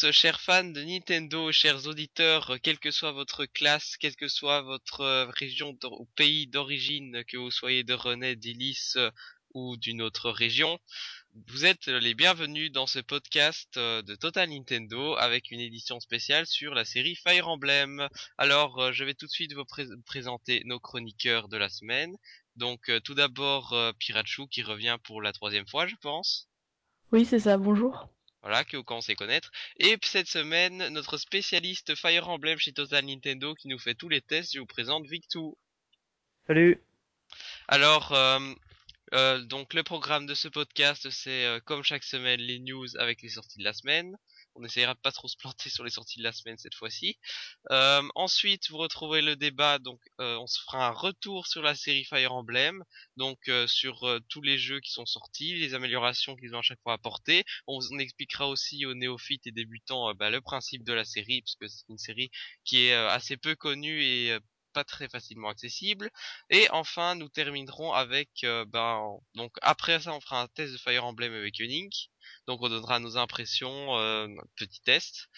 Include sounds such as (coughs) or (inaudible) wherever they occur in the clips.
tous, chers fans de Nintendo, chers auditeurs, quelle que soit votre classe, quelle que soit votre euh, région ou pays d'origine, que vous soyez de René, euh, ou d'une autre région, vous êtes les bienvenus dans ce podcast euh, de Total Nintendo avec une édition spéciale sur la série Fire Emblem. Alors, je vais tout de suite vous présenter nos chroniqueurs de la semaine. Donc, tout d'abord, Pirachu qui revient pour la troisième fois, je pense. Oui, c'est ça, bonjour. Voilà, que vous commencez à connaître. Et cette semaine, notre spécialiste Fire Emblem chez Total Nintendo qui nous fait tous les tests, je vous présente Victou. Salut. Alors, euh, euh, donc le programme de ce podcast, c'est euh, comme chaque semaine les news avec les sorties de la semaine. On essayera de pas trop se planter sur les sorties de la semaine cette fois-ci. Euh, ensuite, vous retrouvez le débat. Donc, euh, on se fera un retour sur la série Fire Emblem, donc euh, sur tous les jeux qui sont sortis, les améliorations qu'ils ont à chaque fois apportées. On, on expliquera aussi aux néophytes et débutants bah, le principe de la série, puisque c'est une série qui est assez peu connue et pas très facilement accessible. Et enfin, nous terminerons avec, ben, donc après ça, on fera un test de Fire Emblem Awakening. Donc on donnera nos impressions, euh, petit test.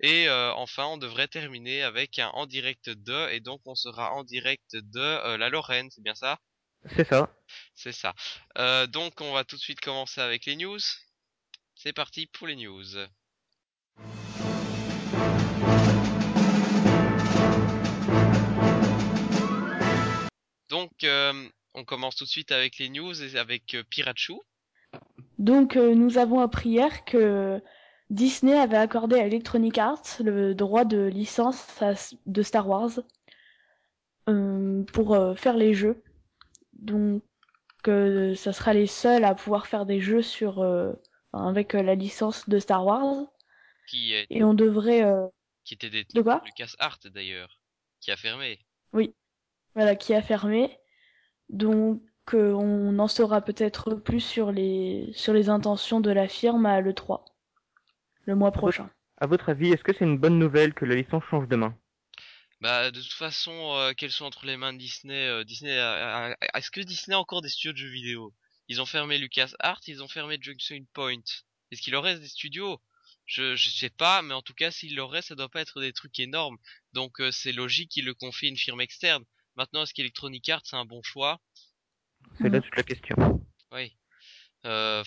Et euh, enfin, on devrait terminer avec un en direct de, et donc on sera en direct de euh, la Lorraine, c'est bien ça? C'est ça. C'est ça. donc on va tout de suite commencer avec les news. C'est parti pour les news. Donc on commence tout de suite avec les news et avec Pirachu. Donc euh, nous avons appris hier que Disney avait accordé à Electronic Arts le droit de licence de Star Wars euh, pour euh, faire les jeux. Donc ça sera les seuls à pouvoir faire des jeux sur avec la licence de Star Wars. Qui est... Et on devrait qui était des de quoi? Lucas Art d'ailleurs, qui a fermé. Oui, voilà, qui a fermé. Donc on en saura peut-être plus sur les, sur les intentions de la firme à l'E3, le mois prochain. À votre avis, est-ce que c'est une bonne nouvelle que la licence change de main? Bah de toute façon, euh, qu'elles sont entre les mains de Disney, euh, Disney, est-ce que Disney a encore des studios de jeux vidéo? Ils ont fermé Lucas Art, ils ont fermé Junction Point. Est-ce qu'il leur reste des studios? Je, je sais pas, mais en tout cas, s'il leur reste, ça doit pas être des trucs énormes. Donc euh, c'est logique qu'ils le confient à une firme externe. Maintenant, est-ce qu'Electronic Arts c'est un bon choix? C'est là toute la question. Oui. Euh,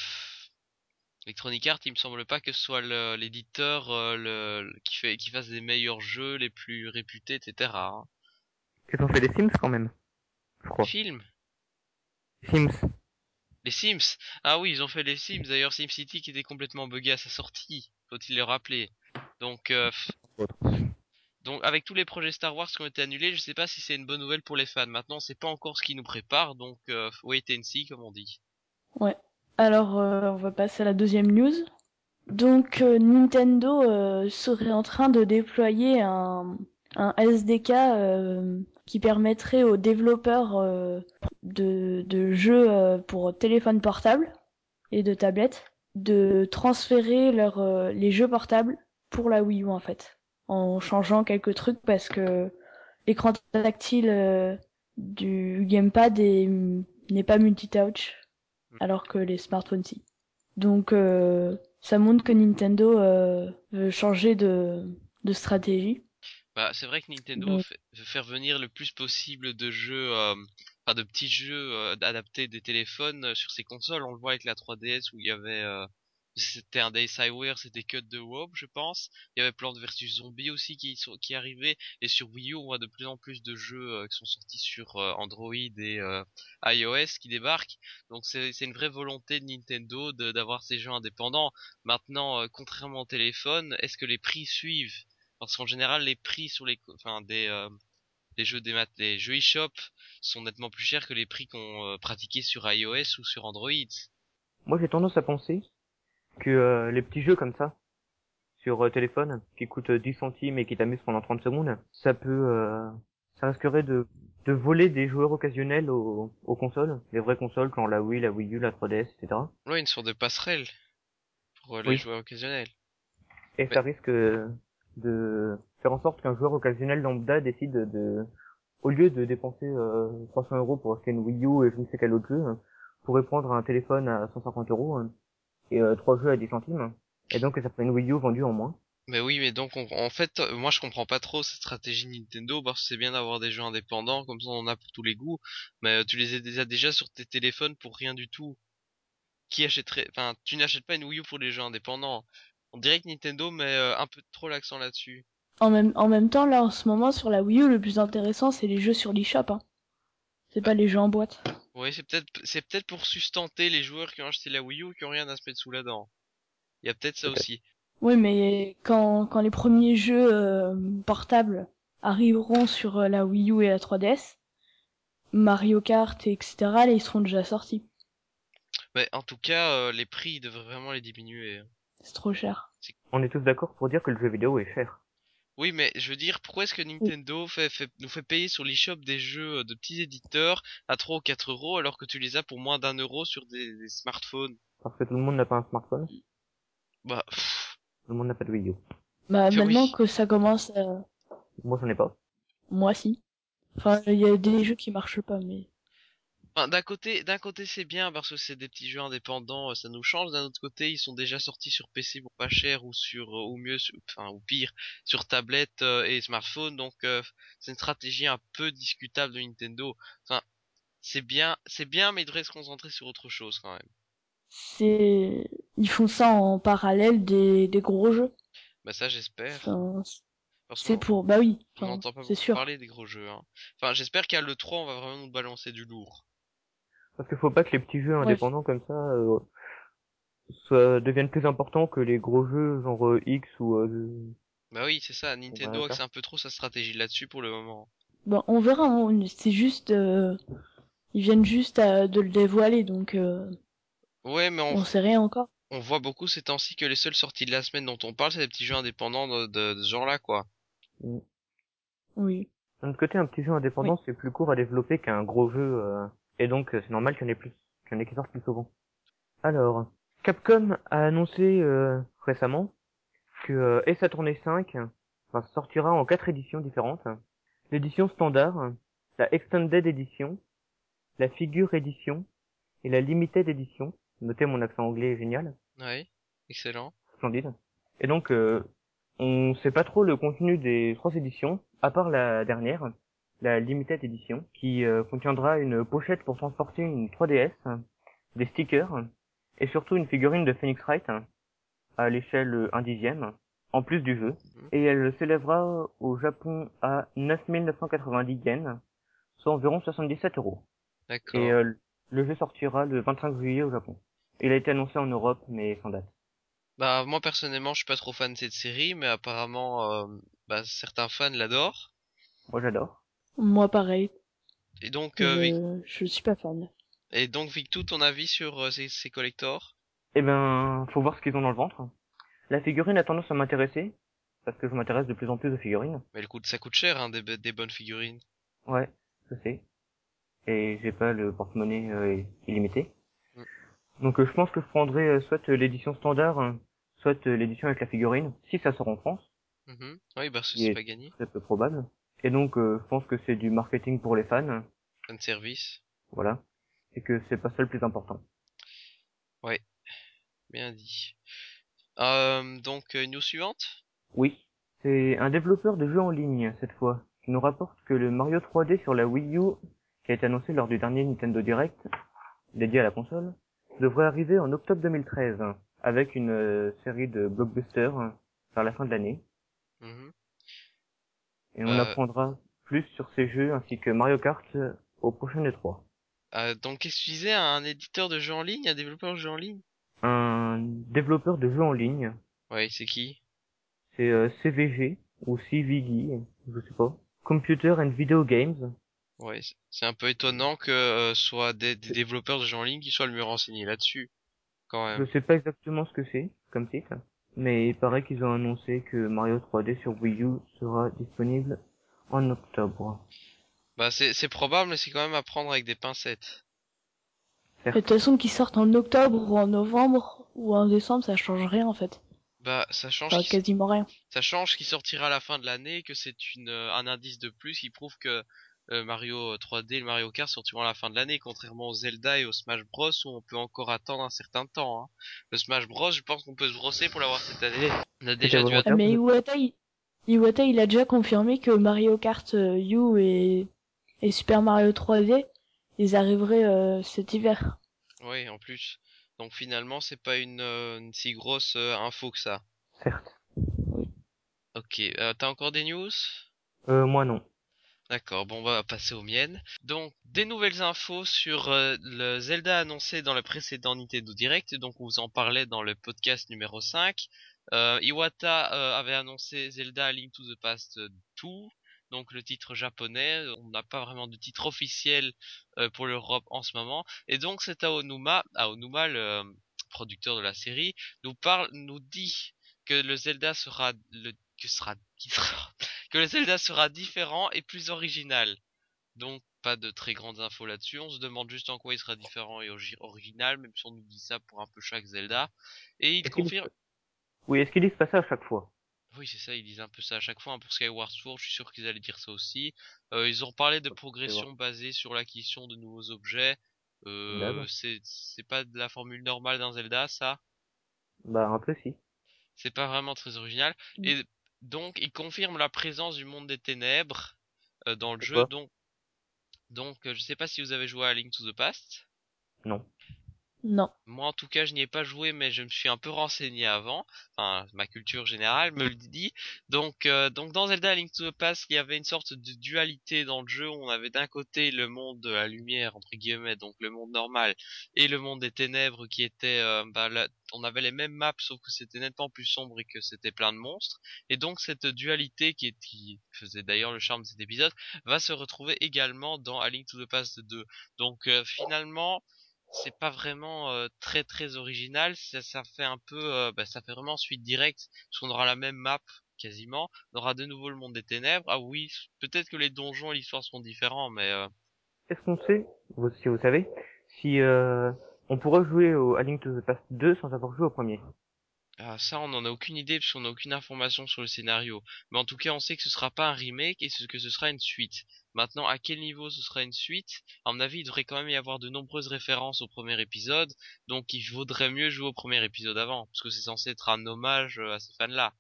Electronic Arts, il me semble pas que ce soit l'éditeur euh, le, qui fait qui fasse des meilleurs jeux, les plus réputés, etc. Hein. Ils ont fait des Sims quand même. Je crois. Films? Sims. Les Sims? Ah oui, ils ont fait les Sims. D'ailleurs, SimCity qui était complètement buggé à sa sortie. Faut-il le rappeler. Donc, euh, donc avec tous les projets Star Wars qui ont été annulés, je sais pas si c'est une bonne nouvelle pour les fans. Maintenant, c'est pas encore ce qui nous prépare, donc euh, wait and see comme on dit. Ouais. Alors euh, on va passer à la deuxième news. Donc euh, Nintendo euh, serait en train de déployer un, SDK qui permettrait aux développeurs de, de jeux pour téléphone portable et de tablette de transférer leur, les jeux portables pour la Wii U en fait en changeant quelques trucs parce que l'écran tactile euh, du gamepad n'est pas multitouch mm. alors que les smartphones si. Donc euh, ça montre que Nintendo euh, veut changer de, de stratégie. Bah, c'est vrai que Nintendo veut faire venir le plus possible de jeux, enfin de petits jeux adaptés des téléphones sur ses consoles. On le voit avec la 3DS où il y avait c'était un Day Cyware, c'était Cut de Wob, je pense. Il y avait Plants vs Zombie aussi qui sont, qui arrivait. Et sur Wii U, on voit de plus en plus de jeux euh, qui sont sortis sur euh, Android et euh, iOS qui débarquent. Donc c'est une vraie volonté de Nintendo d'avoir ces jeux indépendants. Maintenant, contrairement au téléphone, est-ce que les prix suivent? Parce qu'en général, les prix sur les, enfin des des jeux des, des jeux eShop sont nettement plus chers que les prix qu'on pratiquait sur iOS ou sur Android. Moi, j'ai tendance à penser que euh, les petits jeux comme ça sur euh, téléphone qui coûtent 10 centimes et qui t'amusent pendant 30 secondes, ça peut euh, ça risquerait de de voler des joueurs occasionnels aux, aux consoles, les vraies consoles genre la Wii, la Wii U, la 3DS, etc. Oui, une sorte de passerelle pour les joueurs occasionnels. Et ça risque de faire en sorte qu'un joueur occasionnel lambda décide de, au lieu de dépenser euh, 300 euros pour acheter une Wii U et je ne sais quel autre jeu, pourrait prendre un téléphone à 150 euros et euh, trois jeux à 10 centimes. Et donc ça ferait une Wii U vendue en moins. Mais oui, mais donc on- en fait, euh, moi je comprends pas trop cette stratégie Nintendo parce que c'est bien d'avoir des jeux indépendants, comme ça on en a pour tous les goûts, mais euh, tu les as déjà déjà sur tes téléphones pour rien du tout. Qui achèterait, enfin, tu n'achètes pas une Wii U pour les jeux indépendants. On dirait que Nintendo met euh, un peu trop l'accent là-dessus. En même, en même temps, là, en ce moment, sur la Wii U, le plus intéressant, c'est les jeux sur l'eShop. Hein. C'est pas les jeux en boîte. Oui, c'est peut-être, c'est peut-être pour sustenter les joueurs qui ont acheté la Wii U et qui ont rien à se mettre sous la dent. Il y a peut-être ça aussi. Oui, mais quand, quand les premiers jeux euh, portables arriveront sur euh, la Wii U et la 3DS, Mario Kart, etc., là, ils seront déjà sortis. Mais en tout cas, euh, les prix ils devraient vraiment les diminuer. C'est trop cher. On est tous d'accord pour dire que le jeu vidéo est cher. Oui, mais je veux dire, pourquoi est-ce que Nintendo fait, fait- nous fait payer sur l'eShop des jeux euh, de petits éditeurs à 3 ou 4 euros alors que tu les as pour moins d'un euro sur des, des smartphones? Parce que tout le monde n'a pas un smartphone, tout Bah, pff, le monde n'a pas de Wii U. Bah, Que maintenant oui. que ça commence, euh, Moi j'en ai pas. moi si. Enfin, il y a des jeux qui marchent pas, mais... enfin, d'un côté, d'un côté c'est bien parce que c'est des petits jeux indépendants, euh, ça nous change. D'un autre côté, ils sont déjà sortis sur PC pour pas cher ou sur, euh, ou mieux, sur- enfin, ou pire, sur tablette euh, et smartphone. Donc, euh, c'est une stratégie un peu discutable de Nintendo. Enfin, c'est bien, c'est bien, mais ils devraient se concentrer sur autre chose quand même. c'est ils font ça en parallèle des, des gros jeux. Bah ça, j'espère. Enfin, c'est pour bah oui, On n'entend pas beaucoup sûr. parler des gros jeux. Hein. Enfin, j'espère qu'à l'E3, on va vraiment nous balancer du lourd. Parce qu'il faut pas que les petits jeux indépendants comme ça euh, soient, deviennent plus importants que les gros jeux genre euh, X ou euh, Bah oui, c'est ça. Nintendo axe un peu trop sa stratégie là-dessus pour le moment. Bon, on verra. hein, C'est juste, euh, ils viennent juste à- de le dévoiler, donc euh, Ouais, mais on, on sait rien encore. on voit beaucoup ces temps-ci que les seules sorties de la semaine dont on parle, c'est des petits jeux indépendants de, de, de ce genre-là, quoi. Oui. D'un autre côté, un petit jeu indépendant, c'est plus court à développer qu'un gros jeu, euh, et donc euh, c'est normal qu'il y en ait plus, qu'il y en ait qui sortent plus souvent. Alors, Capcom a annoncé euh, récemment que euh, Ace Attorney 5 enfin, sortira en quatre éditions différentes. L'édition standard, la Extended Edition, la Figure Edition et la Limited Edition. Notez mon accent anglais est génial, Ouais, excellent. splendide. Et donc, euh, on sait pas trop le contenu des trois éditions, à part la dernière, la Limited Edition, qui euh, contiendra une pochette pour transporter une 3DS, des stickers, et surtout une figurine de Phoenix Wright, à l'échelle 1 dixième, en plus du jeu. Mhm. Et elle s'élèvera au Japon à 9990 yens, soit environ 77 euros. D'accord. Et euh, le jeu sortira le 25 juillet au Japon. Il a été annoncé en Europe, mais sans date. Bah moi personnellement, je suis pas trop fan de cette série, mais apparemment, euh, bah certains fans l'adorent. Moi j'adore. Moi pareil. Et donc, euh, Vic- Euh, je suis pas fan. et donc Victou, ton avis sur euh, ces, ces collectors? Eh ben, faut voir ce qu'ils ont dans le ventre. La figurine a tendance à m'intéresser, parce que je m'intéresse de plus en plus aux figurines. Mais le coût, ça coûte cher, hein, des, des bonnes figurines. Ouais, je sais. Et j'ai pas le porte-monnaie euh, illimité. Mm. Donc euh, je pense que je prendrai euh, soit euh, l'édition standard, hein, soit euh, l'édition avec la figurine, si ça sort en France, Mhm. Oui, bah c'est Il est- pas gagné. c'est peu probable. Et donc euh, je pense que c'est du marketing pour les fans, Fan service. voilà. Et que c'est pas ça le plus important. Bien dit. Euh, donc, euh, news suivante? Oui. C'est un développeur de jeux en ligne, cette fois, qui nous rapporte que le Mario 3D sur la Wii U, qui a été annoncé lors du dernier Nintendo Direct, dédié à la console, devrait arriver en octobre 2013, avec une euh, série de blockbusters euh, vers la fin de l'année. Mhm. Et on Euh. apprendra plus sur ces jeux ainsi que Mario Kart euh, au prochain E3. Euh, Donc, qu'est-ce que tu disais Un éditeur de jeux en ligne Un développeur de jeux en ligne? Un développeur de jeux en ligne, Ouais, c'est qui? C'est euh, CVG, ou CVG, je sais pas. Computer and Video Games. Ouais, c'est- un peu étonnant que euh, soit des, des développeurs de jeux en ligne qui soient le mieux renseignés là-dessus. Quand Je même. sais pas exactement ce que c'est comme titre, mais il paraît qu'ils ont annoncé que Mario 3D sur Wii U sera disponible en octobre. Bah, c'est c'est probable, mais c'est quand même à prendre avec des pincettes. De toute façon, qu'ils sortent en octobre ou en novembre ou en décembre, ça change rien en fait. Bah, ça change, Enfin, qu'il- quasiment rien. ça change qui sortira à la fin de l'année, que c'est une euh, un indice de plus qui prouve que euh, Mario 3D et le Mario Kart sortiront à la fin de l'année, contrairement au Zelda et au Smash Bros où on peut encore attendre un certain temps. Hein. Le Smash Bros, je pense qu'on peut se brosser pour l'avoir cette année. On a déjà dû volontaire. attendre. Ah, mais Iwata, il... Iwata, il a déjà confirmé que Mario Kart euh, U et... et Super Mario 3D, ils arriveraient euh, cet hiver. Oui, en plus. Donc finalement, c'est pas une, euh, une si grosse euh, info que ça. Certes. Ok, euh, t'as encore des news? Euh, moi non. D'accord, bon on va passer aux miennes. Donc des nouvelles infos sur euh, le Zelda annoncé dans le précédent Nintendo Direct, donc on vous en parlait dans le podcast numéro 5. Euh, Iwata euh, avait annoncé Zelda Link to the Past 2, donc le titre japonais, on n'a pas vraiment de titre officiel pour l'Europe en ce moment. Et donc c'est Aonuma, Aonuma le producteur de la série, nous parle, nous dit que le Zelda sera le que sera, qui sera que le Zelda sera différent et plus original. Donc pas de très grandes infos là-dessus. On se demande juste en quoi il sera différent et original, même si on nous dit ça pour un peu chaque Zelda. Et il confirme. Oui, est-ce qu'ils disent pas ça à chaque fois? Oui, c'est ça, ils disent un peu ça à chaque fois. hein, Pour Skyward Sword, je suis sûr qu'ils allaient dire ça aussi. Euh, ils ont parlé de progression basée sur l'acquisition de nouveaux objets. Euh, c'est pas de la formule normale d'un Zelda, ça? Bah un peu si. C'est pas vraiment très original. Mm. Et donc, il confirme la présence du monde des ténèbres euh, dans le jeu. Donc, donc, euh, je sais pas si vous avez joué à Link to the Past? Non. Non. Moi, en tout cas, je n'y ai pas joué, mais je me suis un peu renseigné avant. Enfin, ma culture générale me le dit. Donc, euh, donc dans Zelda Link to the Past, il y avait une sorte de dualité dans le jeu. On avait d'un côté le monde de la lumière entre guillemets, donc le monde normal, et le monde des ténèbres qui était, euh, bah, on avait les mêmes maps, sauf que c'était nettement plus sombre et que c'était plein de monstres. Et donc cette dualité qui faisait d'ailleurs le charme de cet épisode va se retrouver également dans A Link to the Past 2. Donc euh, finalement, c'est pas vraiment euh, très très original. Ça, ça fait un peu, euh, bah, ça fait vraiment suite directe, parce qu'on aura la même map quasiment. On aura de nouveau le monde des ténèbres. Ah oui, peut-être que les donjons et l'histoire seront différents, mais euh, Est-ce qu'on sait, si vous savez, si euh, on pourra jouer au A Link to the Past 2 sans avoir joué au premier ah, ça on n'en a aucune idée parce qu'on n'a aucune information sur le scénario. Mais en tout cas, on sait que ce sera pas un remake et ce- que ce sera une suite. Maintenant, à quel niveau ce sera une suite? À mon avis, il devrait quand même y avoir de nombreuses références au premier épisode, donc il vaudrait mieux jouer au premier épisode avant, parce que c'est censé être un hommage euh, à ces fans-là.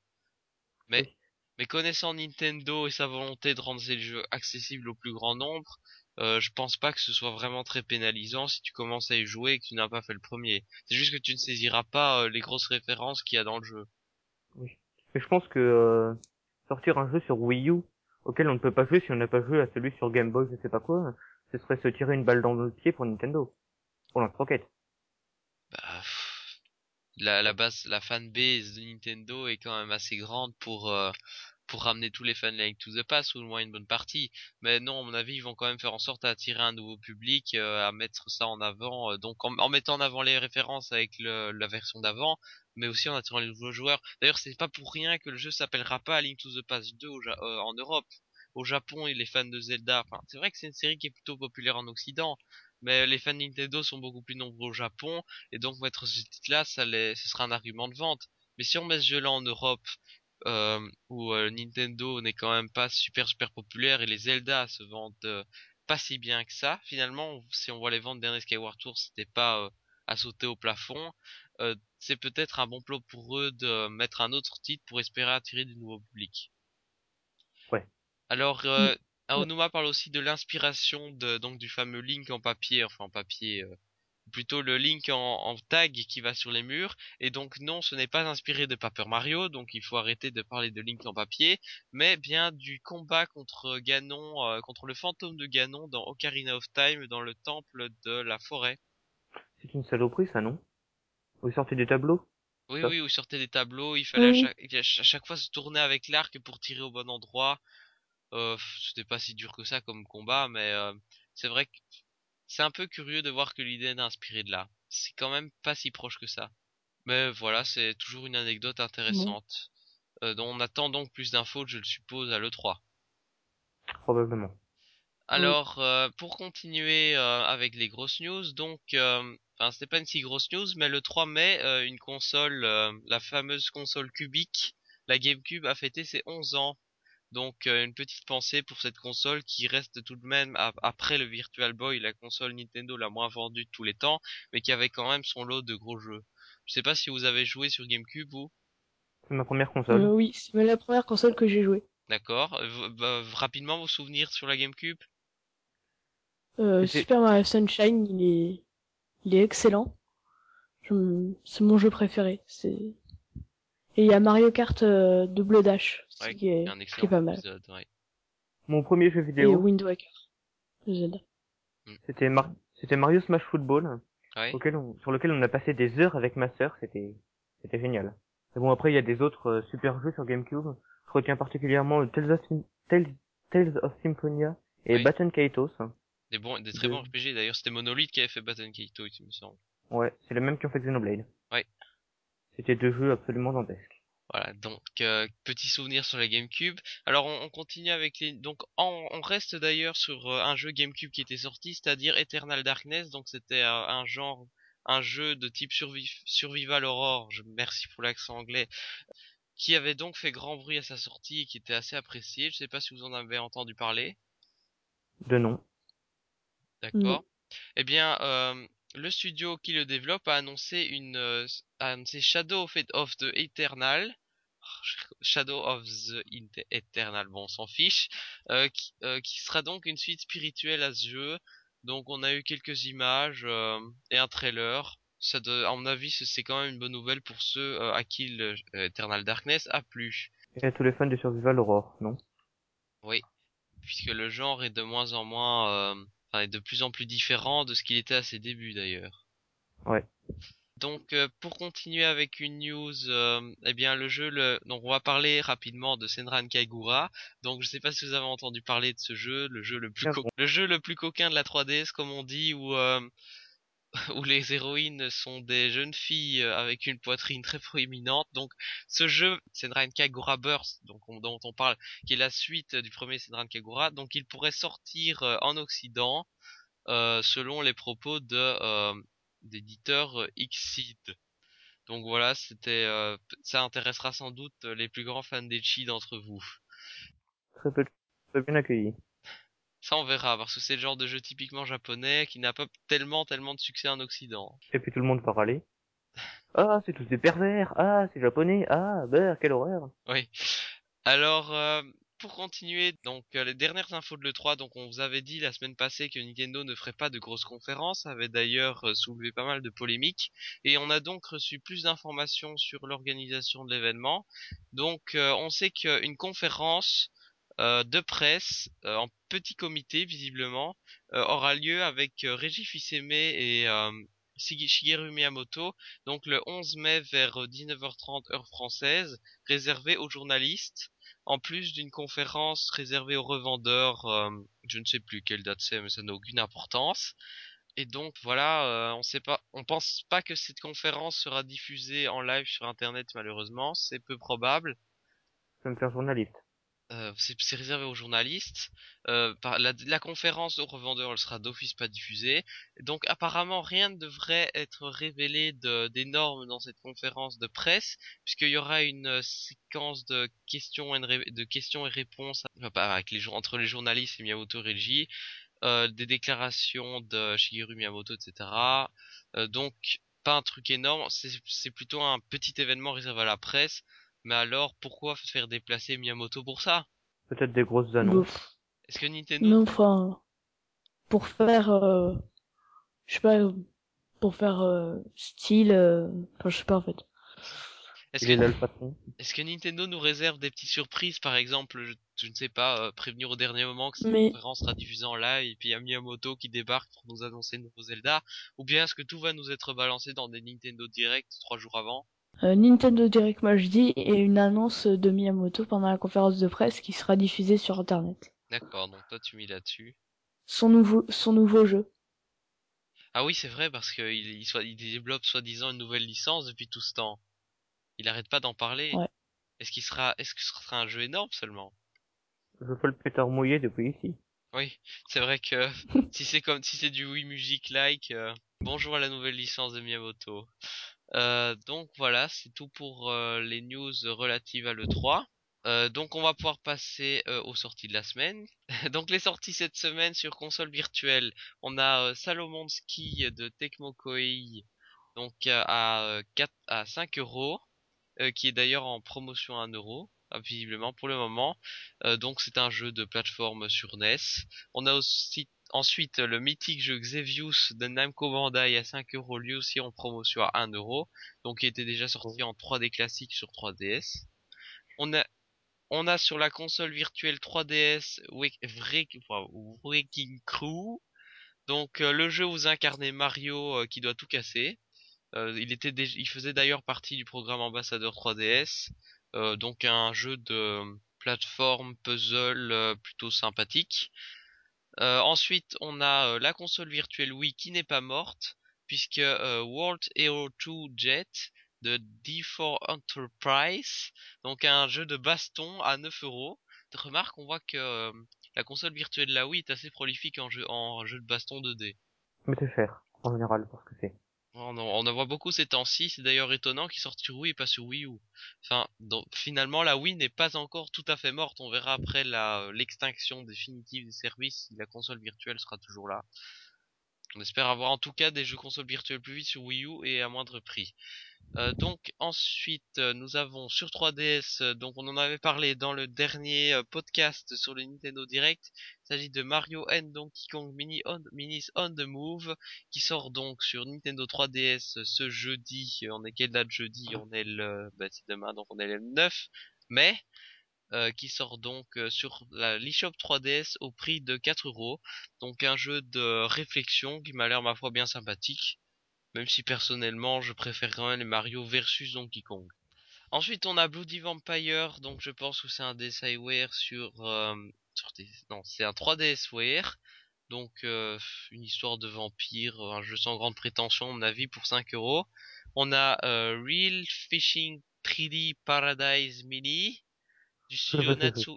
Mais, mais connaissant Nintendo et sa volonté de rendre ces jeux accessibles au plus grand nombre, euh, je pense pas que ce soit vraiment très pénalisant si tu commences à y jouer et que tu n'as pas fait le premier. C'est juste que tu ne saisiras pas euh, les grosses références qu'il y a dans le jeu. Oui. Mais je pense que euh, sortir un jeu sur Wii U auquel on ne peut pas jouer si on n'a pas joué à celui sur Game Boy, je sais pas quoi, ce serait se tirer une balle dans le pied pour Nintendo. Pour lance-roquette. Bah, pff, la, la base, la fanbase de Nintendo est quand même assez grande pour euh, pour ramener tous les Link to the Past ou au moins une bonne partie. Mais non, à mon avis, ils vont quand même faire en sorte d'attirer un nouveau public, euh, à mettre ça en avant. euh, donc en, mettant en avant les références avec la version d'avant, mais aussi en attirant les nouveaux joueurs. D'ailleurs, c'est pas pour rien que le jeu s'appellera pas Link to the Past 2 au Ja- euh, en Europe. Au Japon les fans de Zelda. C'est vrai que c'est une série qui est plutôt populaire en Occident, mais les fans de Nintendo sont beaucoup plus nombreux au Japon, et donc mettre ce titre-là, ça ce sera un argument de vente. Mais si on met ce jeu-là en Europe, où euh, Nintendo n'est quand même pas super super populaire et les Zelda se vendent euh, pas si bien que ça. Finalement, si on voit les ventes dernier Skyward Tour, c'était pas euh, à sauter au plafond. Euh, c'est peut-être un bon plot pour eux de mettre un autre titre pour espérer attirer du nouveau public. Ouais. Alors, euh, Aonuma parle aussi de l'inspiration de donc du fameux Link en papier, enfin en papier. euh, plutôt le Link en, en tag qui va sur les murs. Et donc non, ce n'est pas inspiré de Paper Mario, donc il faut arrêter de parler de Link en papier, mais bien du combat contre Ganon, euh, contre le fantôme de Ganon dans Ocarina of Time, dans le temple de la forêt. C'est une saloperie ça, non? Vous sortez des tableaux? Oui, Ça. oui, où sortait des tableaux, il fallait à chaque, à chaque fois se tourner avec l'arc pour tirer au bon endroit. Euh, c'était pas si dur que ça comme combat, mais euh, c'est vrai que c'est un peu curieux de voir que l'idée est inspirée de là. C'est quand même pas si proche que ça. Mais voilà, c'est toujours une anecdote intéressante. Euh, dont on attend donc plus d'infos, je le suppose, à l'E3. Probablement. Alors, euh, pour continuer euh, avec les grosses news, donc, euh, enfin, c'était pas une si grosse news, mais le 3 mai, euh, une console, euh, la fameuse console cubique, la GameCube, a fêté ses 11 ans. Donc euh, une petite pensée pour cette console qui reste tout de même ap- après le Virtual Boy la console Nintendo la moins vendue de tous les temps, mais qui avait quand même son lot de gros jeux. Je sais pas si vous avez joué sur GameCube vous. C'est ma première console. Euh, oui, c'est la première console que j'ai jouée. D'accord. Euh, v- bah, rapidement vos souvenirs sur la GameCube? Euh, Super Mario Sunshine, il est, il est excellent. Je- C'est mon jeu préféré. C'est et il y a Mario Kart euh, Double Dash, Ouais, qui est, Un qui est pas mal. épisode. Ouais. Mon premier jeu Et vidéo, Wind Waker. Zelda. c'était Mar- c'était Mario Smash Football, Ouais. auquel on- sur lequel on a passé des heures avec ma sœur. C'était c'était génial. Mais bon, après il y a des autres euh, super jeux sur GameCube. Je retiens particulièrement Tales of, Sym- Tales, Tales of Symphonia et Oui. Baton Kaitos. Des bons, des très De- bons RPG. D'ailleurs, c'était Monolith qui avait fait Baton Kaito, il me semble. Ouais, c'est les mêmes qui ont fait Xenoblade. Ouais. C'était deux jeux absolument dantesques. Voilà, donc euh, petit souvenir sur la GameCube. Alors on, on continue avec les donc on, on reste d'ailleurs sur euh, un jeu GameCube qui était sorti, c'est-à-dire Eternal Darkness. Donc c'était euh, un genre un jeu de type survi- survival horror. Je merci pour l'accent anglais. Qui avait donc fait grand bruit à sa sortie et qui était assez apprécié. Je sais pas si vous en avez entendu parler. De nom. D'accord. Eh bien, euh, le studio qui le développe a annoncé une, euh, a annoncé Shadow of, of the Eternal, Shadow of the Eternal, bon, on s'en fiche, euh, qui, euh, qui sera donc une suite spirituelle à ce jeu. Donc, on a eu quelques images euh, et un trailer. Ça, de, à mon avis, c'est- quand même une bonne nouvelle pour ceux à qui le Eternal Darkness a plu. Et à tous les fans de Survival Horror, non? Puisque le genre est de moins en moins, enfin, est de plus en plus différent de ce qu'il était à ses débuts d'ailleurs. Ouais. Donc euh, pour continuer avec une news, euh, eh bien le jeu, le... donc on va parler rapidement de Senran Kaigura. Donc je sais pas si vous avez entendu parler de ce jeu, le jeu le plus co- le jeu le plus coquin de la 3DS comme on dit, où euh, (laughs) où les héroïnes sont des jeunes filles avec une poitrine très proéminente. Donc ce jeu, Senran Kagura Burst, donc on- dont on parle, qui est la suite du premier Senran Kagura, donc il pourrait sortir en Occident selon les propos de d'éditeur euh, Xseed. Donc voilà, c'était euh, ça intéressera sans doute euh, les plus grands fans d'Echi d'entre vous. Très peu, très bien accueilli. Ça on verra parce que c'est le genre de jeu typiquement japonais qui n'a pas tellement tellement de succès en Occident. Et puis tout le monde va râler. Ah, c'est tous des pervers. Ah, c'est japonais. Ah, bah, quelle horreur. Oui. Alors, euh, pour continuer, donc euh, les dernières infos de l'E3, donc on vous avait dit la semaine passée que Nintendo ne ferait pas de grosses conférences, avait d'ailleurs euh, soulevé pas mal de polémiques, et on a donc reçu plus d'informations sur l'organisation de l'événement. Donc euh, on sait qu'une conférence de presse en petit comité visiblement aura lieu avec Reggie Fils-Aimé et Shige- Shigeru Miyamoto, donc le 11 mai vers euh, 19h30 heure française, réservée aux journalistes, en plus d'une conférence réservée aux revendeurs, euh, je ne sais plus quelle date c'est, mais ça n'a aucune importance. Et donc voilà, euh, on sait pas, on pense pas que cette conférence sera diffusée en live sur internet malheureusement, c'est peu probable. Vais me faire journaliste. Euh, c'est réservé aux journalistes. Euh, la, conférence aux revendeurs, elle sera d'office pas diffusée. Donc apparemment rien ne devrait être révélé d'énorme dans cette conférence de presse, puisqu'il y aura une euh, séquence de questions et, de questions et réponses avec les, entre les journalistes et Miyamoto euh, des déclarations de Shigeru Miyamoto, etc. Donc pas un truc énorme, c'est plutôt un petit événement réservé à la presse. Mais alors, pourquoi faire déplacer Miyamoto pour ça? Peut-être des grosses annonces. Est-ce que Nintendo Non, enfin, pour faire, euh, je sais pas, pour faire euh, style, euh, enfin, je sais pas en fait. est-ce Il est que, là le patron. est-ce que Nintendo nous réserve des petites surprises, par exemple, je, je ne sais pas, euh, prévenir au dernier moment que cette Mais- conférence sera diffusée en live, et puis il y a Miyamoto qui débarque pour nous annoncer le nouveau Zelda, ou bien est-ce que tout va nous être balancé dans des Nintendo Direct trois jours avant? Nintendo Direct, dis, et une annonce de Miyamoto pendant la conférence de presse qui sera diffusée sur Internet. D'accord, donc toi tu mis là-dessus. Son nouveau, son nouveau jeu. Ah oui, c'est vrai, parce qu'il il, soit, il développe soi-disant une nouvelle licence depuis tout ce temps. Il arrête pas d'en parler. Ouais. Est-ce qu'il sera, est-ce que ce sera un jeu énorme seulement? Je veux pas le pétard mouillé depuis ici. Oui, c'est vrai que (laughs) si c'est comme si c'est du Wii Music like, euh, bonjour à la nouvelle licence de Miyamoto. Euh, donc voilà, c'est tout pour euh, les news relatives à l'E3. Euh, donc on va pouvoir passer euh, aux sorties de la semaine. (laughs) donc les sorties cette semaine sur console virtuelle, on a euh, Salomon Ski de Tecmo Koei, donc à, 4, à 5 euros, qui est d'ailleurs en promotion à 1 euro, euh, visiblement pour le moment. Donc c'est un jeu de plateforme sur NES. On a aussi ensuite le mythique jeu Xevious de Namco Bandai à 5 euros, lui aussi en promotion à 1 euro, donc qui était déjà sorti en 3D classique sur 3DS. On a on a sur la console virtuelle 3DS Wake- Wreck- enfin, Wrecking Crew. Donc euh, le jeu où vous incarnez Mario euh, qui doit tout casser. Euh, il était il faisait d'ailleurs partie du programme ambassadeur 3DS. Euh, donc un jeu de plateforme puzzle plutôt sympathique. Euh, ensuite, on a euh, la console virtuelle Wii qui n'est pas morte, puisque euh, World Hero 2 Jet de D4 Enterprise, donc un jeu de baston à 9 euros. Remarque, on voit que la console virtuelle de la Wii est assez prolifique en jeu, en jeu de baston 2D. Mais c'est cher, en général, pour ce que c'est. On en, on en voit beaucoup ces temps-ci, c'est d'ailleurs étonnant qu'il sorte sur Wii et pas sur Wii U. Enfin, finalement, la Wii n'est pas encore tout à fait morte. On verra après la l'extinction définitive des services si la console virtuelle sera toujours là. On espère avoir en tout cas des jeux consoles virtuelles plus vite sur Wii U et à moindre prix. Euh, donc ensuite euh, nous avons sur 3DS, euh, donc on en avait parlé dans le dernier euh, podcast sur le Nintendo Direct. Il s'agit de Mario and Donkey Kong Mini on, Minis on the Move qui sort donc sur Nintendo 3DS euh, ce jeudi. On est quelle date jeudi? On est le, bah, c'est demain donc on est le 9 mai. qui sort donc sur la l'eShop 3DS au prix de 4 euros. Donc un jeu de réflexion qui m'a l'air ma foi bien sympathique. Même si personnellement je préfère quand même les Mario versus Donkey Kong. Ensuite on a Bloody Vampire, donc je pense que c'est un DSiWare sur, euh, sur des... non c'est un 3DSware. Donc euh, une histoire de vampire, un jeu sans grande prétention à mon avis pour 5 euros. On a euh, Real Fishing 3D Paradise Mini du (laughs) studio Natsu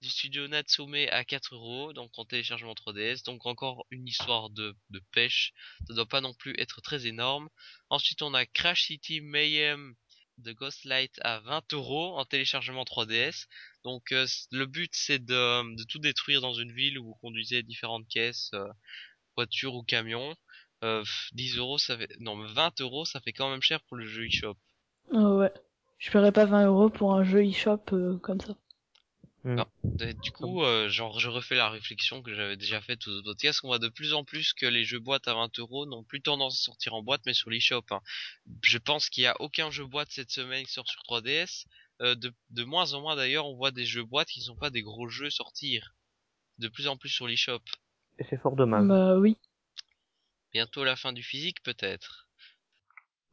du studio Natsume à 4 euros, donc en téléchargement 3DS, donc encore une histoire de, de pêche, ça doit pas non plus être très énorme. Ensuite on a Crash City Mayhem de Ghostlight à 20 euros en téléchargement 3DS. Donc euh, le but c'est de, de tout détruire dans une ville où vous conduisez différentes caisses, euh, voitures ou camions. Euh, pff, 10 euros ça fait, non mais 20 euros ça fait quand même cher pour le jeu eShop. Ah ouais. Je paierais pas 20 euros pour un jeu eShop euh, comme ça. Non. Et du coup, euh, genre, je refais la réflexion que j'avais déjà faite aux autres podcasts. On voit de plus en plus que les jeux boîtes à 20 euros n'ont plus tendance à sortir en boîte, mais sur l'eShop. Hein. Je pense qu'il y a aucun jeu boîte cette semaine qui sort sur 3DS. Euh, de, de moins en moins d'ailleurs, on voit des jeux boîtes qui ne sont pas des gros jeux sortir. De plus en plus sur l'eShop. Et c'est fort dommage. Bah oui, Bientôt la fin du physique peut-être.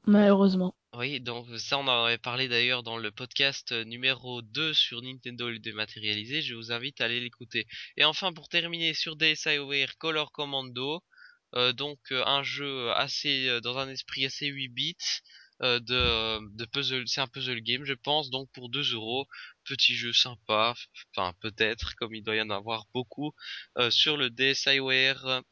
malheureusement. Oui, donc ça on en avait parlé d'ailleurs dans le podcast euh, numéro 2 sur Nintendo le dématérialisé, je vous invite à aller l'écouter. Et enfin pour terminer sur DSiWare Color Commando, euh, donc euh, un jeu assez dans un esprit assez 8 bits de, puzzle, c'est un puzzle game je pense, donc pour 2 euros, petit jeu sympa, enfin peut-être comme il doit y en avoir beaucoup sur le DSiWare.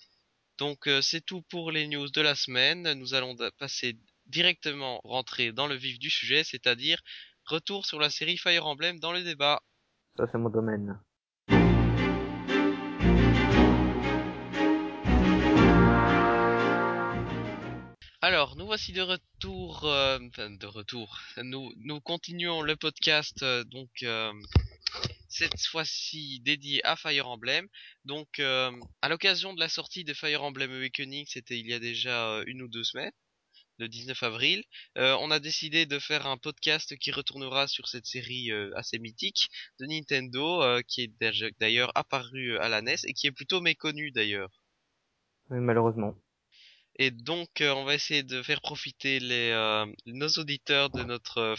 Donc c'est tout pour les news de la semaine, nous allons passer directement rentrer dans le vif du sujet, c'est-à-dire retour sur la série Fire Emblem dans le débat. Ça, c'est mon domaine. Alors, nous voici de retour, euh, de retour. Nous nous continuons le podcast euh, donc euh, cette fois-ci dédié à Fire Emblem. Donc euh, à l'occasion de la sortie de Fire Emblem Awakening, c'était il y a déjà euh, une ou deux semaines, le 19 avril, euh, on a décidé de faire un podcast qui retournera sur cette série euh, assez mythique de Nintendo euh, qui est d'ailleurs apparue à la NES et qui est plutôt méconnue d'ailleurs. Oui, malheureusement. Et donc, euh, on va essayer de faire profiter les, euh, nos auditeurs de notre euh,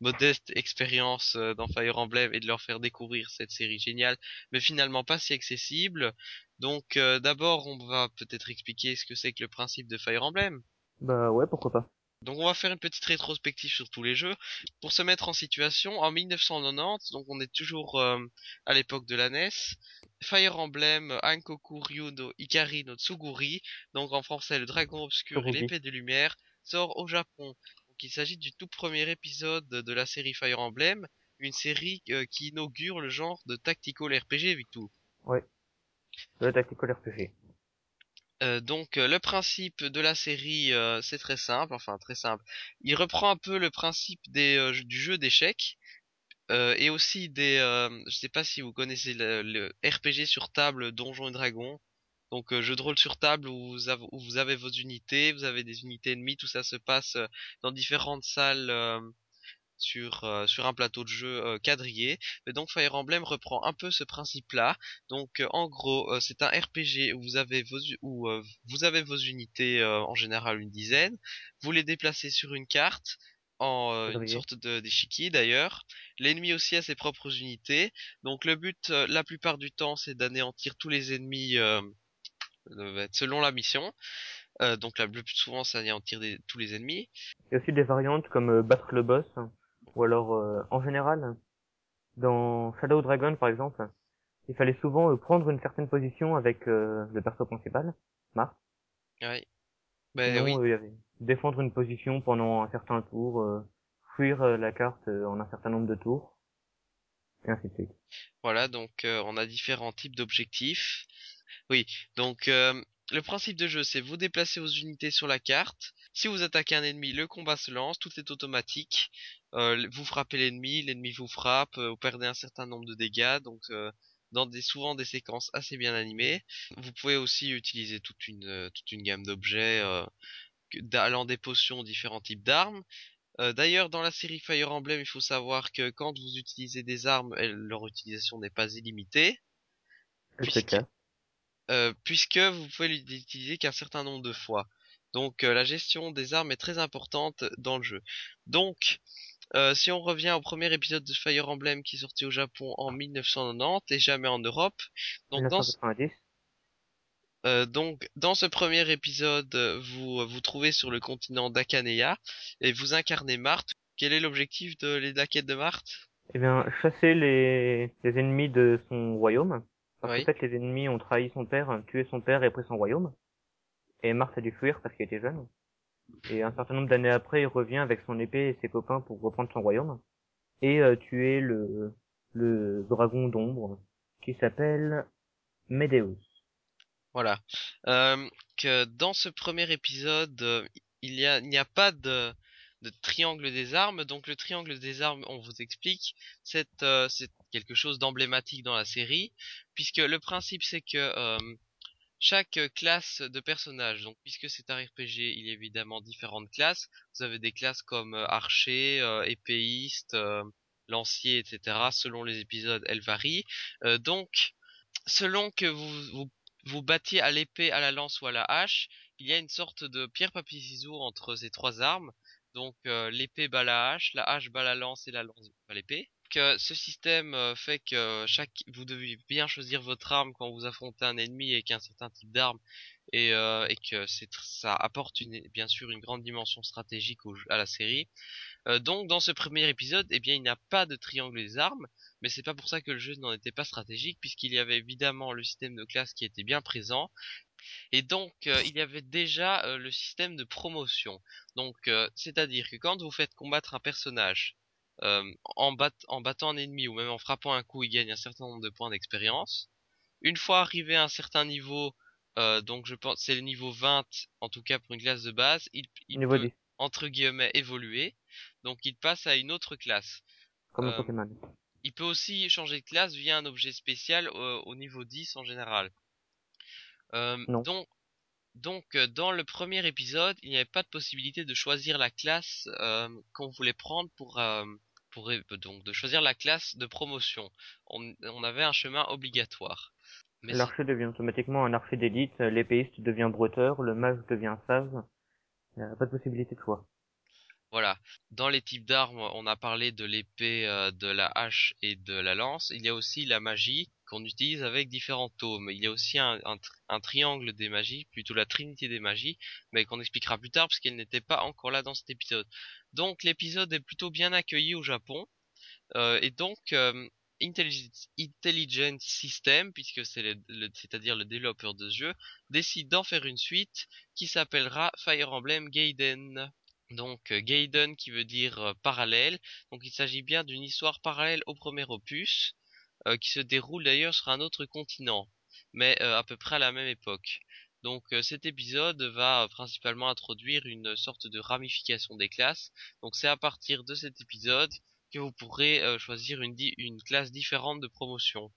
modeste expérience euh, dans Fire Emblem et de leur faire découvrir cette série géniale, mais finalement pas si accessible. Donc, euh, d'abord, on va peut-être expliquer ce que c'est que le principe de Fire Emblem. Bah ouais, pourquoi pas. Donc, on va faire une petite rétrospective sur tous les jeux pour se mettre en situation. En 1990, donc on est toujours euh, à l'époque de la NES. Fire Emblem Ankoku Ryu no Ikari no Tsuguri, donc en français le dragon obscur et l'épée de lumière, sort au Japon. Donc il s'agit du tout premier épisode de la série Fire Emblem, une série euh, qui inaugure le genre de tactical RPG, Victor. Le Tactical RPG. Euh, donc euh, le principe de la série euh, c'est très simple, enfin très simple. Il reprend un peu le principe des, du jeu d'échecs et aussi des, je sais pas si vous connaissez le, le RPG sur table Donjons et Dragons. Donc jeu de rôle sur table où vous, avez, où vous avez vos unités, vous avez des unités ennemies, tout ça se passe dans différentes salles sur euh, sur un plateau de jeu euh, quadrillé. Et donc Fire Emblem reprend un peu ce principe-là. Donc euh, en gros, c'est un RPG où vous avez vos u- où vous avez vos unités en général une dizaine. Vous les déplacez sur une carte en euh, une sorte de d'échiquier d'ailleurs. L'ennemi aussi a ses propres unités. Donc le but euh, la plupart du temps c'est d'anéantir tous les ennemis euh, selon la mission. Donc la- le plus souvent c'est anéantir des- tous les ennemis. Il y a aussi des variantes comme battre le boss, ou alors euh, en général, dans Shadow Dragon par exemple, il fallait souvent euh, prendre une certaine position avec euh, le perso principal, Mars. Ouais. Ben Sinon, oui. euh, il y avait défendre une position pendant un certain tour, euh, fuir euh, la carte euh, en un certain nombre de tours, et ainsi de suite. Voilà, donc euh, on a différents types d'objectifs. Oui, donc euh, le principe de jeu, c'est vous déplacez vos unités sur la carte. Si vous attaquez un ennemi, le combat se lance, tout est automatique. Euh, vous frappez l'ennemi, l'ennemi vous frappe, euh, vous perdez un certain nombre de dégâts, donc euh, dans des souvent des séquences assez bien animées. Vous pouvez aussi utiliser toute une euh, toute une gamme d'objets, euh, allant des potions aux différents types d'armes. Euh, D'ailleurs, dans la série Fire Emblem, il faut savoir que quand vous utilisez des armes, leur utilisation n'est pas illimitée, Puisque- euh, puisque vous pouvez l'utiliser qu'un certain nombre de fois. Donc euh, la gestion des armes est très importante dans le jeu. Donc, euh, si on revient au premier épisode de Fire Emblem qui est sorti au Japon en 1990 et jamais en Europe, donc dans, ce- 1990. euh, donc dans ce premier épisode, vous vous trouvez sur le continent d'Akaneya et vous incarnez Marthe. Quel est l'objectif de les- de la quête de Marthe? Eh bien, chasser les, les ennemis de son royaume. Parce Oui. qu'en fait, les ennemis ont trahi son père, tué son père et pris son royaume. Et Mars a dû fuir parce qu'il était jeune. Et un certain nombre d'années après, il revient avec son épée et ses copains pour reprendre son royaume. Et euh, tuer le, le dragon d'ombre qui s'appelle Medeus. Voilà. Euh, que dans ce premier épisode, euh, il y a, n'y a pas de, de triangle des armes. Donc le triangle des armes, on vous explique, c'est euh, quelque chose d'emblématique dans la série, puisque le principe c'est que euh, chaque classe de personnage, donc puisque c'est un RPG, il y a évidemment différentes classes. Vous avez des classes comme euh, archer, euh, épéiste, euh, lancier, etc. Selon les épisodes, elles varient. Euh, donc, selon que vous, vous vous battiez à l'épée, à la lance ou à la hache, il y a une sorte de pierre papier ciseaux entre ces trois armes. Donc euh, l'épée bat la hache, la hache bat la lance et la lance bat l'épée. Que ce système euh, fait que chaque vous devez bien choisir votre arme quand vous affrontez un ennemi avec un certain type d'arme et, euh, que ça apporte bien sûr une grande dimension stratégique à la série. Euh, donc dans ce premier épisode, eh il n'y a pas de triangle des armes, mais c'est pas pour ça que le jeu n'en était pas stratégique puisqu'il y avait évidemment le système de classe qui était bien présent et donc il y avait déjà le système de promotion. Donc c'est-à-dire que quand vous faites combattre un personnage euh, en, bat- en battant un ennemi ou même en frappant un coup, il gagne un certain nombre de points d'expérience. Une fois arrivé à un certain niveau, euh, donc je pense c'est le niveau 20 en tout cas pour une classe de base, il, il Niveau peut 10, entre guillemets évoluer. Donc il passe à une autre classe. comme euh, Pokémon. Il peut aussi changer de classe via un objet spécial euh, au niveau 10 en général. Euh, Non. donc, donc euh, dans le premier épisode, il n'y avait pas de possibilité de choisir la classe euh, qu'on voulait prendre pour euh, donc de choisir la classe de promotion. On, on avait un chemin obligatoire. L'archer devient automatiquement un archer d'élite, l'épéiste devient bretteur, le mage devient sage. Il n'y a pas de possibilité de choix. Voilà. Dans les types d'armes, on a parlé de l'épée, euh, de la hache et de la lance. Il y a aussi la magie qu'on utilise avec différents tomes. Il y a aussi un, un triangle des magies, plutôt la trinité des magies, mais qu'on expliquera plus tard parce qu'elle n'était pas encore là dans cet épisode. Donc l'épisode est plutôt bien accueilli au Japon. Euh, et donc euh, Intelligent System, puisque c'est le, le- c'est-à-dire le développeur de ce jeu, décide d'en faire une suite qui s'appellera Fire Emblem Gaiden. Donc euh, Gaiden qui veut dire parallèle. Donc il s'agit bien d'une histoire parallèle au premier opus, qui se déroule d'ailleurs sur un autre continent, mais à peu près à la même époque. Donc cet épisode va principalement introduire une sorte de ramification des classes. Donc c'est à partir de cet épisode que vous pourrez choisir une, une classe différente de promotion.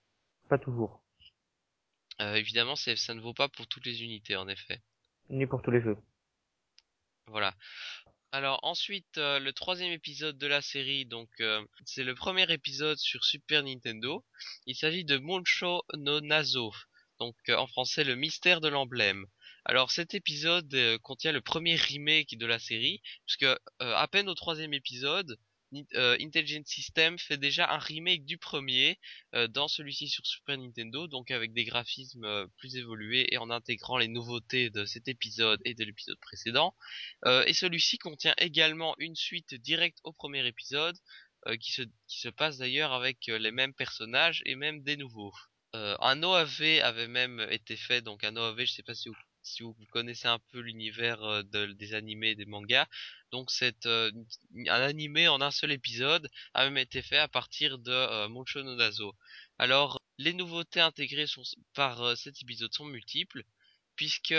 Pas toujours. évidemment, ça ne vaut pas pour toutes les unités, en effet. Ni pour tous les jeux. Voilà. Alors ensuite, euh, le troisième épisode de la série, donc euh, c'est le premier épisode sur Super Nintendo. Il s'agit de Moncho no Nazo, donc euh, en français le mystère de l'emblème. Alors cet épisode contient le premier remake de la série, puisque à peine au troisième épisode, euh, Intelligent System fait déjà un remake du premier euh, dans celui-ci sur Super Nintendo, donc avec des graphismes euh, plus évolués et en intégrant les nouveautés de cet épisode et de l'épisode précédent. et celui-ci contient également une suite directe au premier épisode, qui, se, qui se passe d'ailleurs avec les mêmes personnages et même des nouveaux. Un OAV avait même été fait, donc un OAV, je sais pas si vous connaissez un peu l'univers euh, des animés et des mangas. Donc c'est euh, un animé en un seul épisode a même été fait à partir de euh, Moncho no Nazo. Alors les nouveautés intégrées par cet épisode sont multiples puisque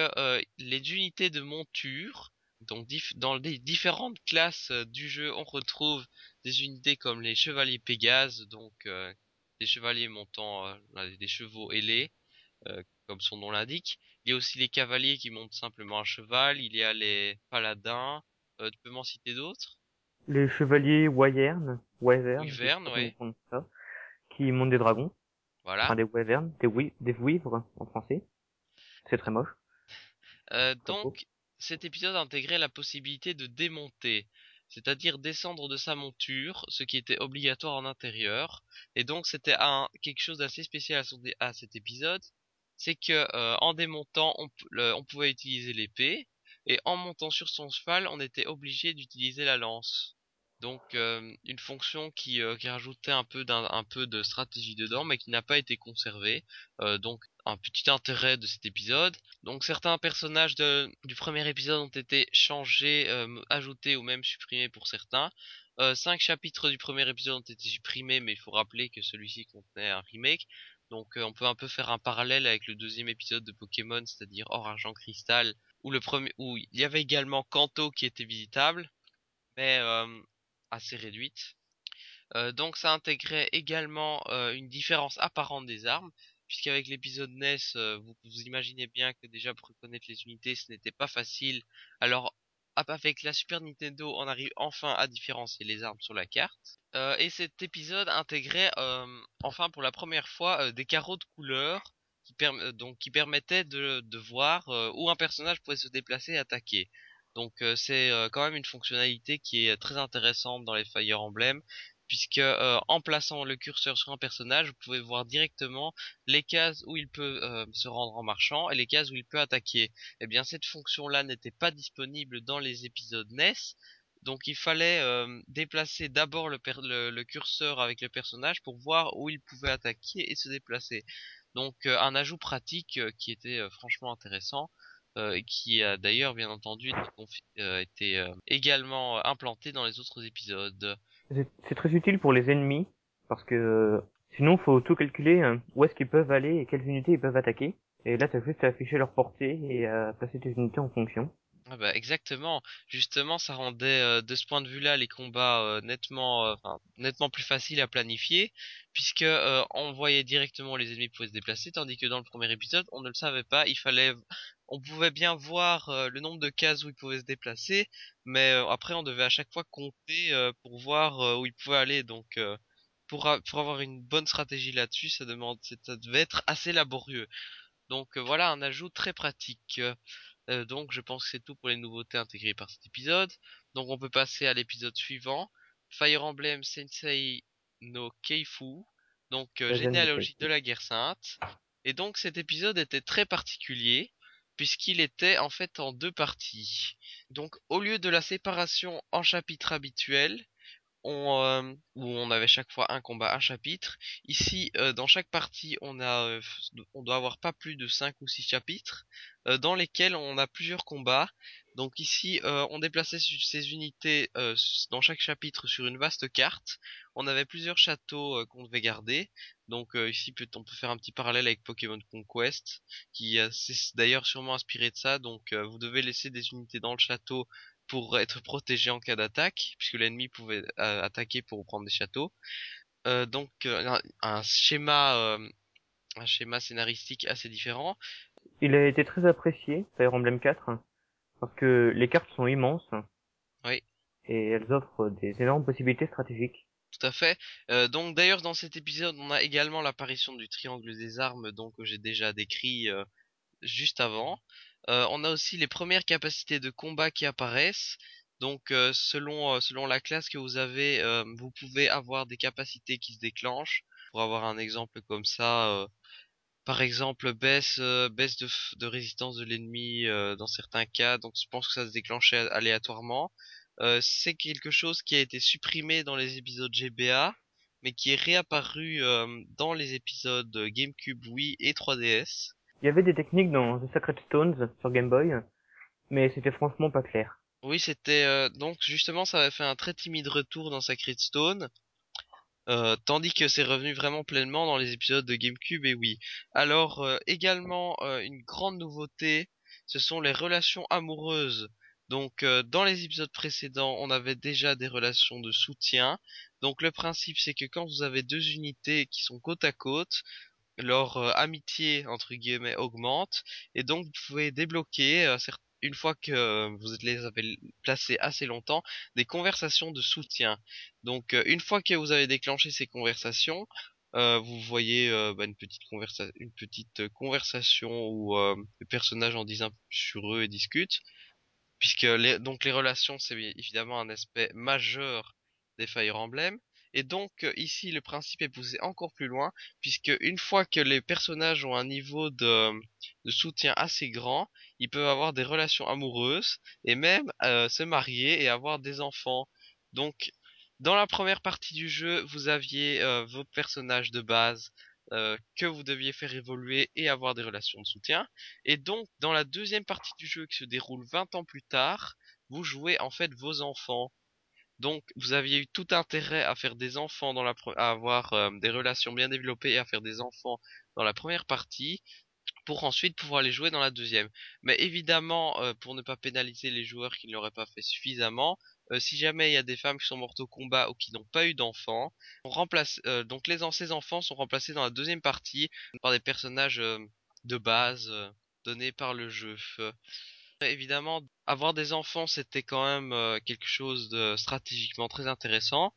les unités de monture donc dans les différentes classes du jeu on retrouve des unités comme les chevaliers Pégase donc des chevaliers montant des chevaux ailés comme son nom l'indique. Il y a aussi les cavaliers qui montent simplement à cheval. Il y a les paladins. Euh, tu peux m'en citer d'autres? Les chevaliers wyvern, wyvern, oui. qui montent des dragons. Voilà. Enfin des wyverns, des, wi des vouivres en français. C'est très moche. Euh, donc, cet épisode intégrait la possibilité de démonter, c'est-à-dire descendre de sa monture, ce qui était obligatoire en intérieur. Et donc, c'était un quelque chose d'assez spécial à, cet épisode, c'est que euh, en démontant, on, pouvait utiliser l'épée, et en montant sur son cheval, on était obligé d'utiliser la lance. Donc euh, une fonction qui, euh, qui rajoutait un peu d'un peu de stratégie dedans, mais qui n'a pas été conservée. donc un petit intérêt de cet épisode. Donc certains personnages du premier épisode ont été changés, ajoutés ou même supprimés pour certains. cinq chapitres du premier épisode ont été supprimés, mais il faut rappeler que celui-ci contenait un remake. Donc euh, on peut un peu faire un parallèle avec le deuxième épisode de Pokémon, c'est-à-dire Or Argent Cristal, où le premier, où il y avait également Kanto qui était visitable, mais euh, assez réduite. Euh, donc ça intégrait également une différence apparente des armes, puisqu'avec l'épisode NES, vous, vous imaginez bien que déjà pour reconnaître les unités, ce n'était pas facile. Alors avec la Super Nintendo, on arrive enfin à différencier les armes sur la carte. Euh, et cet épisode intégrait euh, enfin pour la première fois euh, des carreaux de couleur qui, permettaient de voir où un personnage pouvait se déplacer et attaquer. Donc c'est quand même une fonctionnalité qui est très intéressante dans les Fire Emblem puisque euh, en plaçant le curseur sur un personnage, vous pouvez voir directement les cases où il peut euh, se rendre en marchant et les cases où il peut attaquer. Eh bien cette fonction-là n'était pas disponible dans les épisodes NES, donc il fallait euh, déplacer d'abord le, curseur avec le personnage pour voir où il pouvait attaquer et se déplacer. Donc un ajout pratique qui était franchement intéressant. Et qui a d'ailleurs bien entendu été également implanté dans les autres épisodes. C'est très utile pour les ennemis, parce que sinon faut tout calculer hein, où est-ce qu'ils peuvent aller et quelles unités ils peuvent attaquer. Et là t'as juste à afficher leur portée et à passer tes unités en fonction. Ah bah exactement. Justement, ça rendait euh, de ce point de vue-là les combats euh, nettement, euh, nettement plus faciles à planifier, puisque on voyait directement les ennemis pouvaient se déplacer, tandis que dans le premier épisode, on ne le savait pas. Il fallait, on pouvait bien voir le nombre de cases où ils pouvaient se déplacer, mais après on devait à chaque fois compter pour voir où ils pouvaient aller. Donc pour, pour avoir une bonne stratégie là-dessus, ça demande, ça devait être assez laborieux. Donc voilà un ajout très pratique. Euh, donc je pense que c'est tout pour les nouveautés intégrées par cet épisode. Donc on peut passer à l'épisode suivant. Fire Emblem Sensei no Keifu. Donc euh, généalogie de la guerre sainte. Et donc cet épisode était très particulier puisqu'il était en fait en deux parties. Donc au lieu de la séparation en chapitres habituels, on, euh, où on avait chaque fois un combat, un chapitre. Ici, euh, dans chaque partie, on a, euh, on doit avoir pas plus de 5 ou 6 chapitres, euh, dans lesquels on a plusieurs combats. Donc ici, euh, on déplaçait ces unités euh, dans chaque chapitre sur une vaste carte. On avait plusieurs châteaux qu'on devait garder. Donc ici, peut- on peut faire un petit parallèle avec Pokémon Conquest, qui s'est d'ailleurs sûrement inspiré de ça. Donc vous devez laisser des unités dans le château pour être protégé en cas d'attaque, puisque l'ennemi pouvait euh, attaquer pour prendre des châteaux. Euh, donc euh, un, un schéma, un schéma scénaristique assez différent. Il a été très apprécié, Fire Emblem 4, parce que les cartes sont immenses. Oui. Et elles offrent des énormes possibilités stratégiques. Tout à fait. Euh, donc d'ailleurs dans cet épisode, on a également l'apparition du triangle des armes, donc que j'ai déjà décrit euh, juste avant. Euh, on a aussi les premières capacités de combat qui apparaissent. Donc euh, selon euh, selon la classe que vous avez, vous pouvez avoir des capacités qui se déclenchent. Pour avoir un exemple comme ça, par exemple baisse baisse de, de résistance de l'ennemi dans certains cas. Donc je pense que ça se déclenchait aléatoirement. C'est quelque chose qui a été supprimé dans les épisodes GBA, mais qui est réapparu dans les épisodes GameCube, Wii et 3DS. Il y avait des techniques dans The Sacred Stones sur Game Boy, mais c'était franchement pas clair. Oui, c'était euh, donc justement ça avait fait un très timide retour dans Sacred Stone, euh, tandis que c'est revenu vraiment pleinement dans les épisodes de GameCube et Wii. Alors euh, également euh, une grande nouveauté, ce sont les relations amoureuses. Donc euh, dans les épisodes précédents, on avait déjà des relations de soutien. Donc le principe c'est que quand vous avez deux unités qui sont côte à côte, leur euh, amitié entre guillemets augmente. Et donc vous pouvez débloquer euh, une fois que euh, vous les avez placés assez longtemps des conversations de soutien. Donc une fois que vous avez déclenché ces conversations, vous voyez bah, une petite conversation où les personnages en disent un peu sur eux et discutent. Puisque les, donc les relations c'est évidemment un aspect majeur des Fire Emblem et donc euh, ici le principe est poussé encore plus loin puisque une fois que les personnages ont un niveau de, de soutien assez grand ils peuvent avoir des relations amoureuses et même euh, se marier et avoir des enfants donc dans la première partie du jeu vous aviez euh, vos personnages de base euh, que vous deviez faire évoluer et avoir des relations de soutien et donc, dans la deuxième partie du jeu qui se déroule 20 ans plus tard, vous jouez en fait vos enfants. Donc, vous aviez eu tout intérêt à faire des enfants dans la à avoir euh, des relations bien développées et à faire des enfants dans la première partie pour ensuite pouvoir les jouer dans la deuxième. Mais évidemment, euh, pour ne pas pénaliser les joueurs qui ne l'auraient pas fait suffisamment, euh, si jamais il y a des femmes qui sont mortes au combat ou qui n'ont pas eu d'enfants, donc les ces enfants sont remplacés dans la deuxième partie par des personnages de base donnés par le jeu. Évidemment, avoir des enfants, c'était quand même euh, quelque chose de stratégiquement très intéressant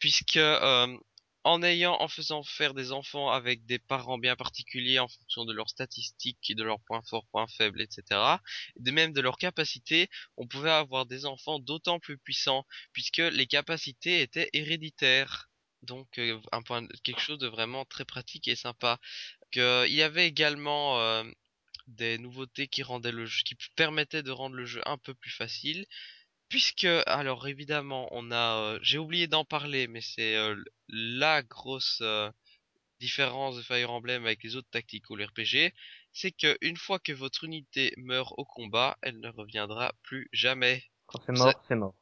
puisque euh, en ayant, en faisant faire des enfants avec des parents bien particuliers en fonction de leurs statistiques, de leurs points forts, points faibles, etc., et de même de leurs capacités, on pouvait avoir des enfants d'autant plus puissants puisque les capacités étaient héréditaires. Donc euh, un point, quelque chose de vraiment très pratique et sympa. Que, il y avait également euh, des nouveautés qui rendaient le jeu, qui permettaient de rendre le jeu un peu plus facile puisque alors évidemment on a euh, j'ai oublié d'en parler mais c'est euh, la grosse euh, différence de Fire Emblem avec les autres tactical RPG c'est que une fois que votre unité meurt au combat elle ne reviendra plus jamais Quand c'est mort, c'est mort.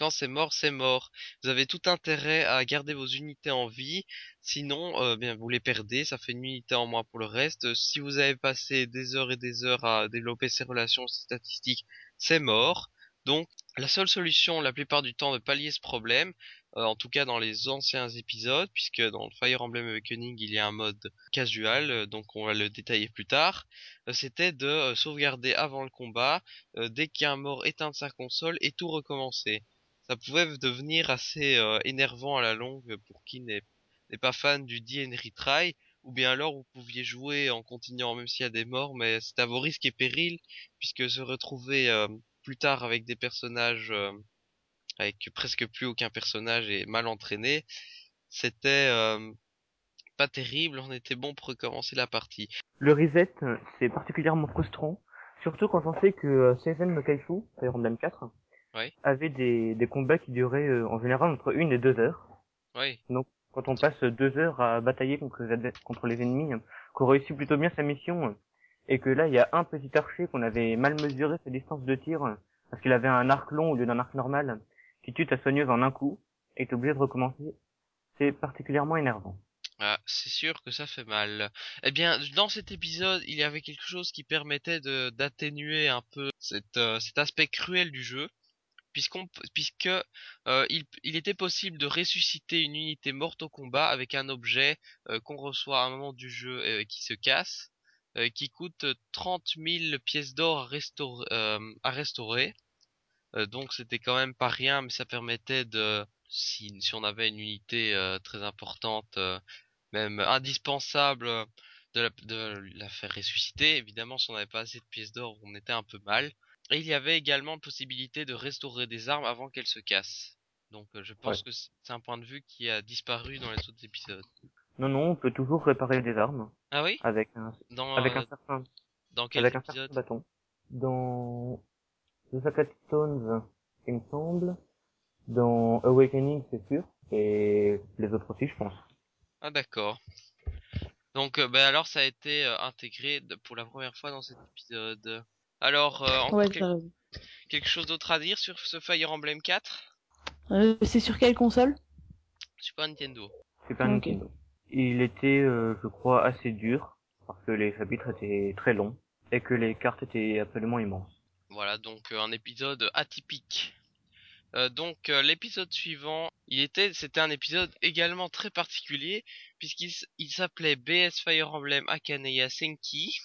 Quand c'est mort, c'est mort. Vous avez tout intérêt à garder vos unités en vie, sinon, euh, bien, vous les perdez. Ça fait une unité en moins pour le reste. Si vous avez passé des heures et des heures à développer ces relations, statistiques, c'est mort. Donc, la seule solution, la plupart du temps, de pallier ce problème, euh, en tout cas dans les anciens épisodes, puisque dans Fire Emblem Awakening, il y a un mode casual, euh, donc on va le détailler plus tard, c'était de sauvegarder avant le combat, dès qu'il y a un mort, éteindre sa console et tout recommencer ça pouvait devenir assez euh, énervant à la longue pour qui n'est pas fan du die and retry, ou bien alors vous pouviez jouer en continuant même s'il y a des morts, mais c'est à vos risques et périls, puisque se retrouver euh, plus tard avec des personnages euh, avec presque plus aucun personnage et mal entraîné, c'était euh, pas terrible, on était bon pour recommencer la partie. Le reset, c'est particulièrement frustrant, surtout quand on sait que euh, Seisen no Kaifu, Fire Emblem 4, Oui. avait des, des combats qui duraient euh, en général entre une et deux heures. Oui. Quand on passe deux heures à batailler contre les, contre les ennemis, hein, qu'on réussit plutôt bien sa mission, hein, et que là il y a un petit archer qu'on avait mal mesuré sa distance de tir, hein, parce qu'il avait un arc long au lieu d'un arc normal, qui tue ta soigneuse en un coup, et t'es obligé de recommencer, c'est particulièrement énervant. Ah, c'est sûr que ça fait mal. Eh bien, dans cet épisode, il y avait quelque chose qui permettait d'atténuer un peu cet, euh, cet aspect cruel du jeu, puisqu'on puisque euh, il, était possible de ressusciter une unité morte au combat avec un objet euh, qu'on reçoit à un moment du jeu euh, qui se casse, qui coûte 30 000 pièces d'or à, restaurer donc c'était quand même pas rien, mais ça permettait de si, on avait une unité très importante, même indispensable, de la, de la faire ressusciter. Évidemment, si on n'avait pas assez de pièces d'or, on était un peu mal. Il y avait également possibilité de restaurer des armes avant qu'elles se cassent. Donc euh, je pense Ouais. que c'est un point de vue qui a disparu dans les autres épisodes. Non, non, on peut toujours réparer des armes, Ah oui? avec un, Dans, avec euh, un certain, dans quel avec un certain bâton. Dans The Sacred Stones, il me semble, dans Awakening, c'est sûr, et les autres aussi, je pense. Ah d'accord. Donc euh, ben alors ça a été euh, intégré pour la première fois dans cet épisode. Alors euh, Ouais, quel- quelque chose d'autre à dire sur ce Fire Emblem 4 euh, c'est sur quelle console? Super Nintendo. Super. Nintendo. Il était, euh, je crois, assez dur, parce que les chapitres étaient très longs, et que les cartes étaient absolument immenses. Voilà donc euh, un épisode atypique. Euh, donc euh, l'épisode suivant, il était, c'était un épisode également très particulier puisqu'il s'appelait BS Fire Emblem Akaneya Senki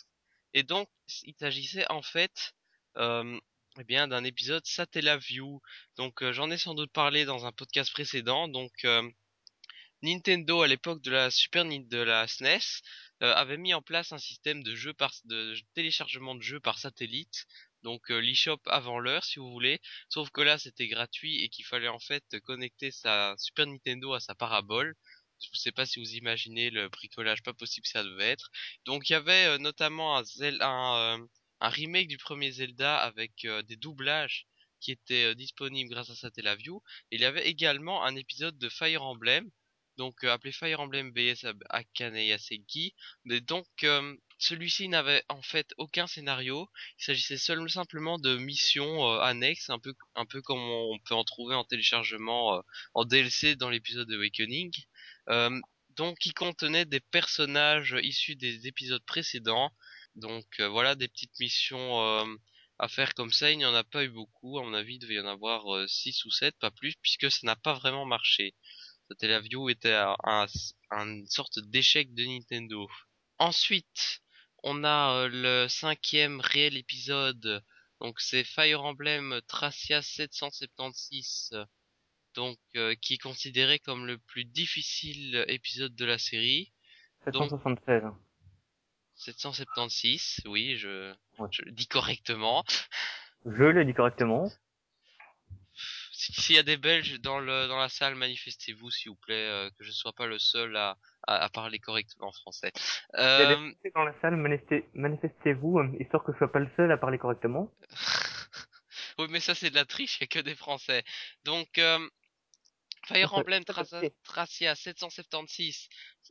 et donc il s'agissait en fait, euh, eh d'un épisode Satellaview. Donc euh, j'en ai sans doute parlé dans un podcast précédent. Donc euh, Nintendo à l'époque de la Super de la SNES euh, avait mis en place un système de jeu par de téléchargement de jeux par satellite. Donc l'eShop avant l'heure si vous voulez. Sauf que là c'était gratuit et qu'il fallait en fait connecter sa Super Nintendo à sa parabole. Je ne sais pas si vous imaginez le bricolage pas possible que ça devait être. Donc il y avait euh, notamment euh, un remake du premier Zelda avec euh, des doublages qui étaient disponibles grâce à Satellaview. Il y avait également un épisode de Fire Emblem, donc appelé Fire Emblem BS Akane Yaseki. Mais donc celui-ci n'avait en fait aucun scénario. Il s'agissait simplement de missions annexes, un peu un peu comme on peut en trouver en téléchargement en DLC dans l'épisode Awakening. Euh, donc qui contenait des personnages issus des épisodes précédents. Donc euh, voilà des petites missions euh, à faire comme ça. Il n'y en a pas eu beaucoup. À mon avis, il devait y en avoir 6 ou 7, pas plus, puisque ça n'a pas vraiment marché. Satellaview était un, un, une sorte d'échec de Nintendo. Ensuite, on a le cinquième réel épisode. Donc c'est Fire Emblem Tracia 776. Euh, Donc euh, qui est considéré comme le plus difficile épisode de la série. Donc- 776. 776, oui, je, Ouais. je le dis correctement. Je l'ai dit correctement. Si- S'il y a des Belges dans le dans la salle, manifestez-vous s'il vous plaît, euh, que je ne sois pas le seul à, à, à parler correctement français. Il y a des Euh, Français dans la salle, manifestez- manifestez-vous, euh, histoire que je sois pas le seul à parler correctement. (laughs) oui, mais ça c'est de la triche, il y a que des Français. Donc, euh, Fire Emblem Tracia 776,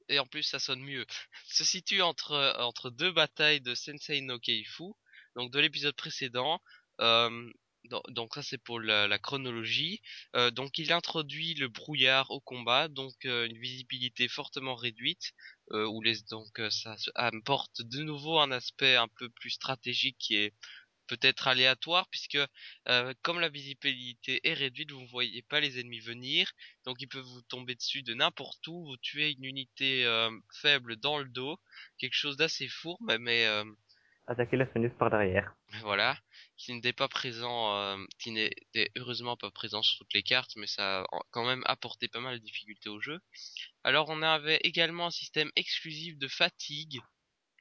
et en plus ça sonne mieux, se situe entre, entre deux batailles de Sensei no Keifu, donc de l'épisode précédent. Euh, do- donc ça c'est pour la, la chronologie. Euh, donc il introduit le brouillard au combat, donc euh, une visibilité fortement réduite, euh, où les, donc euh, ça apporte de nouveau un aspect un peu plus stratégique qui est peut-être aléatoire puisque euh, comme la visibilité est réduite, vous ne voyez pas les ennemis venir, donc ils peuvent vous tomber dessus de n'importe où, vous tuez une unité euh, faible dans le dos, quelque chose d'assez fourbe, mais, euh, Attaquer la soigneuse par derrière. voilà, qui n'était pas présent, euh, qui n'était heureusement pas présent sur toutes les cartes, mais ça a quand même apporté pas mal de difficultés au jeu. Alors on avait également un système exclusif de fatigue,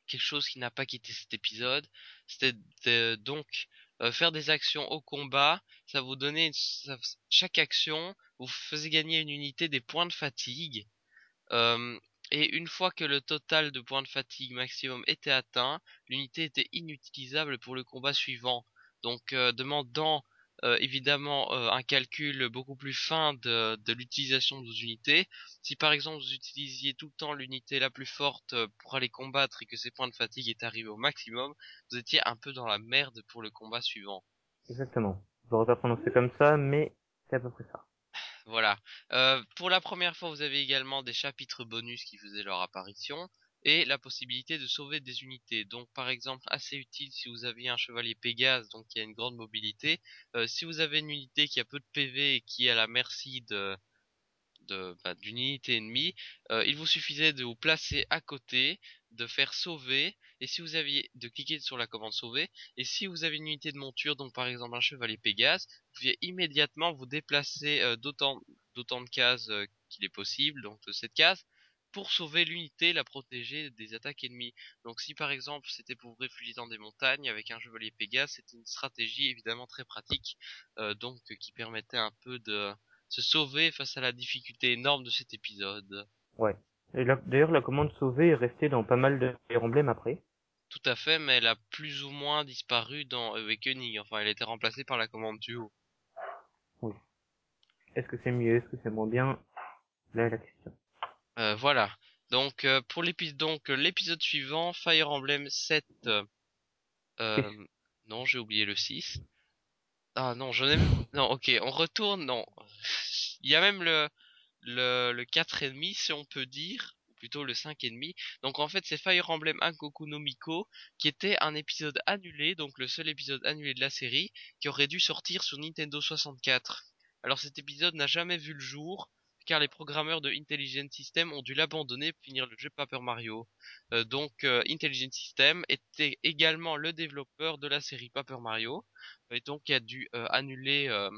quelque chose qui n'a pas quitté cet épisode. C'était donc euh, faire des actions au combat, ça vous donnait chaque action vous faisait gagner une unité des points de fatigue. Euh, et une fois que le total de points de fatigue maximum était atteint, l'unité était inutilisable pour le combat suivant. Donc euh, demandant euh, évidemment euh, un calcul beaucoup plus fin de, de l'utilisation de vos unités. Si par exemple vous utilisiez tout le temps l'unité la plus forte euh, pour aller combattre et que ses points de fatigue étaient arrivés au maximum, vous étiez un peu dans la merde pour le combat suivant. Exactement. Je l'aurais pas prononcé comme ça, mais c'est à peu près ça. Voilà. Euh, pour la première fois, vous avez également des chapitres bonus qui faisaient leur apparition et la possibilité de sauver des unités. Donc par exemple, assez utile si vous aviez un chevalier Pégase, donc qui a une grande mobilité. Euh, si vous avez une unité qui a peu de PV et qui est à la merci de bah, d'une unité ennemie, euh, il vous suffisait de vous placer à côté, de faire sauver, et si vous aviez de cliquer sur la commande sauver, et si vous avez une unité de monture, donc par exemple un chevalier Pégase, vous pouviez immédiatement vous déplacer euh, d'autant d'autant de cases qu'il est possible, donc de cette case, pour sauver l'unité, la protéger des attaques ennemies. Donc si par exemple c'était pour vous réfugier dans des montagnes avec un chevalier Pégase, c'était une stratégie évidemment très pratique, euh, donc euh, qui permettait un peu de se sauver face à la difficulté énorme de cet épisode. Ouais. Et d'ailleurs, la commande sauver est restée dans pas mal de Emblem après. Tout à fait, mais elle a plus ou moins disparu dans Awakening. Enfin, elle a été remplacée par la commande duo. Est-ce que c'est mieux, est-ce que c'est moins bien? Là est la question. Euh, voilà. Donc euh, pour l'épisode donc euh, l'épisode suivant, Fire Emblem 7 euh, non, j'ai oublié le 6. Ah non, je n'ai même non, OK, on retourne non. Il y a même le le le 4 et demi si on peut dire, ou plutôt le 5 et demi. Donc en fait, c'est Fire Emblem Ankoku no Miko qui était un épisode annulé, donc le seul épisode annulé de la série qui aurait dû sortir sur Nintendo 64. Alors cet épisode n'a jamais vu le jour car les programmeurs de Intelligent System ont dû l'abandonner pour finir le jeu Paper Mario. Euh, donc euh, Intelligent System était également le développeur de la série Paper Mario et donc a dû euh, annuler euh,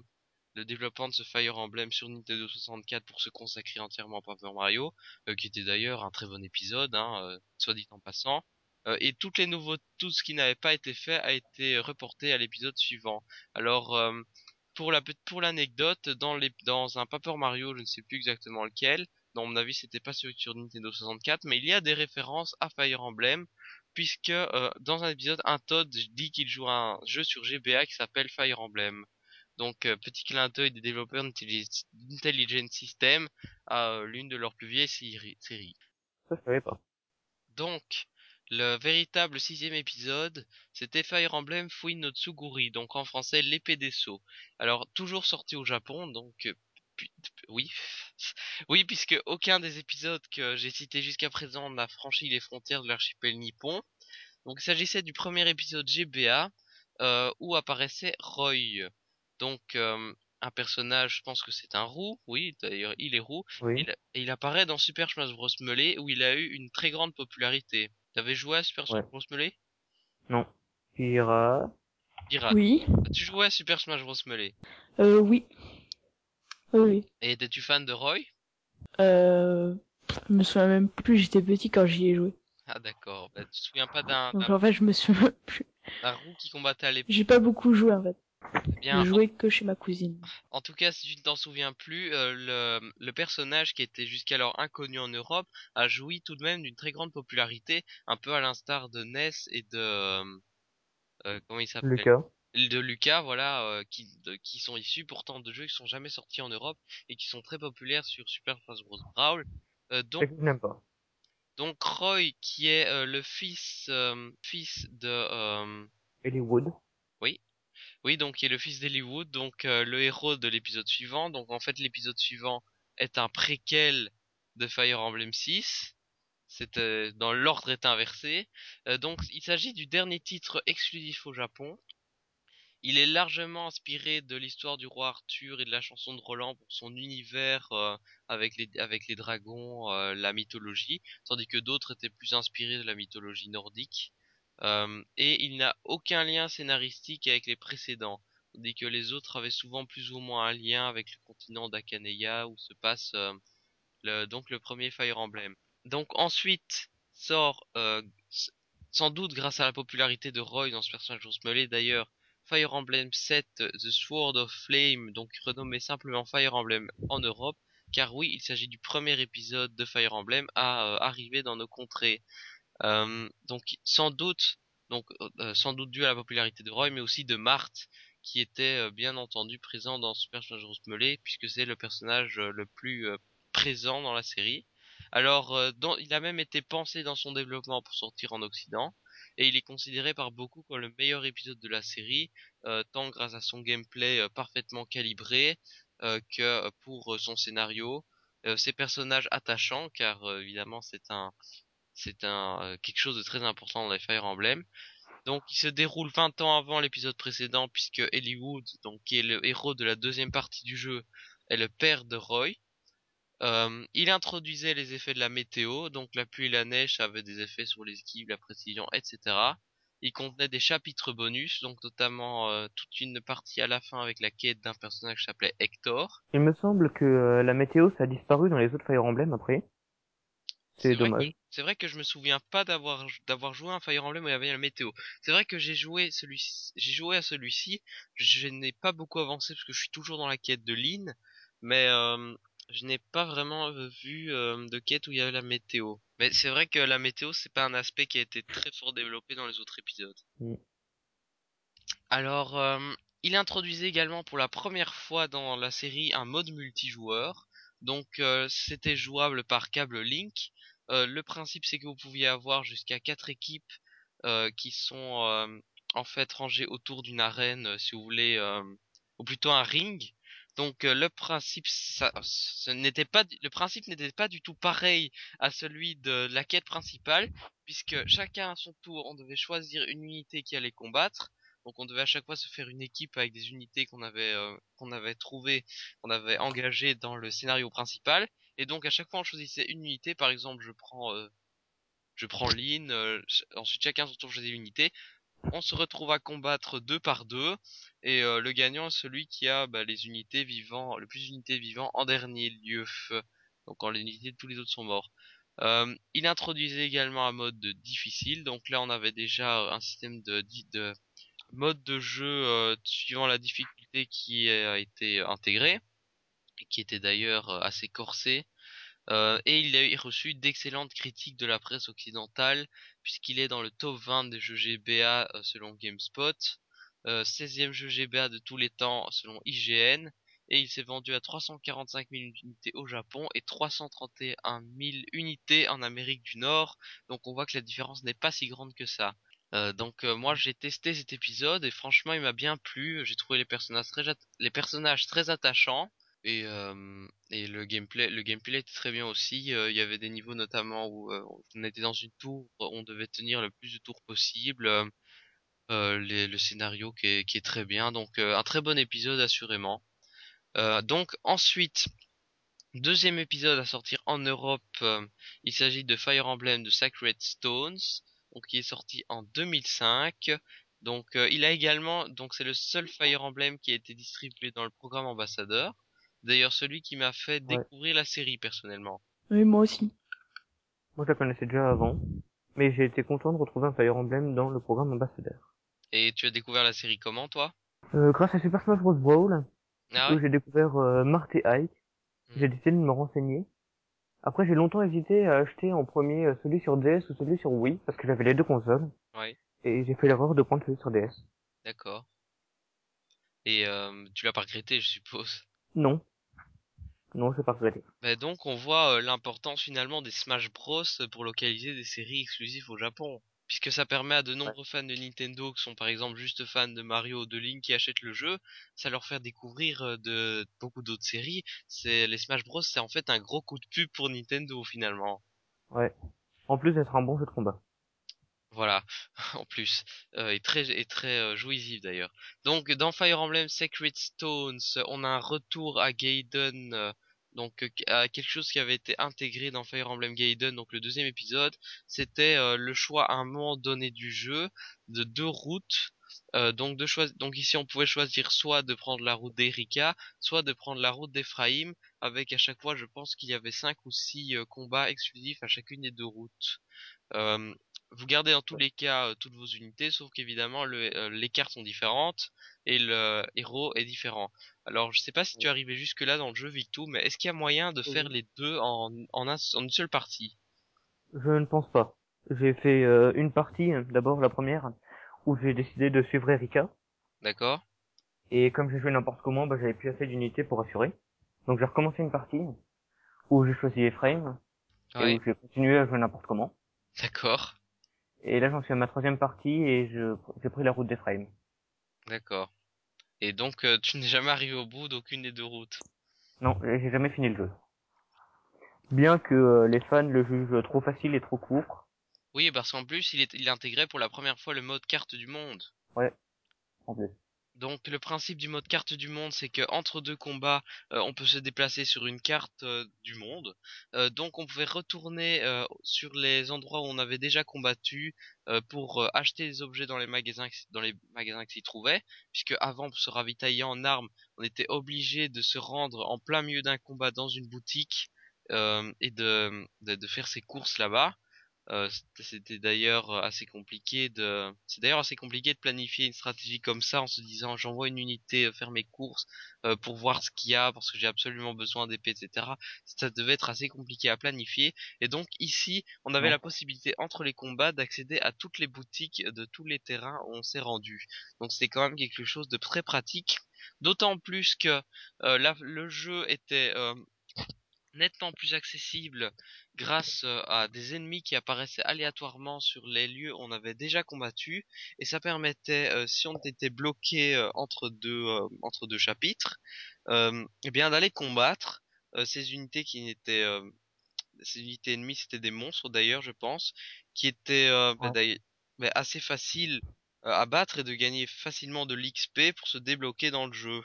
le développement de ce Fire Emblem sur Nintendo 64 pour se consacrer entièrement à Paper Mario, euh, qui était d'ailleurs un très bon épisode, hein, euh, soit dit en passant. Euh, et toutes les nouveaux, tout ce qui n'avait pas été fait a été reporté à l'épisode suivant. Alors euh, pour la pour l'anecdote, dans les dans un Paper Mario, je ne sais plus exactement lequel. Dans mon avis, c'était pas celui sur Nintendo 64, mais il y a des références à Fire Emblem, puisque euh, dans un épisode, un Todd dit qu'il joue à un jeu sur GBA qui s'appelle Fire Emblem. Donc euh, petit clin d'œil des développeurs d'Intelli- d'Intelligent System à euh, l'une de leurs plus vieilles séri- séries. Ça, je savais pas. Donc, le véritable sixième épisode, c'était Fire Emblem Fui no Tsuguri, donc en français l'épée des sceaux. Alors, toujours sorti au Japon, donc euh, oui, (laughs) oui, puisque aucun des épisodes que j'ai cités jusqu'à présent n'a franchi les frontières de l'archipel nippon. Donc, il s'agissait du premier épisode GBA euh, où apparaissait Roy. Donc, euh, un personnage, je pense que c'est un roux, oui, d'ailleurs, il est roux, Oui. il apparaît dans Super Smash Bros. Melee où il a eu une très grande popularité. T'avais joué à Super Smash Ouais. Bros. Melee? Non. Pira. Pirate. Oui. Tu jouais à Super Smash Bros. Melee? Euh, oui. Oui, oui. Et étais-tu fan de Roy? Euh, je me souviens même plus, j'étais petit quand j'y ai joué. Ah d'accord. Bah, tu te souviens pas d'un Donc d'un- en fait, je me souviens (laughs) plus. d'un roux qui combattait à l'époque J'ai pas beaucoup joué en fait. Bien J'ai joué que chez ma cousine. En tout cas, si tu ne t'en souviens plus, euh, le, le personnage qui était jusqu'alors inconnu en Europe a joui tout de même d'une très grande popularité, un peu à l'instar de Ness et de euh, euh, comment il s'appelle? Lucas. de Lucas, voilà, euh, qui, de- qui sont issus pourtant de jeux qui sont jamais sortis en Europe et qui sont très populaires sur Super Smash Bros. Brawl. Euh, donc, n'aime pas. donc Roy, qui est euh, le fils euh, fils de euh, Ellie Wood. Oui, donc qui est le fils d'Hollywood, donc euh, le héros de l'épisode suivant. Donc en fait, l'épisode suivant est un préquel de Fire Emblem 6. C'est euh, dans l'ordre est inversé. Euh, donc il s'agit du dernier titre exclusif au Japon. Il est largement inspiré de l'histoire du roi Arthur et de la chanson de Roland pour son univers avec les dragons, la mythologie, tandis que d'autres étaient plus inspirés de la mythologie nordique. Euh, et il n'a aucun lien scénaristique avec les précédents, tandis que les autres avaient souvent plus ou moins un lien avec le continent d'Akaneya où se passe euh, le, donc le premier Fire Emblem. Donc ensuite sort, euh, sans doute grâce à la popularité de Roy dans ce personnage. Melee d'ailleurs, Fire Emblem 7 euh, The Sword of Flame, donc renommé simplement Fire Emblem en Europe, car oui, il s'agit du premier épisode de Fire Emblem à arriver dans nos contrées. Euh, donc sans doute, donc euh, sans doute dû à la popularité de Roy, mais aussi de Marthe, qui était euh, bien entendu présent dans Super Smash Bros Melee puisque c'est le personnage euh, le plus euh, présent dans la série. Alors, euh, il a même été pensé dans son développement pour sortir en Occident, et il est considéré par beaucoup comme le meilleur épisode de la série, euh, tant grâce à son gameplay euh, parfaitement calibré euh, que euh, pour euh, son scénario, euh, ses personnages attachants, car euh, évidemment c'est un c'est un euh, quelque chose de très important dans les Fire Emblem. Donc, il se déroule 20 ans avant l'épisode précédent, puisque Ellie Wood, donc qui est le héros de la deuxième partie du jeu, est le père de Roy. Euh, il introduisait les effets de la météo, donc la pluie et la neige avaient des effets sur l'esquive, la précision, etc. Il contenait des chapitres bonus, donc notamment euh, toute une partie à la fin avec la quête d'un personnage qui s'appelait Hector. Il me semble que euh, la météo, ça a disparu dans les autres Fire Emblem après. C'est vrai dommage. que- C'est vrai que je me souviens pas d'avoir d'avoir joué à un Fire Emblem où il y avait la météo. C'est vrai que j'ai joué celui j'ai joué à celui-ci. Je n'ai pas beaucoup avancé parce que je suis toujours dans la quête de Lynn, mais euh, je n'ai pas vraiment euh, vu euh, de quête où il y avait la météo. Mais c'est vrai que la météo c'est pas un aspect qui a été très fort développé dans les autres épisodes. Mm. Alors, euh, il introduisait également pour la première fois dans la série un mode multijoueur. Donc, euh, c'était jouable par câble Link. Euh, le principe, c'est que vous pouviez avoir jusqu'à quatre équipes euh, qui sont en fait rangées autour d'une arène, si vous voulez, ou plutôt un ring. Donc, le principe, ça, ce n'était pas, le principe n'était pas du tout pareil à celui de la quête principale, puisque chacun à son tour, on devait choisir une unité qui allait combattre. Donc on devait à chaque fois se faire une équipe avec des unités qu'on avait euh, qu'on avait trouvées, qu'on avait engagées dans le scénario principal. Et donc à chaque fois on choisissait une unité. Par exemple, je prends euh, je prends Lynn. euh, ensuite chacun son tour choisit une unité. On se retrouve à combattre deux par deux. Et euh, le gagnant est celui qui a bah, les unités vivant, le plus d'unités vivant en dernier lieu. Donc quand les unités de tous les autres sont morts. Euh, il introduisait également un mode de difficile. Donc là on avait déjà un système de, de mode de jeu euh, suivant la difficulté qui a été intégré et qui était d'ailleurs euh, assez corsé. Euh, et il a reçu d'excellentes critiques de la presse occidentale puisqu'il est dans le top 20 des jeux GBA euh, selon GameSpot, euh, 16e jeu GBA de tous les temps selon IGN et il s'est vendu à 345 000 unités au Japon et 331 000 unités en Amérique du Nord. Donc on voit que la différence n'est pas si grande que ça. Euh, donc euh, moi j'ai testé cet épisode et franchement il m'a bien plu. J'ai trouvé les personnages très attachants et euh, et le gameplay le gameplay était très bien aussi. Il y avait des niveaux notamment où on était dans une tour, on devait tenir le plus de tours possible. Le scénario qui est, très bien donc un très bon épisode assurément. Donc ensuite Deuxième épisode à sortir en Europe, il s'agit de Fire Emblem de Sacred Stones, donc qui est sorti en 2005. Donc euh, il a également, donc c'est le seul Fire Emblem qui a été distribué dans le programme ambassadeur. D'ailleurs celui qui m'a fait Ouais. découvrir la série personnellement. Oui, moi aussi. Moi, je la connaissais déjà avant, mais j'ai été content de retrouver un Fire Emblem dans le programme ambassadeur. Et tu as découvert la série comment toi? Euh, grâce à Super Smash Bros. Brawl, Ah où j'ai découvert euh, Marth et Ike, Mhm. j'ai décidé de me renseigner. Après, j'ai longtemps hésité à acheter en premier euh, celui sur DS ou celui sur Wii, parce que j'avais les deux consoles, Ouais, et j'ai fait l'erreur de prendre celui sur DS. d'accord. Et euh, tu l'as pas regretté je suppose? Non. Non, vais pas regretter. Bah donc on voit euh, l'importance finalement des Smash Bros pour localiser des séries exclusives au Japon. Puisque ça permet à de nombreux fans de Nintendo qui sont par exemple juste fans de Mario ou de Link qui achètent le jeu, ça leur fait découvrir euh, de beaucoup d'autres séries. C'est les Smash Bros c'est en fait un gros coup de pub pour Nintendo finalement. Ouais. En plus d'être un bon jeu de combat. Voilà, (laughs) en plus, euh, et très et très euh, jouissif d'ailleurs. Donc dans Fire Emblem Sacred Stones, on a un retour à Gaiden, euh, donc euh, à quelque chose qui avait été intégré dans Fire Emblem Gaiden, donc le deuxième épisode, c'était euh, le choix à un moment donné du jeu de deux routes. Euh, donc de donc ici on pouvait choisir soit de prendre la route d'Erika, soit de prendre la route d'Ephraim, avec à chaque fois je pense qu'il y avait cinq ou six combats exclusifs à chacune des deux routes. Vous gardez dans tous les cas euh, toutes vos unités, sauf qu'évidemment le- euh, les cartes sont différentes et le héros est différent. Alors je sais pas si tu es arrivé jusque là dans le jeu Victo, mais est-ce qu'il y a moyen de faire Oui. les deux en, en, un- en une seule partie? Je ne pense pas. J'ai fait euh, une partie, d'abord la première, où j'ai décidé de suivre Erika. D'accord Et comme j'ai joué n'importe comment, bah, j'avais plus assez d'unités pour assurer. Donc j'ai recommencé une partie où j'ai choisi Ephraim et Ouais, où j'ai continué à jouer n'importe comment. d'accord, Et là j'en suis à ma troisième partie et je j'ai pris la route d'Ephraim. d'accord. Et donc euh, tu n'es jamais arrivé au bout d'aucune des deux routes? Non, j'ai jamais fini le jeu. Bien que euh, les fans le jugent trop facile et trop court. Oui, parce qu'en plus il est il intégrait pour la première fois le mode carte du monde. En plus. Donc le principe du mode carte du monde, c'est que entre deux combats, euh, on peut se déplacer sur une carte euh, du monde. Euh, donc on pouvait retourner sur les endroits où on avait déjà combattu pour acheter des objets dans les magasins dans qui s'y trouvaient, puisque avant pour se ravitailler en armes, on était obligé de se rendre en plein milieu d'un combat dans une boutique et de faire ses courses là-bas. Euh, c'était c'était d'ailleurs euh, assez compliqué de c'est d'ailleurs assez compliqué de planifier une stratégie comme ça en se disant j'envoie une unité euh, faire mes courses euh, pour voir ce qu'il y a parce que j'ai absolument besoin d'épée etc ça devait être assez compliqué à planifier. Et donc ici on avait Ouais. la possibilité entre les combats d'accéder à toutes les boutiques de tous les terrains où on s'est rendu. Donc c'est quand même quelque chose de très pratique. D'autant plus que euh, là, le jeu était euh, nettement plus accessible grâce euh, à des ennemis qui apparaissaient aléatoirement sur les lieux où on avait déjà combattu. Et ça permettait euh, si on était bloqué euh, entre deux euh, entre deux chapitres euh, eh bien d'aller combattre euh, ces unités qui n'étaient euh, ces unités ennemies c'était des monstres d'ailleurs je pense qui étaient euh, bah, bah, assez faciles à battre et de gagner facilement de l'XP pour se débloquer dans le jeu.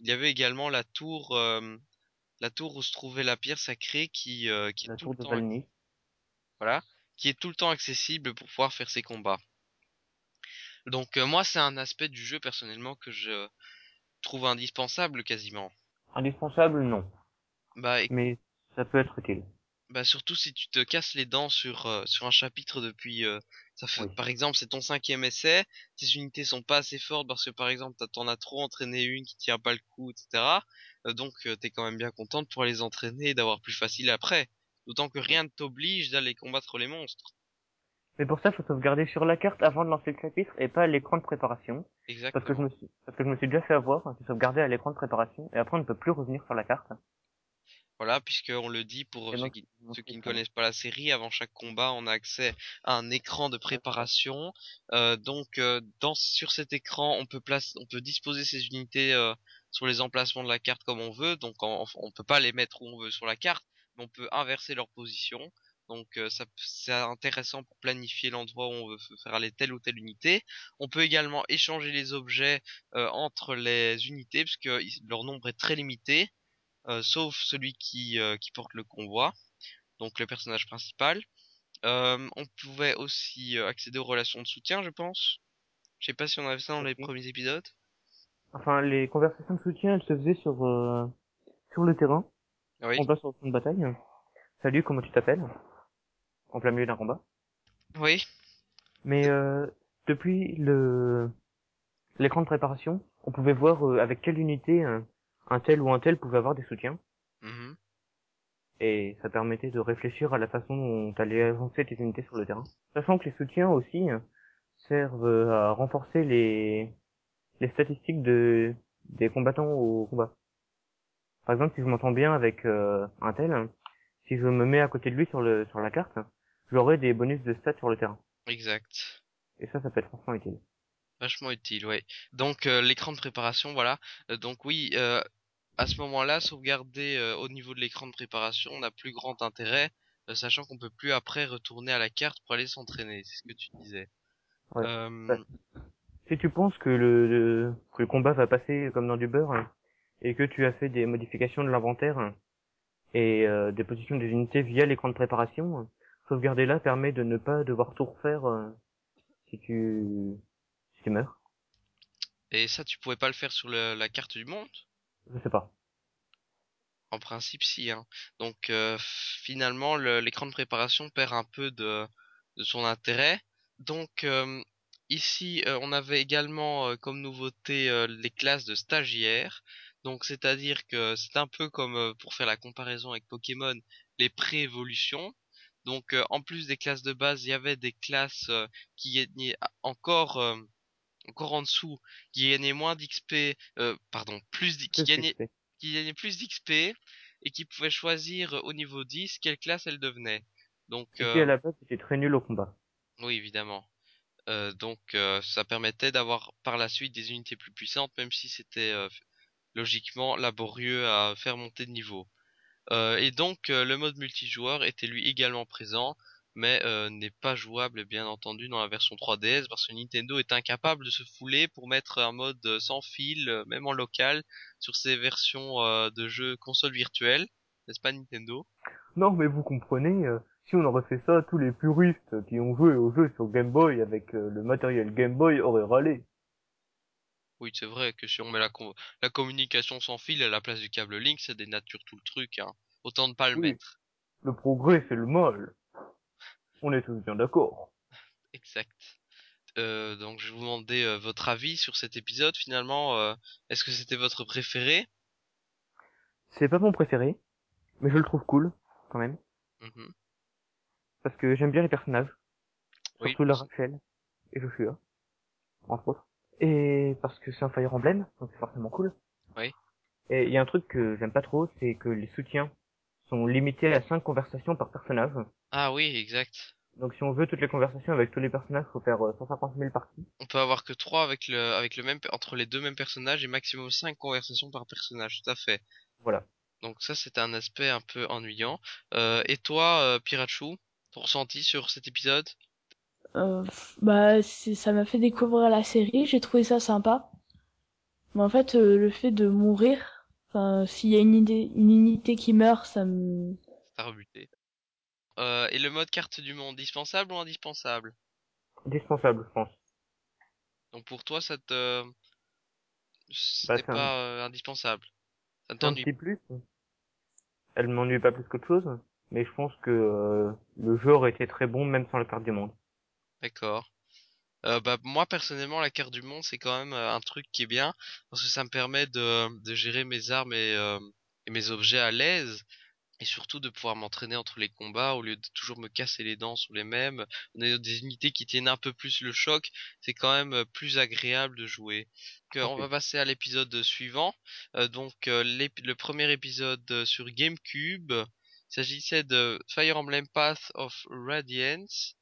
Il y avait également la tour euh, la tour où se trouvait la pierre sacrée qui, euh, qui est tout le temps, voilà, qui est tout le temps accessible pour pouvoir faire ses combats. Donc euh, moi c'est un aspect du jeu personnellement que je trouve indispensable quasiment. Indispensable, non. Bah, et- Mais ça peut être utile. bah surtout si tu te casses les dents sur euh, sur un chapitre depuis euh, ça fait Oui. par exemple c'est ton cinquième essai, tes unités sont pas assez fortes parce que par exemple t'en as trop entraîné une qui tient pas le coup etc. Euh, donc euh, t'es quand même bien content de pouvoir les entraîner et d'avoir plus facile après. D'autant que rien ne t'oblige d'aller combattre les monstres. Mais pour ça, faut sauvegarder sur la carte avant de lancer le chapitre et pas à l'écran de préparation. Parce que je Exactement. me suis, parce que je me suis déjà fait avoir, j'ai sauvegardé à l'écran de préparation et après on ne peut plus revenir sur la carte. Voilà, puisque on le dit pour ceux qui, donc, ceux qui ne connaissent pas la série, avant chaque combat, on a accès à un écran de préparation. Euh, donc, euh, dans sur cet écran, on peut placer, on peut disposer ces unités euh, sur les emplacements de la carte comme on veut. Donc, on, on peut pas les mettre où on veut sur la carte, mais on peut inverser leur position. Donc, euh, ça, c'est intéressant pour planifier l'endroit où on veut faire aller telle ou telle unité. On peut également échanger les objets euh, entre les unités, puisque leur nombre est très limité sauf celui qui, euh, qui porte le convoi, donc le personnage principal. Euh, on pouvait aussi euh, accéder aux relations de soutien, je pense. Je sais pas si on avait ça dans les premiers épisodes. Enfin, les conversations de soutien, elles se faisaient sur, euh, sur le terrain. Oui. On passe sur le de bataille. Salut, comment tu t'appelles? En plein milieu d'un combat. Oui. Mais, euh, depuis le, l'écran de préparation, on pouvait voir euh, avec quelle unité un, un tel ou un tel pouvait avoir des soutiens. Mhm. et ça permettait de réfléchir à la façon dont allait avancer tes unités sur le terrain. Sachant que les soutiens aussi euh, servent euh, à renforcer les, les statistiques de, des combattants au combat. Par exemple, si je m'entends bien avec euh, un tel, si je me mets à côté de lui sur, le, sur la carte, j'aurai des bonus de stats sur le terrain. Exact. Et ça, ça peut être franchement utile. Vachement utile, ouais. Donc euh, l'écran de préparation, voilà. Euh, donc oui, euh, à ce moment-là, sauvegarder euh, au niveau de l'écran de préparation n'a plus grand intérêt, euh, sachant qu'on peut plus après retourner à la carte pour aller s'entraîner. C'est ce que tu disais. Ouais. Euh, Ouais. Si tu penses que le, le- que le combat va passer comme dans du beurre, hein, et que tu as fait des modifications de l'inventaire, hein, et euh, des positions des unités via l'écran de préparation, hein, sauvegarder là permet de ne pas devoir tout refaire euh, si tu si tu meurs. Et ça, tu pouvais pas le faire sur le- la carte du monde? Je sais pas. En principe, si. Hein. Donc euh, finalement, le- l'écran de préparation perd un peu de, son intérêt. Donc euh, ici, euh, on avait également comme nouveauté les classes de stagiaires. Donc c'est-à-dire que c'est un peu comme pour faire la comparaison avec Pokémon, les pré-évolutions. Donc en plus des classes de base, il y avait des classes qui gagnaient encore encore en dessous, qui gagnait moins d'XP, euh, pardon, plus, qui gagnait, qui gagnait plus d'XP et qui pouvait choisir euh, au niveau 10 quelle classe elle devenait. Donc, Et euh, à la base était très nul au combat. oui, évidemment. Euh, donc, euh, ça permettait d'avoir par la suite des unités plus puissantes, même si c'était euh, logiquement laborieux à faire monter de niveau. Euh, et donc, euh, le mode multijoueur était lui également présent, mais euh, n'est pas jouable bien entendu dans la version 3DS parce que Nintendo est incapable de se fouler pour mettre un mode euh, sans fil, euh, même en local, sur ses versions euh, de jeux console virtuelle. N'est-ce pas Nintendo? Non, mais vous comprenez, euh, si on aurait fait ça, tous les puristes qui ont joué au jeu sur Game Boy avec euh, le matériel Game Boy auraient râlé. Oui, c'est vrai que si on met la, com- la communication sans fil à la place du câble Link, ça dénature tout le truc. Hein. Autant ne pas le Oui. mettre. Le progrès, c'est le mal. On est tous bien d'accord. Exact. Euh, donc je vais vous demander euh, votre avis sur cet épisode finalement. euh, Est-ce que c'était votre préféré? C'est pas mon préféré, mais je le trouve cool, quand même. Mhm. Parce que j'aime bien les personnages. Oui. Surtout la Rachel et Joshua, entre autres. Et parce que c'est un Fire Emblem, donc c'est forcément cool. Oui. Et il y a un truc que j'aime pas trop, c'est que les soutiens sont limités à 5 conversations par personnage. Ah oui, exact. Donc si on veut toutes les conversations avec tous les personnages, faut faire euh, 150 000 parties. On peut avoir que 3 avec le avec le même entre les deux mêmes personnages et maximum 5 conversations par personnage, tout à fait. Voilà. Donc ça c'est un aspect un peu ennuyant. Euh, et toi, euh, Pirachu, ton ressenti sur cet épisode? Euh, bah, c'est- ça m'a fait découvrir la série, j'ai trouvé ça sympa. Mais en fait, euh, le fait de mourir, enfin, s'il y a une idée, une unité qui meurt, ça me, T'as rebuté. Euh, et le mode carte du monde, dispensable ou indispensable? Indispensable, je pense. Donc pour toi, ça te... Bah, C'était c'est un- pas euh, indispensable. Ça ne t'ennuie petit plus. Elle m'ennuie pas plus qu'autre chose, mais je pense que euh, le jeu aurait été très bon même sans la carte du monde. D'accord. Euh, bah moi personnellement la carte du monde c'est quand même euh, un truc qui est bien parce que ça me permet de, de gérer mes armes et, euh, et mes objets à l'aise et surtout de pouvoir m'entraîner entre les combats au lieu de toujours me casser les dents sur les mêmes. On a des unités qui tiennent un peu plus le choc, c'est quand même euh, plus agréable de jouer. Que, on Ok. va passer à l'épisode suivant. Euh, donc euh, l'ép- le premier épisode euh, sur GameCube, il s'agissait de Fire Emblem Path of Radiance.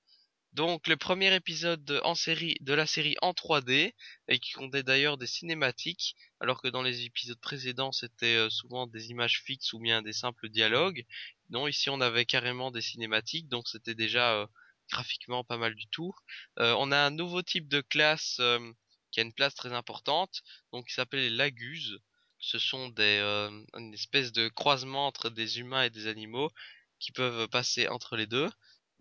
Donc le premier épisode en série de la série en 3D et qui comptait d'ailleurs des cinématiques alors que dans les épisodes précédents c'était euh, souvent des images fixes ou bien des simples dialogues. Non, ici on avait carrément des cinématiques donc c'était déjà euh, graphiquement pas mal du tout. Euh, on a un nouveau type de classe qui a une place très importante donc qui s'appelle les laguses. Ce sont des une espèce de croisement entre des humains et des animaux qui peuvent passer entre les deux.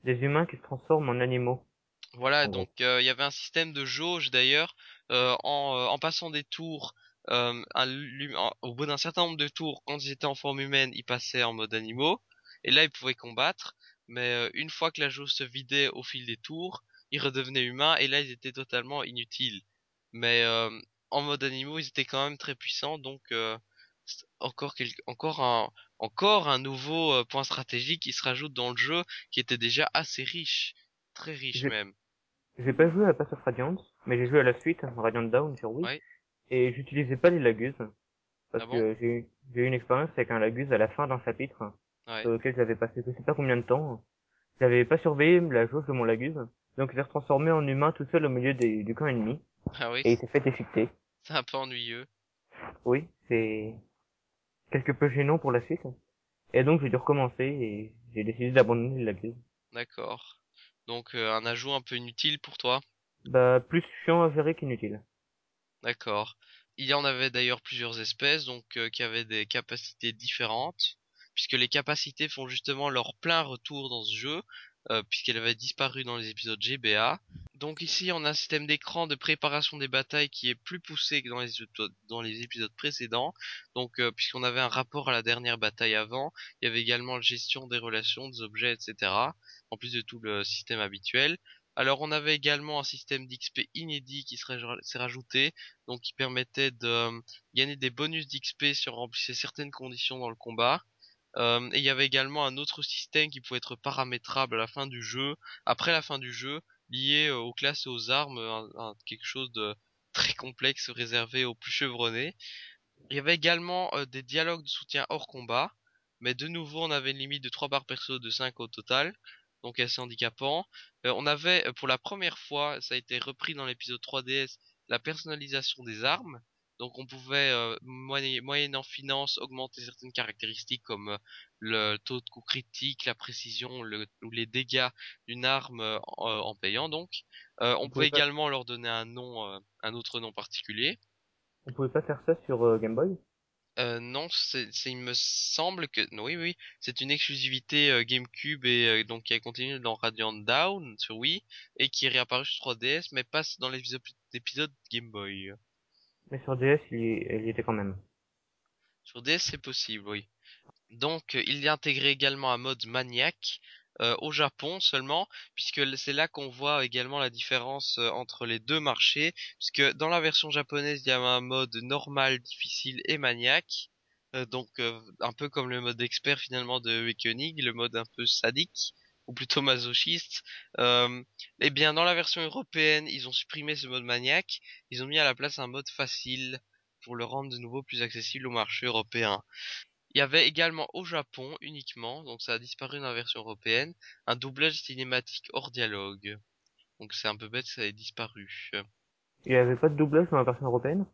Des humains qui se transforment en animaux. Voilà, donc euh, il y avait un système de jauge d'ailleurs euh, en, euh, en passant des tours. euh, un en- au bout d'un certain nombre de tours, quand ils étaient en forme humaine, ils passaient en mode animaux et là ils pouvaient combattre. Mais euh, une fois que la jauge se vidait au fil des tours, ils redevenaient humains et là ils étaient totalement inutiles. Mais euh, en mode animaux, ils étaient quand même très puissants, donc euh, c'est encore quel- encore un encore un nouveau euh, point stratégique qui se rajoute dans le jeu qui était déjà assez riche, très riche même. J'ai pas joué à Pass of Radiance, mais j'ai joué à la suite, Radiant Down sur Wii. Et j'utilisais pas les laguses. Parce Ah bon? que j'ai eu, j'ai eu une expérience avec un lagus à la fin d'un chapitre, Ouais. sur lequel j'avais passé je sais pas combien de temps. J'avais pas surveillé la jauge de mon lagus. Donc il s'est transformé en humain tout seul au milieu des- du camp ennemi. Ah oui, Et il s'est fait déchiqueter. c'est un peu ennuyeux. Oui, c'est quelque peu gênant pour la suite. Et donc j'ai dû recommencer et j'ai décidé d'abandonner le lagus. D'accord. Donc euh, un ajout un peu inutile pour toi? Bah, plus chiant à gérer qu'inutile. D'accord. Il y en avait d'ailleurs plusieurs espèces, donc euh, qui avaient des capacités différentes, puisque les capacités font justement leur plein retour dans ce jeu, euh, puisqu'elles avaient disparu dans les épisodes GBA. Donc ici, on a un système d'écran de préparation des batailles qui est plus poussé que dans les, épisodes précédents. Donc, euh, puisqu'on avait un rapport à la dernière bataille avant, il y avait également la gestion des relations, des objets, etc. En plus de tout le système habituel. Alors, on avait également un système d'XP inédit qui s'est rajouté, donc qui permettait de euh, gagner des bonus d'XP si on certaines conditions dans le combat. Euh, et il y avait également un autre système qui pouvait être paramétrable à la fin du jeu, après la fin du jeu, lié euh, aux classes et aux armes, quelque chose de très complexe réservé aux plus chevronnés. Il y avait également euh, des dialogues de soutien hors combat, mais de nouveau on avait une limite de 3 par perso de 5 au total, donc assez handicapant. On avait pour la première fois, ça a été repris dans l'épisode 3DS, la personnalisation des armes. Donc on pouvait, euh, moyennant finance, augmenter certaines caractéristiques comme euh, le taux de coup critique, la précision le, ou les dégâts d'une arme euh, en, en, payant donc. on, On pouvait pouvait pas- également leur donner un nom, euh, un autre nom particulier. On pouvait pas faire ça sur euh, Game Boy? Euh, non, c'est, c'est- il me semble que oui, oui, c'est une exclusivité euh, GameCube et euh, donc qui a continué dans Radiant Down sur Wii et qui est réapparu sur 3DS, mais pas dans les épisodes Game Boy. Mais sur DS, il y, était quand même. Sur DS, c'est possible, oui. Donc, euh, il y a intégré également un mode maniaque euh, au Japon seulement, puisque c'est là qu'on voit également la différence euh, entre les deux marchés, puisque dans la version japonaise, il y a un mode normal, difficile et maniaque. Donc, un peu comme le mode expert finalement de Awakening, le mode un peu sadique, ou plutôt masochiste. Euh, eh bien, dans la version européenne, ils ont supprimé ce mode maniaque, ils ont mis à la place un mode facile pour le rendre de nouveau plus accessible au marché européen. Il y avait également au Japon uniquement, donc ça a disparu dans la version européenne, un doublage cinématique hors dialogue. Donc c'est un peu bête, ça a disparu. Il y avait pas de doublage dans la version européenne?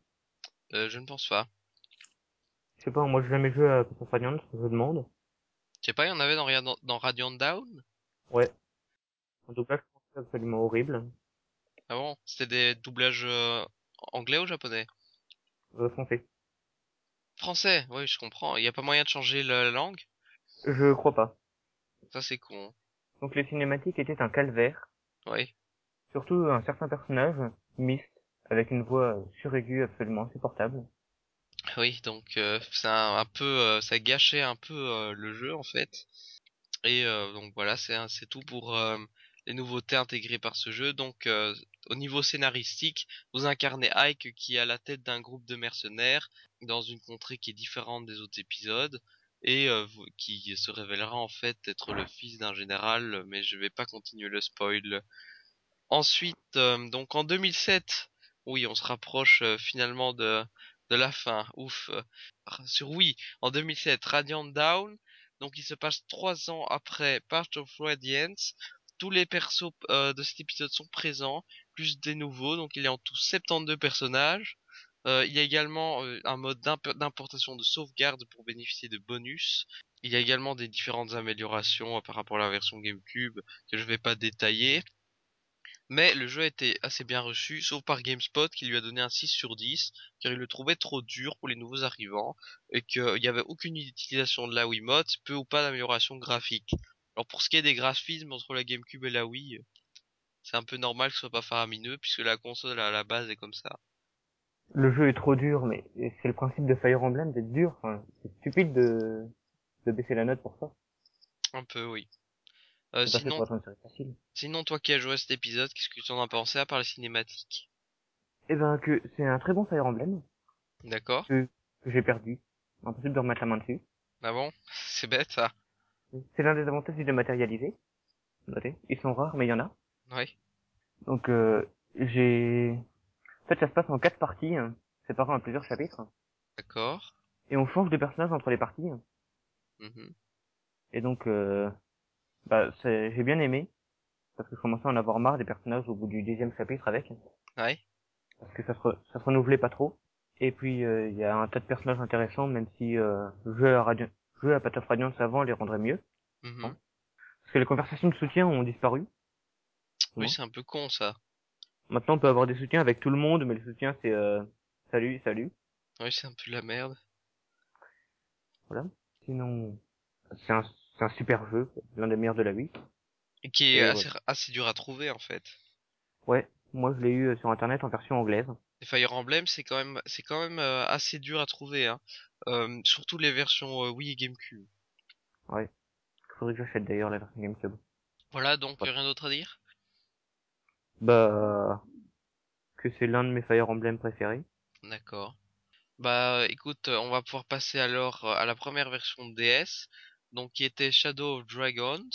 Euh, je ne pense pas. Je sais pas, moi j'ai jamais joué à Radiant, je demande. Je sais pas, il y en avait dans Radiant Down? Ouais. Un doublage pense, absolument horrible. Ah bon? C'était des doublages euh, anglais ou japonais? Euh, français. Français, oui, je comprends. Il n'y a pas moyen de changer la la langue? Je crois pas. Ça c'est con. Donc les cinématiques étaient un calvaire. Oui. Surtout un certain personnage, Mist, avec une voix suraiguë absolument insupportable. Oui, donc euh, c'est un, un peu, euh, ça gâchait un peu euh, le jeu en fait. Et euh, donc voilà, c'est tout pour euh, les nouveautés intégrées par ce jeu. Donc euh, au niveau scénaristique, vous incarnez Ike qui est à la tête d'un groupe de mercenaires dans une contrée qui est différente des autres épisodes et qui se révélera en fait être le fils d'un général. Mais je vais pas continuer le spoil. Ensuite, donc en 2007, oui, on se rapproche finalement de de la fin. Ouf. Sur oui, en 2007, Radiant Down. Donc il se passe trois ans après Part of Radiance. Tous les persos euh, de cet épisode sont présents, plus des nouveaux. Donc il y a en tout 72 personnages. Euh, il y a également euh, un mode d'imp- d'importation de sauvegarde pour bénéficier de bonus. Il y a également des différentes améliorations par rapport à la version GameCube que je vais pas détailler. Mais le jeu a été assez bien reçu, sauf par GameSpot qui lui a donné un 6 sur 10, car il le trouvait trop dur pour les nouveaux arrivants, et qu'il n'y avait aucune utilisation de la Wiimote, peu ou pas d'amélioration graphique. Alors pour ce qui est des graphismes entre la GameCube et la Wii, c'est un peu normal que ce soit pas faramineux, puisque la console à la base est comme ça. Le jeu est trop dur, mais c'est le principe de Fire Emblem d'être dur. Enfin, c'est stupide de, de baisser la note pour ça. Un peu, oui. Euh, sinon, toi qui as joué à cet épisode, qu'est-ce que tu en as pensé à part les cinématiques? Eh ben que c'est un très bon Fire Emblem D'accord que, que j'ai perdu. Impossible de remettre la main dessus. Ah bon? C'est bête ça. C'est l'un des avantages du dématérialisé. Notez, ils sont rares, mais il y en a. Oui. Donc euh, j'ai... En fait, ça se passe en quatre parties, hein, séparées en plusieurs chapitres. D'accord. Et on change de personnage entre les parties. Mhm. Et donc, euh, bah, c'est- j'ai bien aimé. Parce que je commençais à en avoir marre des personnages au bout du dixième chapitre avec. Ouais. Parce que ça se, re- ça se renouvelait pas trop. Et puis, euh, il y a un tas de personnages intéressants, même si euh, jouer à, Radiant... jouer à Path of Radiance avant les rendrait mieux. Mhm. Hein Parce que les conversations de soutien ont disparu. Oui, c'est un peu con ça. Maintenant, on peut avoir des soutiens avec tout le monde, mais le soutien, c'est euh, salut, salut. Oui, c'est un peu de la merde. Voilà. Sinon, c'est un, c'est un super jeu, l'un des meilleurs de la Wii. Et qui est Et assez, assez dur à trouver en fait. Ouais, moi je l'ai eu euh, sur internet en version anglaise. Et Fire Emblem, c'est quand même, c'est quand même euh, assez dur à trouver, hein. Euh, surtout les versions euh, Wii et GameCube. Ouais. Faudrait que j'achète d'ailleurs la version GameCube. Voilà, donc Ouais. rien d'autre à dire? Bah, que c'est l'un de mes Fire Emblem préférés. D'accord. Bah, écoute, on va pouvoir passer alors à la première version de DS, donc qui était Shadow of Dragons,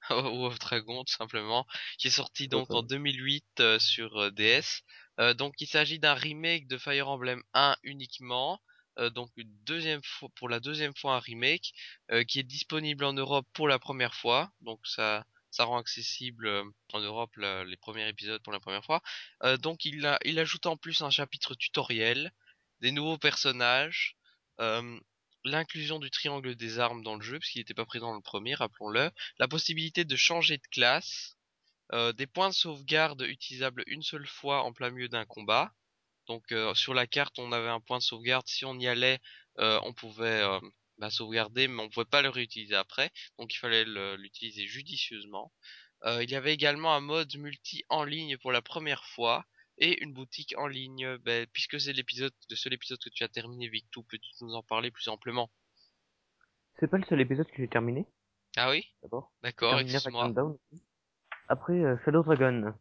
(laughs) ou of Dragon tout simplement, qui est sorti donc en D'accord. 2008 euh, sur euh, DS. Euh, donc il s'agit d'un remake de Fire Emblem 1 uniquement, donc une deuxième fois pour la deuxième fois un remake qui est disponible en Europe pour la première fois. Donc ça ça rend accessible en Europe la- les premiers épisodes pour la première fois. Donc il a il ajoute en plus un chapitre tutoriel, des nouveaux personnages, l'inclusion du triangle des armes dans le jeu puisqu'il n'était pas présent dans le premier, rappelons-le, la possibilité de changer de classe, euh, des points de sauvegarde utilisables une seule fois en plein milieu d'un combat. Donc euh, sur la carte, on avait un point de sauvegarde. Si on y allait, euh, on pouvait bah, sauvegarder, mais on pouvait pas le réutiliser après. Donc il fallait l'utiliser judicieusement. Il y avait également un mode multi en ligne pour la première fois et une boutique en ligne. Ben, puisque c'est l'épisode de seul épisode que tu as terminé, Victou, peux-tu nous en parler plus amplement C'est pas le seul épisode que j'ai terminé, Ah oui, d'abord. D'accord. Excuse-moi. Après, euh, Shadow Dragon.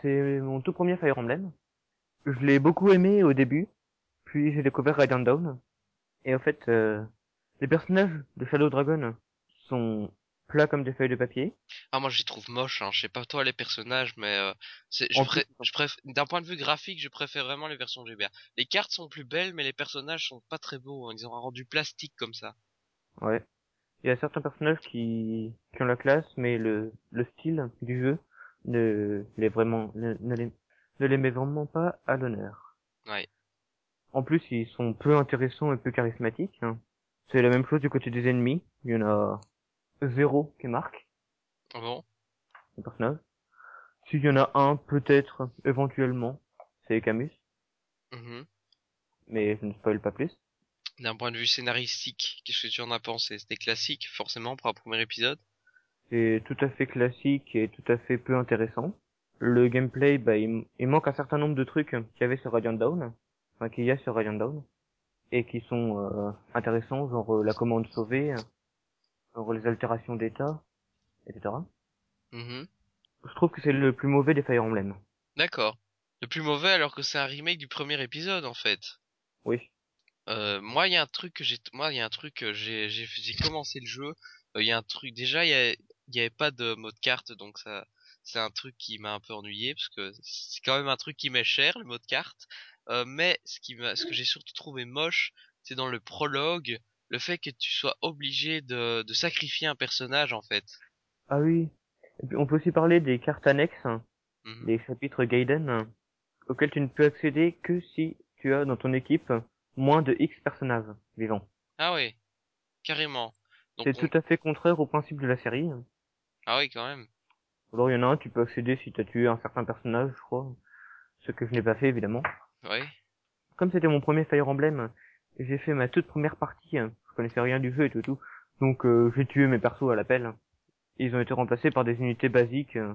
C'est mon tout premier Fire Emblem. Je l'ai beaucoup aimé au début, puis j'ai découvert Radiant Dawn. Et en fait, euh, les personnages de Shadow Dragon sont plats comme des feuilles de papier. Ah moi je les trouve moches, hein. je sais pas toi les personnages, mais euh, c'est, je, pré- d'un point de vue graphique, je préfère vraiment les versions GBA. Les cartes sont plus belles, mais les personnages sont pas très beaux. hein. Ils ont un rendu plastique comme ça. Ouais. Il y a certains personnages qui, qui ont la classe, mais le, le style du jeu ne les vraiment, ne, ne les, ne les met vraiment pas à l'honneur. Ouais. En plus, ils sont peu intéressants et peu charismatiques. hein. C'est la même chose du côté des ennemis. Il y en a zéro qui marque, Ah Bon? S'il y en a un, peut-être, éventuellement, c'est Camus, Mhm. mais je ne spoil pas plus. D'un point de vue scénaristique, qu'est-ce que tu en as pensé? C'était classique, forcément, pour un premier épisode? C'est tout à fait classique et tout à fait peu intéressant. Le gameplay, bah, il, il manque un certain nombre de trucs qu'il y avait sur Radiant Dawn, enfin qu'il y a sur Radiant Dawn, et qui sont euh, intéressants, genre euh, la commande sauvée, genre les altérations d'état, etc. Mhm. Je trouve que c'est le plus mauvais des Fire Emblem. D'accord. Le plus mauvais alors que c'est un remake du premier épisode en fait. Oui. Euh, moi, il y a un truc que j'ai, moi, il y a un truc que j'ai, j'ai, commencé le jeu. euh, Il y a un truc, déjà, il y, a- il y avait pas de mode carte, donc ça, c'est un truc qui m'a un peu ennuyé parce que c'est quand même un truc qui m'est cher, le mode carte. Euh, mais ce qui m'a, ce que j'ai surtout trouvé moche, c'est dans le prologue, le fait que tu sois obligé de, de sacrifier un personnage en fait. Ah oui. Et puis, on peut aussi parler des cartes annexes, hein, Mhm. des chapitres Gaiden, hein, auxquels tu ne peux accéder que si tu as dans ton équipe moins de X personnages vivants. Ah oui, carrément. C'est on- tout à fait contraire au principe de la série. ah oui, quand même. Alors il y en a un, tu peux accéder si tu as tué un certain personnage, je crois. Ce que je n'ai pas fait évidemment. Oui. Comme c'était mon premier Fire Emblem, j'ai fait ma toute première partie. hein. Je connaissais rien du jeu et tout tout. Donc euh, j'ai tué mes persos à l'appel. Ils ont été remplacés par des unités basiques, euh,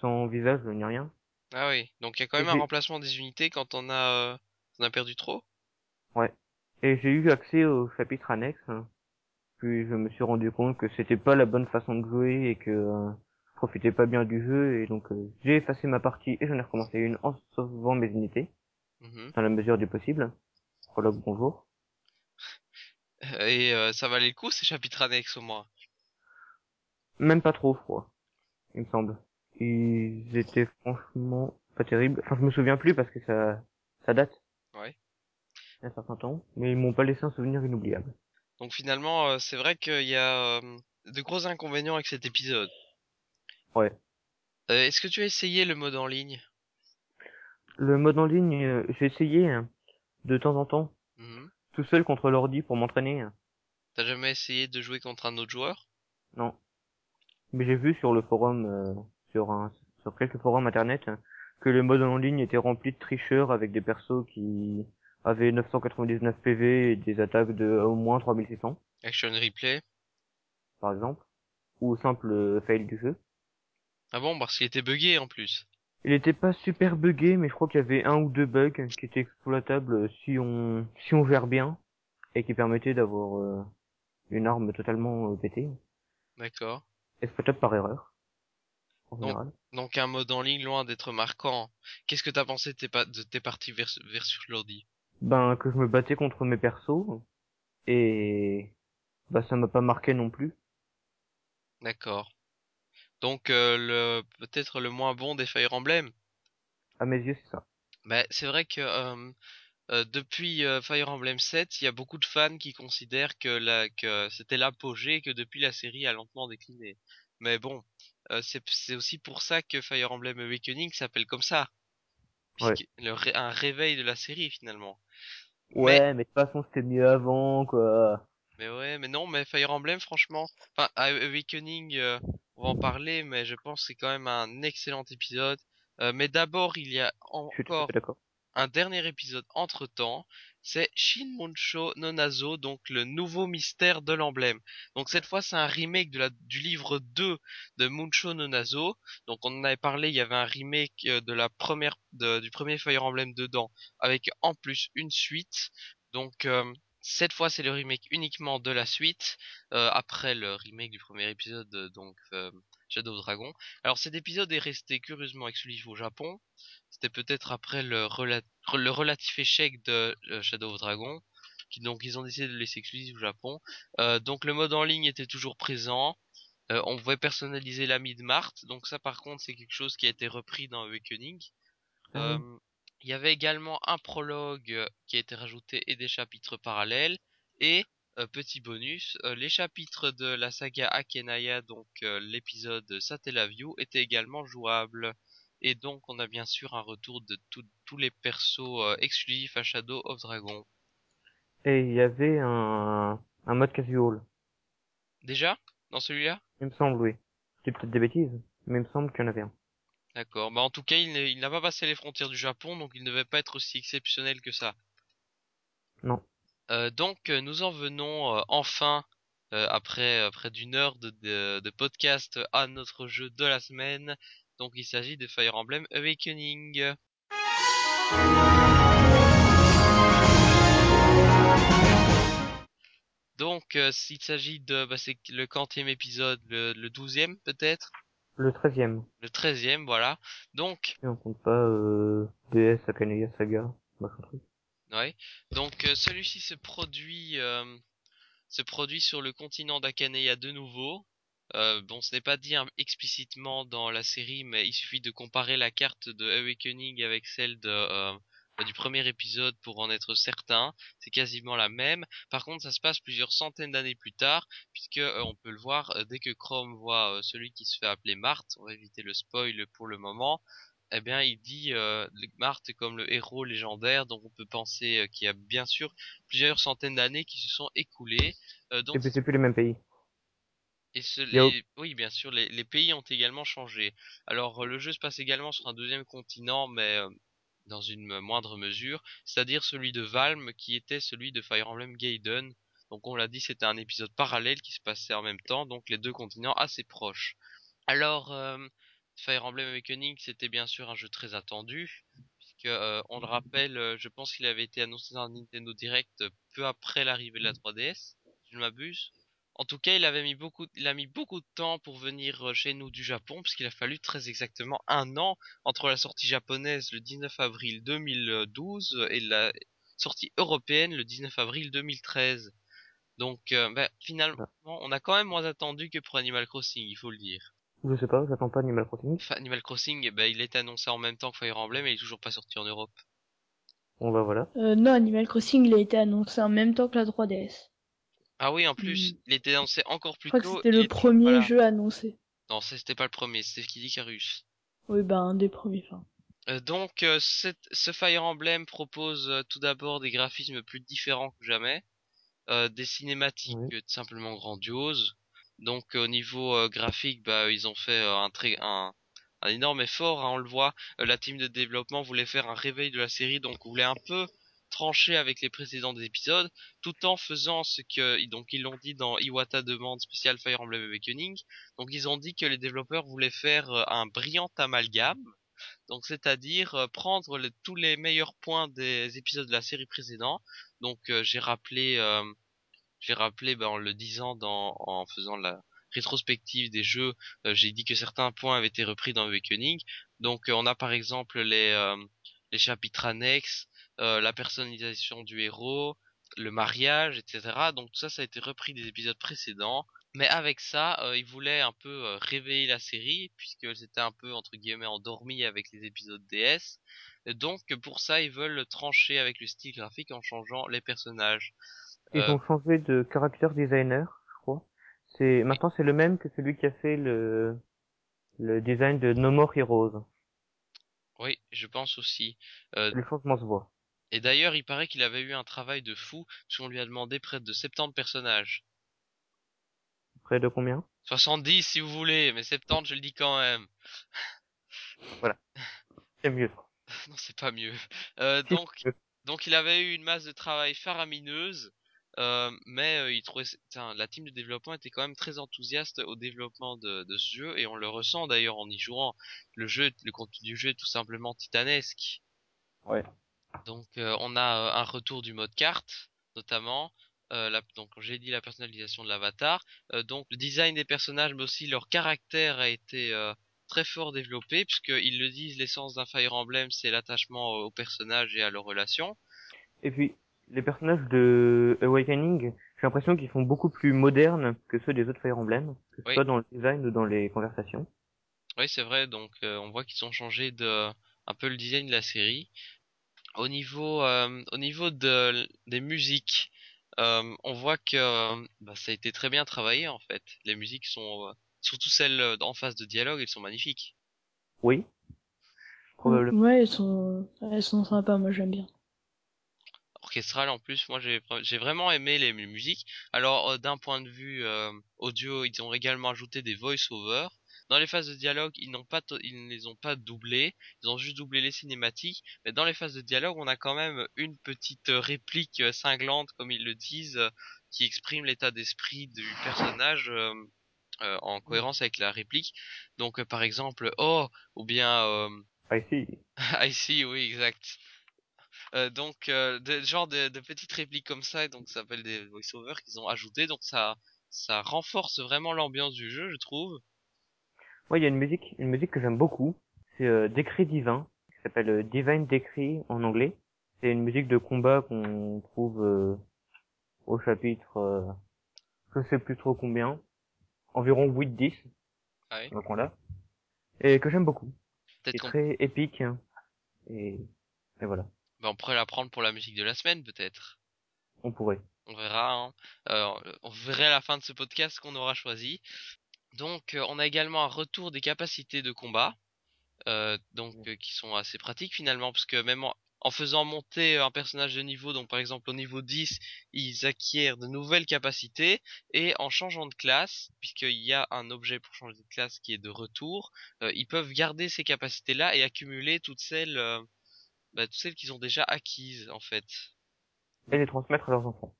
sans visage ni rien. Ah oui. Donc il y a quand même Et un remplacement des unités quand on a, euh, on a perdu trop. Et j'ai eu accès au chapitre annexe. hein. Puis je me suis rendu compte que c'était pas la bonne façon de jouer et que euh, je profitais pas bien du jeu et donc euh, j'ai effacé ma partie et j'en ai recommencé une en sauvant mes unités Mhm. dans la mesure du possible. Prologue bonjour. Et euh, ça valait le coup ces chapitres annexes au moins? Même pas trop froid, il me semble. Ils étaient franchement pas terribles. Enfin je me souviens plus parce que ça ça date. Ouais. Il y a un certain temps, mais ils m'ont pas laissé un souvenir inoubliable. Donc finalement, euh, c'est vrai qu'il y a euh, de gros inconvénients avec cet épisode. Ouais. Euh, Est-ce que tu as essayé le mode en ligne? Le mode en ligne, euh, j'ai essayé hein, de temps en temps, Mhm. tout seul contre l'ordi pour m'entraîner. T'as jamais essayé de jouer contre un autre joueur? Non. Mais j'ai vu sur le forum, euh, sur un, sur quelques forums internet, que le mode en ligne était rempli de tricheurs avec des persos qui avaient 999 PV et des attaques de au moins 3600, Action Replay? Par exemple. Ou simple euh, fail du jeu. Ah bon, parce qu'il était buggé en plus. Il était pas super buggé, mais je crois qu'il y avait un ou deux bugs qui étaient exploitables si on, si on gère bien. Et qui permettaient d'avoir euh, une arme totalement euh, pétée. D'accord. Exploitable par erreur. En général. Donc un mode en ligne loin d'être marquant. Qu'est-ce que t'as pensé de tes, pa- de tes parties vers versus l'ordi? Ben que je me battais contre mes persos et bah ça m'a pas marqué non plus. D'accord. Donc euh, le peut-être le moins bon des Fire Emblem À mes yeux, c'est ça. Bah, c'est vrai que euh, euh, depuis euh, Fire Emblem 7, il y a beaucoup de fans qui considèrent que, la, que c'était l'apogée et que depuis la série a lentement décliné. Mais bon, euh, c'est c'est aussi pour ça que Fire Emblem Awakening s'appelle comme ça. Ouais. Le un réveil de la série finalement. Ouais, mais de toute façon, c'était mieux avant, quoi. Mais ouais, mais non, mais Fire Emblem, franchement, enfin, Awakening, euh, on va en parler, mais je pense que c'est quand même un excellent épisode. Euh, mais d'abord, il y a encore un dernier épisode entre temps, c'est Shinmuncho no Nazo, donc le nouveau mystère de l'emblème. Donc cette fois c'est un remake de la, du livre 2 de Muncho no Nazo. Donc on en avait parlé, il y avait un remake euh, de la première, de- du premier Fire Emblem dedans, avec en plus une suite. Donc euh, cette fois c'est le remake uniquement de la suite, euh, après le remake du premier épisode, euh, donc euh, Shadow of Dragon. Alors cet épisode est resté curieusement exclusif au Japon. C'était peut-être après le, rela- le relatif échec de euh, Shadow of Dragon, qui donc ils ont décidé de le laisser exclusif au Japon. Euh, donc le mode en ligne était toujours présent. Euh, on pouvait personnaliser l'ami de Marthe, donc ça par contre c'est quelque chose qui a été repris dans Awakening. Euh, il y avait également un prologue euh, qui a été rajouté et des chapitres parallèles. Et, euh, petit bonus, euh, les chapitres de la saga Akenaya, donc euh, l'épisode Satellaview, étaient également jouables. Et donc on a bien sûr un retour de tout- tous les persos euh, exclusifs à Shadow of Dragon. Et il y avait un, un mode casual. Déjà? Dans celui-là? Il me semble, oui. C'est peut-être des bêtises, mais il me semble qu'il y en avait un. D'accord. Bah en tout cas, il n'a pas passé les frontières du Japon, donc il ne devait pas être aussi exceptionnel que ça. Non. Euh, donc euh, nous en venons euh, enfin euh, après près d'une heure de, de, de podcast à notre jeu de la semaine. Donc il s'agit de Fire Emblem Awakening. Donc s'il s'agit de bah, c'est le quantième épisode, le douzième peut-être, Le treizième. le treizième voilà. Donc Et on compte pas, euh, DS, Akanaya, Saga, machin truc. Ouais. Donc euh, celui-ci se produit euh, se produit sur le continent d'Akaneya de nouveau. Euh, bon, ce n'est pas dit explicitement dans la série, mais il suffit de comparer la carte de Awakening avec celle de du premier épisode pour en être certain. C'est quasiment la même. Par contre, ça se passe plusieurs centaines d'années plus tard, puisque euh, on peut le voir euh, dès que Chrome voit euh, celui qui se fait appeler Marthe. On va éviter le spoil pour le moment eh bien, il dit euh, Marthe comme le héros légendaire, donc on peut penser euh, qu'il y a bien sûr plusieurs centaines d'années qui se sont écoulées. Euh, donc, Et puis c'est plus les mêmes pays. et ce, les, oui, bien sûr, les, les pays ont également changé. Alors, le jeu se passe également sur un deuxième continent, mais euh, dans une moindre mesure, c'est-à-dire celui de Valm, qui était celui de Fire Emblem Gaiden. Donc, on l'a dit, c'était un épisode parallèle qui se passait en même temps, donc les deux continents assez proches. Alors, euh, Fire Emblem Awakening, c'était bien sûr un jeu très attendu, puisque euh, on le rappelle, euh, je pense qu'il avait été annoncé dans Nintendo Direct peu après l'arrivée de la 3DS, si je ne m'abuse. En tout cas, il avait mis beaucoup, il a mis beaucoup de temps pour venir euh, chez nous du Japon, puisqu'il a fallu très exactement un an entre la sortie japonaise le 19 avril 2012 et la sortie européenne le 19 avril 2013. Donc, euh, ben, finalement, on a quand même moins attendu que pour Animal Crossing, il faut le dire. Je sais pas, j'attends pas Animal Crossing. Enfin, Animal Crossing, eh ben, il est annoncé en même temps que Fire Emblem et il est toujours pas sorti en Europe. Bon bah voilà. Euh, non, Animal Crossing, il a été annoncé en même temps que la 3DS. Ah oui, en plus, Mm. il était annoncé encore Je plus crois que tôt. c'était le premier jeu annoncé. Non, c'était pas le premier, c'était Kid Icarus. Oui, ben, un des premiers. Enfin. Euh, donc, euh, cette- ce Fire Emblem propose euh, tout d'abord des graphismes plus différents que jamais, euh, des cinématiques Oui. euh, simplement grandioses. Donc, au niveau euh, graphique, bah, ils ont fait euh, un très un, un énorme effort. hein, on le voit, Euh, la team de développement voulait faire un réveil de la série, donc voulait un peu trancher avec les précédents épisodes, tout en faisant ce que donc ils l'ont dit dans Iwata demande spécial Fire Emblem Awakening. Donc, ils ont dit que les développeurs voulaient faire euh, un brillant amalgame. Donc c'est-à-dire euh, prendre tous les meilleurs points des épisodes de la série précédente. Donc euh, j'ai rappelé, j'ai rappelé ben, en le disant en faisant la rétrospective des jeux, j'ai dit que certains points avaient été repris dans Awakening. Donc on a par exemple les les chapitres annexes, euh, la personnalisation du héros, le mariage, etc. Donc tout ça, ça a été repris des épisodes précédents. Mais avec ça, euh, ils voulaient un peu euh, réveiller la série puisque c'était un peu entre guillemets endormi avec les épisodes DS. Et donc pour ça, ils veulent trancher avec le style graphique en changeant les personnages. Ils Euh, ont changé de character designer, je crois. C'est maintenant c'est le même que celui qui a fait le le design de No More Heroes. Oui, je pense aussi. Euh, Le changement se voit. Et d'ailleurs, il paraît qu'il avait eu un travail de fou puisqu'on lui a demandé près de 70 personnages. Près de combien? 70 si vous voulez, mais 70 je le dis quand même. (laughs) C'est mieux. (laughs) non, c'est pas mieux. Euh, donc, mieux. donc il avait eu une masse de travail faramineuse, euh, mais euh, il trouvait, la team de développement était quand même très enthousiaste au développement de, de ce jeu et on le ressent d'ailleurs en y jouant. Le jeu, le contenu du jeu est tout simplement titanesque. Ouais. Donc euh, on a euh, un retour du mode carte, notamment. Euh, la, donc j'ai dit la personnalisation de l'avatar. Euh, donc le design des personnages, mais aussi leur caractère a été euh, très fort développé, puisqu'ils le disent, l'essence d'un Fire Emblem, c'est l'attachement au personnage et à leurs relations. Et puis les personnages de Awakening, j'ai l'impression qu'ils sont beaucoup plus modernes que ceux des autres Fire Emblem, que ce Oui. soit dans le design ou dans les conversations. Oui, c'est vrai. Donc, on voit qu'ils ont changé de un peu le design de la série. Au niveau, euh, au niveau de des musiques, euh, on voit que euh, bah, ça a été très bien travaillé en fait. Les musiques sont, euh, surtout celles en phase de dialogue, elles sont magnifiques. Oui. Probablement. Ouais, elles sont, elles sont sympas, moi j'aime bien. Orchestral en plus, moi j'ai j'ai vraiment aimé les mu- musiques. Alors, euh, d'un point de vue euh, audio, ils ont également ajouté des voice-over. Dans les phases de dialogue, ils n'ont pas, ils ne les ont pas doublés. Ils ont juste doublé les cinématiques. Mais dans les phases de dialogue, on a quand même une petite réplique cinglante, comme ils le disent, qui exprime l'état d'esprit du personnage euh, euh, en cohérence avec la réplique. Donc, euh, par exemple, oh, ou bien euh, Ah si. (laughs) I see, oui, exact. Euh, donc, euh, de, genre de, de petites répliques comme ça, et donc ça s'appelle des voice-over qu'ils ont ajouté. Donc ça, ça renforce vraiment l'ambiance du jeu, je trouve. Moi, il y a une musique, une musique que j'aime beaucoup. C'est euh, Décret divin, qui s'appelle euh, Divine Decree en anglais. C'est une musique de combat qu'on trouve euh, au chapitre, euh, je sais plus trop combien, environ 8-10, Ouais. donc on l'a. Et que j'aime beaucoup. C'est très épique. hein. Et, et voilà, ben, on pourrait la prendre pour la musique de la semaine, peut-être. on pourrait. On verra. Hein. Euh, on verra à la fin de ce podcast qu'on aura choisi. Donc, euh, on a également un retour des capacités de combat, euh, donc euh, qui sont assez pratiques finalement, parce que même en, en faisant monter un personnage de niveau, donc par exemple au niveau 10, ils acquièrent de nouvelles capacités, et en changeant de classe, puisqu'il y a un objet pour changer de classe qui est de retour, euh, ils peuvent garder ces capacités-là et accumuler toutes celles, euh, bah, toutes celles qu'ils ont déjà acquises en fait. Et les transmettre à leurs enfants.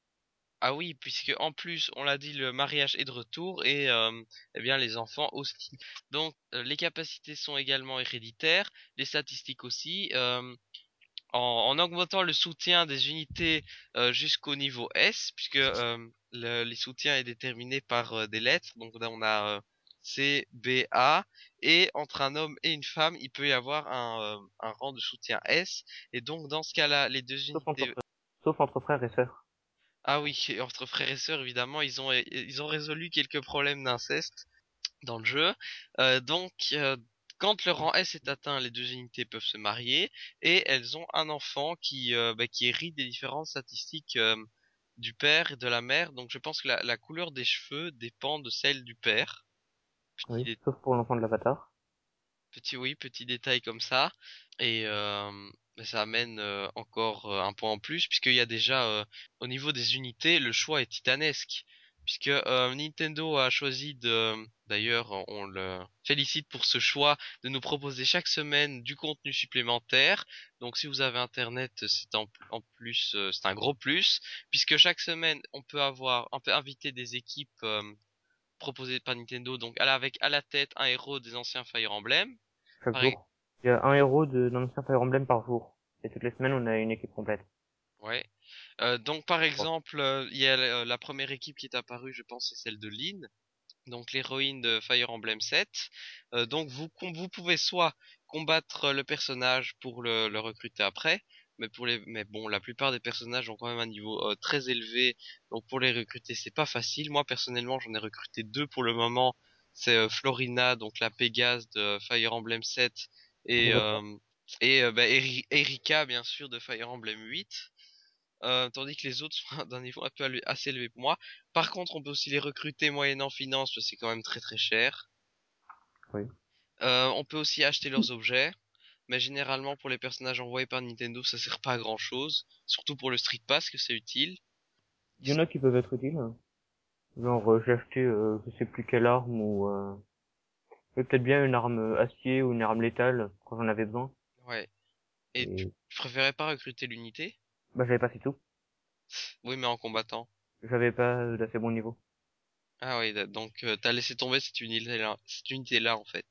Ah oui, puisque en plus, on l'a dit, le mariage est de retour et euh, eh bien les enfants aussi. Donc euh, les capacités sont également héréditaires, les statistiques aussi. euh, en, en augmentant le soutien des unités euh, jusqu'au niveau S, puisque euh, le, les soutiens est déterminé par des lettres. Donc on a C, B, A, et entre un homme et une femme, il peut y avoir un, un rang de soutien S. Et donc dans ce cas-là, les deux unités sauf entre frères et sœurs. Ah oui, entre frères et sœurs, évidemment, ils ont ils ont résolu quelques problèmes d'inceste dans le jeu. Euh, donc, euh, quand le rang S est atteint, les deux unités peuvent se marier et elles ont un enfant qui euh, bah, qui hérite des différentes statistiques du père et de la mère. Donc, je pense que la, la couleur des cheveux dépend de celle du père. Petit, Oui, dé- sauf pour l'enfant de l'avatar. petit oui, petit détail comme ça. Et ça amène euh, encore euh, un point en plus puisqu'il y a déjà euh, au niveau des unités, le choix est titanesque. Puisque euh, Nintendo a choisi de, d'ailleurs, on le félicite pour ce choix de nous proposer chaque semaine du contenu supplémentaire. Donc, si vous avez Internet, c'est en, en plus, euh, c'est un gros plus, puisque chaque semaine, on peut avoir, on peut inviter des équipes euh, proposées par Nintendo. Donc, avec à la tête un héros des anciens Fire Emblem. Chaque Pareil. jour. Il y a un héros de, d'un ancien Fire Emblem par jour. Et toutes les semaines, on a une équipe complète. Ouais. Euh, donc par exemple, euh, il y a la, la première équipe qui est apparue, je pense, c'est celle de Lynn, donc l'héroïne de Fire Emblem 7. Euh, donc vous vous pouvez soit combattre le personnage pour le, le recruter après, mais pour les, mais bon, la plupart des personnages ont quand même un niveau euh, très élevé, donc pour les recruter, c'est pas facile. Moi personnellement, j'en ai recruté deux pour le moment. C'est euh, Florina, donc la Pégase de Fire Emblem 7, et euh, et euh, bah, Eri- Erika bien sûr de Fire Emblem 8. Euh, tandis que les autres sont (laughs) d'un niveau un peu assez élevé pour moi. Par contre, on peut aussi les recruter moyennant finance, parce que c'est quand même très très cher. Oui. Euh, on peut aussi acheter leurs objets, mais généralement pour les personnages envoyés par Nintendo, ça sert pas à grand chose. Surtout pour le Street Pass que c'est utile. Il y en a qui peuvent être utiles. Genre, j'ai acheté, euh, je sais plus quelle arme ou, euh, mais peut-être bien une arme euh, acier ou une arme létale quand j'en avais besoin. Ouais. Et Et, tu tu préférais pas recruter l'unité? Bah, j'avais pas fait tout. Oui, mais en combattant. J'avais pas euh, d'assez bon niveau. Ah oui, donc euh, t'as laissé tomber cette unité-là, cette unité-là en fait.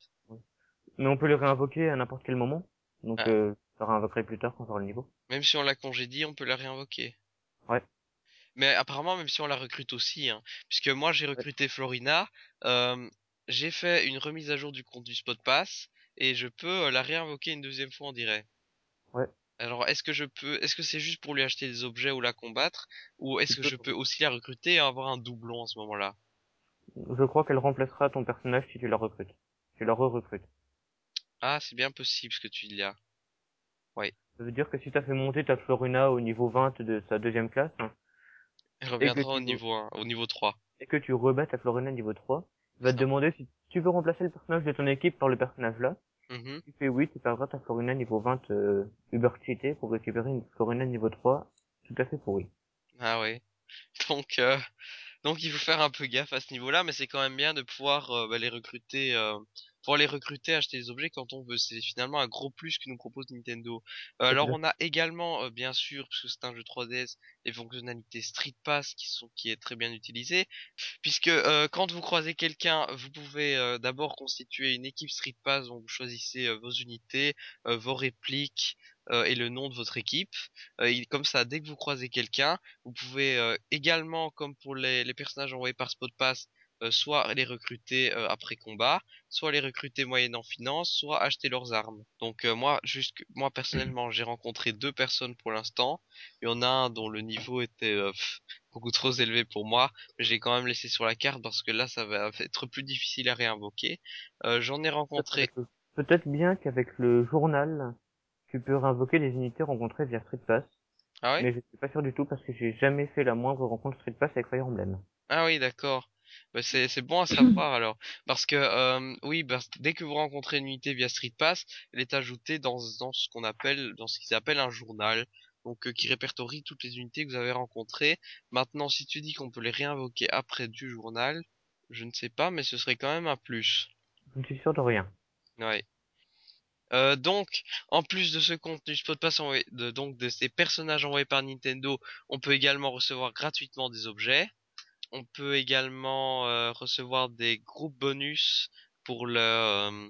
Mais on peut les réinvoquer à n'importe quel moment. Donc, Ah. euh, je réinvoquerai plus tard quand j'aurai le niveau. Même si on la congédie, on peut la réinvoquer. Ouais. Mais apparemment, même si on la recrute aussi, hein, puisque moi j'ai recruté Florina, euh, j'ai fait une remise à jour du compte du Spot Pass et je peux euh, la réinvoquer une deuxième fois en direct. Ouais. Alors, est-ce que je peux, est-ce que c'est juste pour lui acheter des objets ou la combattre, ou est-ce que je peux aussi la recruter et avoir un doublon à ce moment-là? Je crois qu'elle remplacera ton personnage si tu la recrutes. Tu la re-recrutes. Ah, c'est bien possible ce que tu dis là. Ça veut dire que si t'as fait monter ta Florina au niveau 20 de sa deuxième classe, hein, Elle reviendra au niveau 1, au niveau 3. et que tu rebats ta Florina niveau 3, il va te demander si tu veux remplacer le personnage de ton équipe par le personnage là. Si tu fais oui, tu perdras ta Florina niveau 20 euh, Uber cheaté pour récupérer une Florina niveau 3 tout à fait pourrie. Ah ouais. (laughs) Donc, euh, donc il faut faire un peu gaffe à ce niveau-là, mais c'est quand même bien de pouvoir euh, bah, les recruter, pouvoir les recruter, acheter des objets quand on veut. C'est finalement un gros plus que nous propose Nintendo. Euh, alors on a également, euh, bien sûr, parce que c'est un jeu 3DS, les fonctionnalités Street Pass qui sont qui est très bien utilisée, puisque euh, quand vous croisez quelqu'un, vous pouvez d'abord constituer une équipe Street Pass, donc vous choisissez vos unités, vos répliques euh, et le nom de votre équipe. Euh, comme ça, dès que vous croisez quelqu'un, vous pouvez euh, également, comme pour les, les personnages envoyés par Spot Pass, soit les recruter euh, après combat, soit les recruter moyennant finance, soit acheter leurs armes. Donc euh, moi, jusque, moi personnellement, j'ai rencontré deux personnes pour l'instant. Il y en a un dont le niveau était euh, pff, beaucoup trop élevé pour moi, mais j'ai quand même laissé sur la carte parce que là, ça va être plus difficile à réinvoquer. Euh, J'en ai rencontré. Peut-être bien qu'avec le journal, tu peux réinvoquer les unités rencontrées via Street Pass. Ah ouais? Mais je suis pas sûr du tout parce que j'ai jamais fait la moindre rencontre Street Pass avec Fire Emblem. Ah oui, d'accord. Bah, c'est c'est bon à (clears throat) savoir alors, parce que euh, oui, bah, dès que vous rencontrez une unité via Street Pass, elle est ajoutée dans dans ce qu'on appelle dans ce qu'ils appellent un journal, donc euh, qui répertorie toutes les unités que vous avez rencontrées. Maintenant, si tu dis qu'on peut les réinvoquer après du journal, je ne sais pas, mais ce serait quand même un plus. Je ne suis sûr de rien. Ouais. Euh, donc, en plus de ce contenu Spot Pass envoyé, de, donc de ces personnages envoyés par Nintendo, on peut également recevoir gratuitement des objets. On peut également euh, recevoir des groupes bonus pour le euh,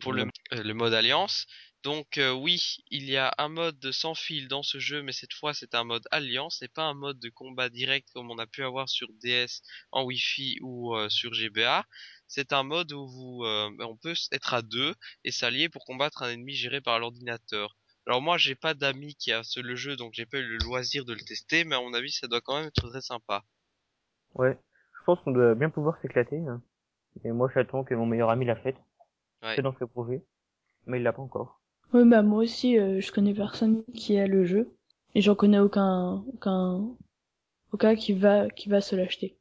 pour le, euh, le mode alliance. Donc euh, oui, il y a un mode sans fil dans ce jeu, mais cette fois c'est un mode alliance et pas un mode de combat direct comme on a pu avoir sur DS en Wi-Fi ou euh, sur GBA. C'est un mode où vous, euh, on peut être à deux et s'allier pour combattre un ennemi géré par l'ordinateur. Alors moi j'ai pas d'amis qui a ce, le jeu donc j'ai pas eu le loisir de le tester, mais à mon avis ça doit quand même être très sympa. Ouais. Je pense qu'on doit bien pouvoir s'éclater. hein. Et moi, j'attends que mon meilleur ami l'a faite. Ouais. C'est dans ses projets. Mais il l'a pas encore. Oui, bah moi aussi, euh, je connais personne qui a le jeu. Et j'en connais aucun, aucun, aucun qui va, qui va se l'acheter.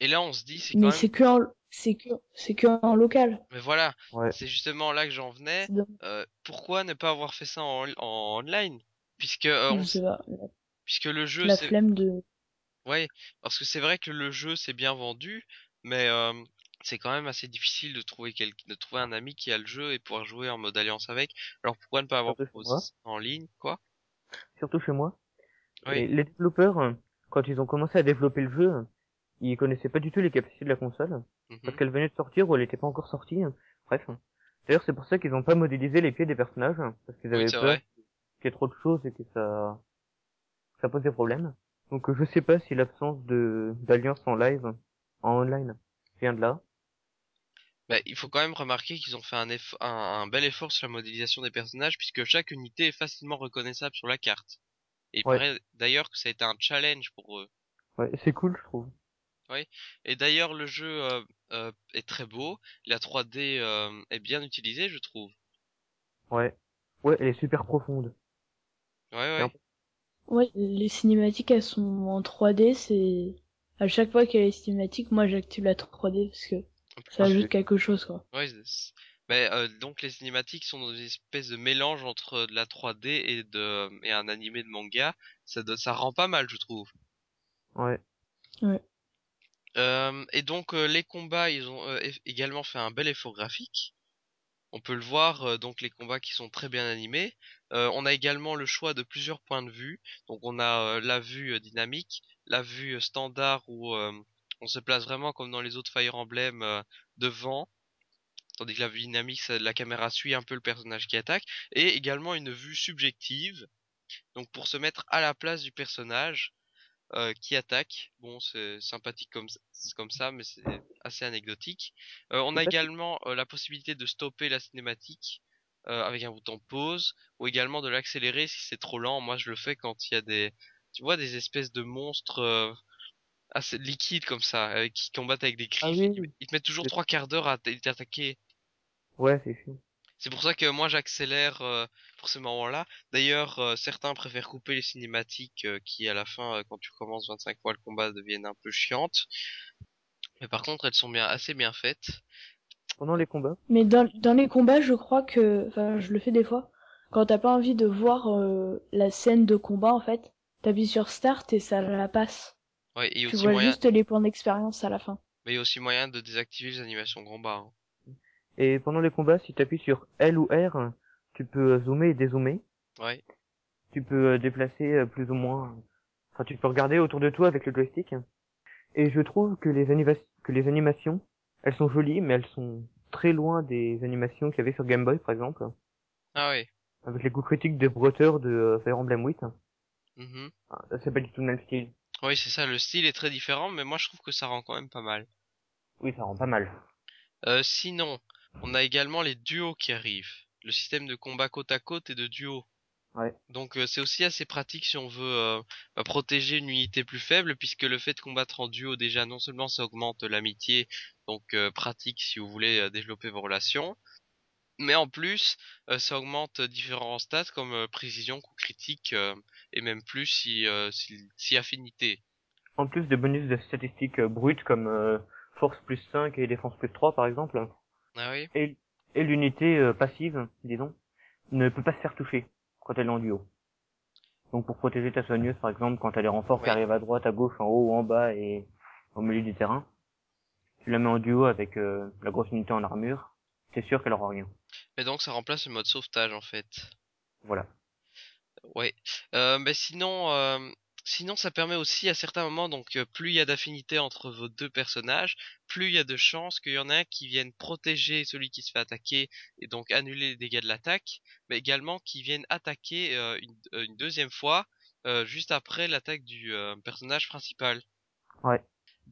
Et là on se dit c'est quand Mais même c'est que en, c'est que, c'est que en local. Mais voilà, Ouais. c'est justement là que j'en venais. C'est dommage. Euh, pourquoi ne pas avoir fait ça en, en online? Puisque euh, on Je s- sais pas. La, puisque le jeu la c'est flemme de, ouais, parce que c'est vrai que le jeu c'est bien vendu, mais euh, c'est quand même assez difficile de trouver quel... de trouver un ami qui a le jeu et pouvoir jouer en mode alliance avec. Alors pourquoi ne pas avoir Surtout proposé ça en ligne quoi? Surtout chez moi. Oui. Et les développeurs, hein, quand ils ont commencé à développer le jeu, ils connaissaient pas du tout les capacités de la console. Mhm. Parce qu'elle venait de sortir ou elle était pas encore sortie. hein. Bref. D'ailleurs, c'est pour ça qu'ils ont pas modélisé les pieds des personnages. hein, Parce qu'ils avaient peur qu'il y ait trop de choses et que ça, ça pose des problèmes. Donc, je sais pas si l'absence de, d'alliance en live, en online, vient de là. Bah, il faut quand même remarquer qu'ils ont fait un, eff- un, un bel effort sur la modélisation des personnages puisque chaque unité est facilement reconnaissable sur la carte. Et il Ouais. paraît d'ailleurs que ça a été un challenge pour eux. Ouais, c'est cool, je trouve. Et d'ailleurs le jeu euh, euh, est très beau, la 3D euh, est bien utilisée je trouve. Ouais. Ouais, elle est super profonde. Ouais ouais. Ouais, les cinématiques elles sont en 3D, c'est à chaque fois qu'il y a les cinématiques, moi j'active la 3D parce que ça Ah, ajoute quelque chose quoi. Ouais, mais euh, donc les cinématiques sont dans une espèce de mélange entre de la 3D et de et un animé de manga. Ça ça rend pas mal je trouve. Ouais. Euh, et donc euh, les combats, ils ont euh, également fait un bel effort graphique. On peut le voir, euh, donc les combats qui sont très bien animés. Euh, on a également le choix de plusieurs points de vue. Donc on a euh, la vue euh, dynamique, la vue euh, standard où euh, on se place vraiment comme dans les autres Fire Emblem euh, devant. Tandis que la vue dynamique, ça- la caméra suit un peu le personnage qui attaque. Et également une vue subjective. Donc pour se mettre à la place du personnage euh, qui attaque. Bon, c'est sympathique comme, comme ça, mais c'est assez anecdotique. Euh, on a également euh, la possibilité de stopper la cinématique euh, avec un bouton pause, ou également de l'accélérer si c'est trop lent. Moi, je le fais quand il y a des, tu vois, des espèces de monstres euh, assez liquides comme ça, euh, qui combattent avec des griffes. Ah oui. Ils, ils te mettent toujours trois quarts d'heure à t'attaquer. Ouais, c'est chiant. C'est pour ça que moi j'accélère pour ces moments-là. D'ailleurs, certains préfèrent couper les cinématiques qui, à la fin, quand tu commences 25 fois le combat, deviennent un peu chiantes. Mais par contre, elles sont bien assez bien faites. Pendant les combats, Mais dans, dans les combats, je crois que, enfin, je le fais des fois. Quand t'as pas envie de voir euh, la scène de combat, en fait, t'appuies sur Start et ça la passe. Ouais, et Tu aussi vois moyen, juste les points d'expérience à la fin. mais il y a aussi moyen de désactiver les animations combat. hein. et pendant les combats, si t'appuies sur L ou R, tu peux zoomer et dézoomer. Ouais, Tu peux euh, déplacer euh, plus ou moins. Enfin, tu peux regarder autour de toi avec le joystick. Et je trouve que les, anima- que les animations, elles sont jolies, mais elles sont très loin des animations qu'il y avait sur Game Boy, par exemple, ah ouais. avec les coups critiques des brouteurs de Fire Emblem 8. Mhm. Ah, C'est pas du tout le même style. Oui, c'est ça. Le style est très différent, mais moi je trouve que ça rend quand même pas mal. Oui, ça rend pas mal. Euh, sinon, on a également les duos qui arrivent. Le système de combat côte à côte et de duo. Ouais. Donc euh, c'est aussi assez pratique si on veut euh, bah, protéger une unité plus faible, puisque le fait de combattre en duo déjà non seulement ça augmente l'amitié, donc euh, pratique si vous voulez euh, développer vos relations, mais en plus euh, ça augmente différents stats comme euh, précision, coup critique euh, et même plus si, euh, si, si affinité. En plus de bonus de statistiques brutes comme euh, force plus 5 et défense plus 3 par exemple, Ah oui. et, et l'unité euh, passive, disons, ne peut pas se faire toucher quand elle est en duo. Donc pour protéger ta soigneuse par exemple quand elle est renfort qui Ouais. arrive à droite, à gauche, en haut ou en bas et au milieu du terrain, tu la mets en duo avec euh, la grosse unité en armure, c'est sûr qu'elle aura rien. Mais donc ça remplace le mode sauvetage en fait. Voilà. Ouais. Euh, mais sinon, euh, sinon ça permet aussi à certains moments, donc euh, plus il y a d'affinité entre vos deux personnages, plus il y a de chances qu'il y en a un qui vienne protéger celui qui se fait attaquer et donc annuler les dégâts de l'attaque, mais également qui vienne attaquer euh, une, euh, une deuxième fois euh, juste après l'attaque du euh, personnage principal. Ouais.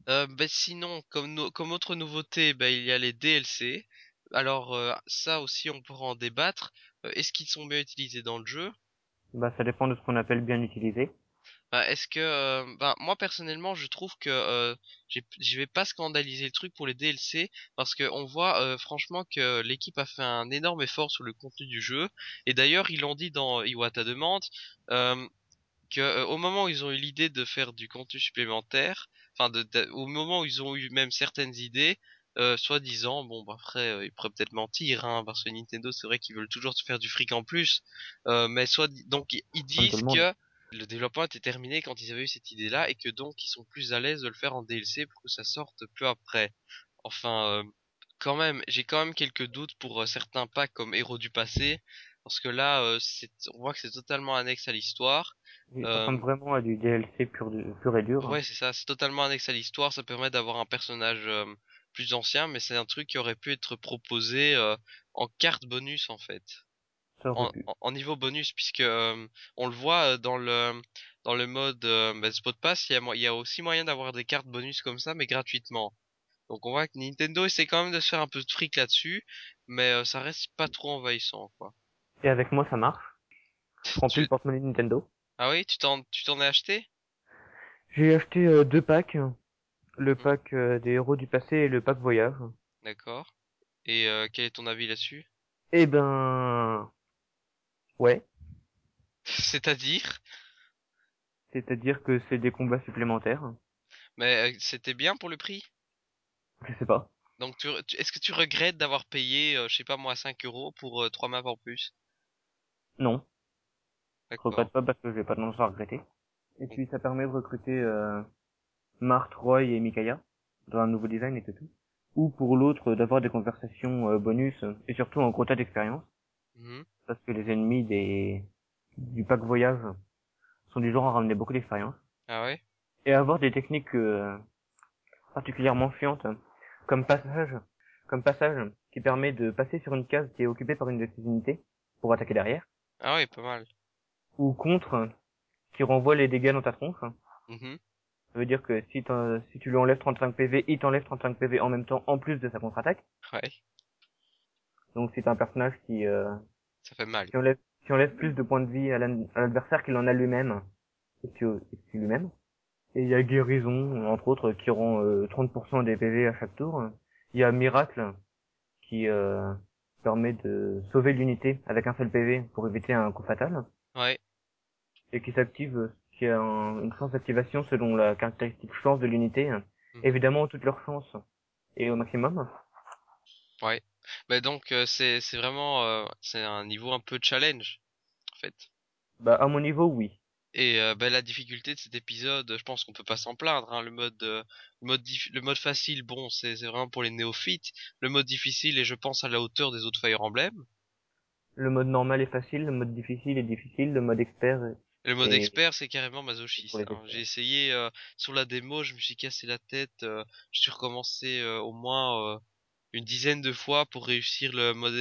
Euh, ben sinon, comme, no- comme autre nouveauté, ben, il y a les DLC. Alors euh, ça aussi on pourra en débattre. Euh, Est-ce qu'ils sont bien utilisés dans le jeu? Bah ça dépend de ce qu'on appelle bien utilisé. Bah, est-ce que, euh, bah, moi personnellement, je trouve que euh, je vais pas scandaliser le truc pour les DLC parce que on voit euh, franchement que l'équipe a fait un énorme effort sur le contenu du jeu et d'ailleurs ils l'ont dit dans Iwata demande euh, que euh, au moment où ils ont eu l'idée de faire du contenu supplémentaire, enfin de, de- au moment où ils ont eu même certaines idées, euh, soi-disant, bon bah après euh, ils pourraient peut-être mentir, hein, parce que Nintendo c'est vrai qu'ils veulent toujours se faire du fric en plus, euh, mais soit donc ils- disent que le développement était terminé quand ils avaient eu cette idée-là et que donc ils sont plus à l'aise de le faire en DLC pour que ça sorte peu après. Enfin, euh, quand même, j'ai quand même quelques doutes pour euh, certains packs comme Héros du passé, parce que là, euh, c'est, on voit que c'est totalement annexe à l'histoire. Euh, vraiment à du DLC pur, et dur. Ouais, c'est ça, c'est totalement annexe à l'histoire, ça permet d'avoir un personnage plus ancien, mais c'est un truc qui aurait pu être proposé euh, en carte bonus en fait en, en- niveau bonus puisque euh, on le voit euh, dans le dans le mode euh, bah, spot pass il y a il y a aussi moyen d'avoir des cartes bonus comme ça mais gratuitement Donc on voit que Nintendo essaie quand même de se faire un peu de fric là-dessus, mais euh, ça reste pas trop envahissant, quoi. Et avec moi, ça marche. (laughs) Je remplis Tu- le porte-monnaie de Nintendo. Ah oui, tu t'en, tu t'en es acheté? J'ai acheté euh, deux packs. Le Mhm. pack euh, des héros du passé et le pack voyage. D'accord. Et euh, quel est ton avis là-dessus? Eh ben... Ouais. C'est-à-dire? C'est-à-dire que c'est des combats supplémentaires. Mais euh, c'était bien pour le prix? Je sais pas. Donc tu, tu- est-ce que tu regrettes d'avoir payé, euh, je sais pas moi, 5 euros pour euh, 3 maps en plus? Non. Je D'accord. regrette pas parce que j'ai pas tendance à regretter. Et puis ça permet de recruter euh, Marthe, Roy et Mikaya dans un nouveau design et tout. Ou pour l'autre d'avoir des conversations euh, bonus et surtout un gros tas d'expérience. Mhm. Parce que les ennemis des du pack voyage sont du genre à ramener beaucoup d'expérience. Ah ouais? Et avoir des techniques euh, particulièrement chiantes comme passage comme passage qui permet de passer sur une case qui est occupée par une de tes unités pour attaquer derrière. Ah ouais, pas mal. Ou contre qui renvoie les dégâts dans ta tronche. Mhm. Ça veut dire que si, si tu lui enlèves 35 PV, il t'enlève 35 PV en même temps, en plus de sa contre-attaque. Ouais, Donc c'est un personnage qui, euh, ça fait mal. qui, enlève, qui enlève plus de points de vie à l'ad- à l'adversaire qu'il en a lui-même. Et que, que lui-même. Et il y a Guérison, entre autres, qui rend euh, 30% des PV à chaque tour. Il y a Miracle, qui euh, permet de sauver l'unité avec un seul PV pour éviter un coup fatal. Ouais, Et qui s'active, euh, qui a un- une chance d'activation selon la caractéristique chance de l'unité. Mhm. Évidemment, toutes leurs chances est au maximum. ouais. Bah donc euh, c'est c'est vraiment euh, c'est un niveau un peu challenge en fait. Bah, à mon niveau, oui. Et euh, bah, la difficulté de cet épisode, je pense qu'on peut pas s'en plaindre. Hein. Le mode, le mode, le mode facile, bon, c'est c'est vraiment pour les néophytes. Le mode difficile est, je pense, à la hauteur des autres Fire Emblem. Le mode normal est facile, le mode difficile est difficile, le mode expert est... Le mode Et- expert, c'est carrément masochiste. Hein. J'ai essayé euh, sur la démo, je me suis cassé la tête. euh, je suis recommencé euh, au moins une dizaine de fois pour réussir le mode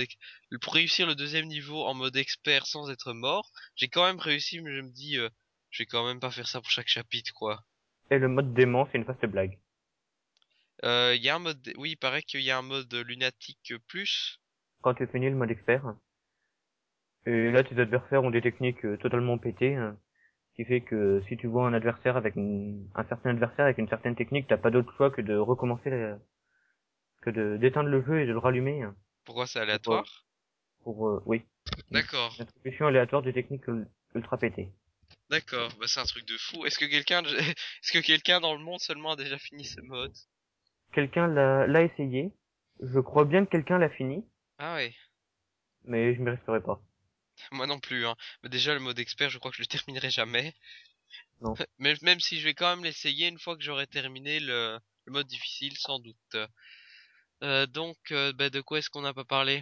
pour réussir le deuxième niveau en mode expert sans être mort. J'ai quand même réussi, mais je me dis, euh, je vais quand même pas faire ça pour chaque chapitre, quoi. Et le mode dément, c'est une vaste blague. Euh, Il y a un mode, oui, il paraît qu'il y a un mode lunatique plus. Quand tu finis le mode expert, et là tes adversaires ont des techniques euh, totalement pétées, hein, qui fait que si tu vois un adversaire avec une- un certain adversaire avec une certaine technique, t'as pas d'autre choix que de recommencer la- que de d'éteindre le jeu et de le rallumer hein, Pourquoi c'est aléatoire? pour euh, oui D'accord, l'attribution aléatoire de techniques ul- ultra pétées. d'accord. Bah c'est un truc de fou. Est-ce que quelqu'un, (laughs) est-ce que quelqu'un dans le monde seulement a déjà fini ce mode? Quelqu'un l'a l'a essayé, je crois bien que quelqu'un l'a fini, Ah ouais. mais je m'y risquerai pas. (laughs) Moi non plus, hein. Mais déjà, le mode expert, je crois que je le terminerai jamais. Non. (laughs) Même, même si je vais quand même l'essayer une fois que j'aurai terminé le, le mode difficile, sans doute. Euh, donc, euh, bah, de quoi est-ce qu'on n'a pas parlé?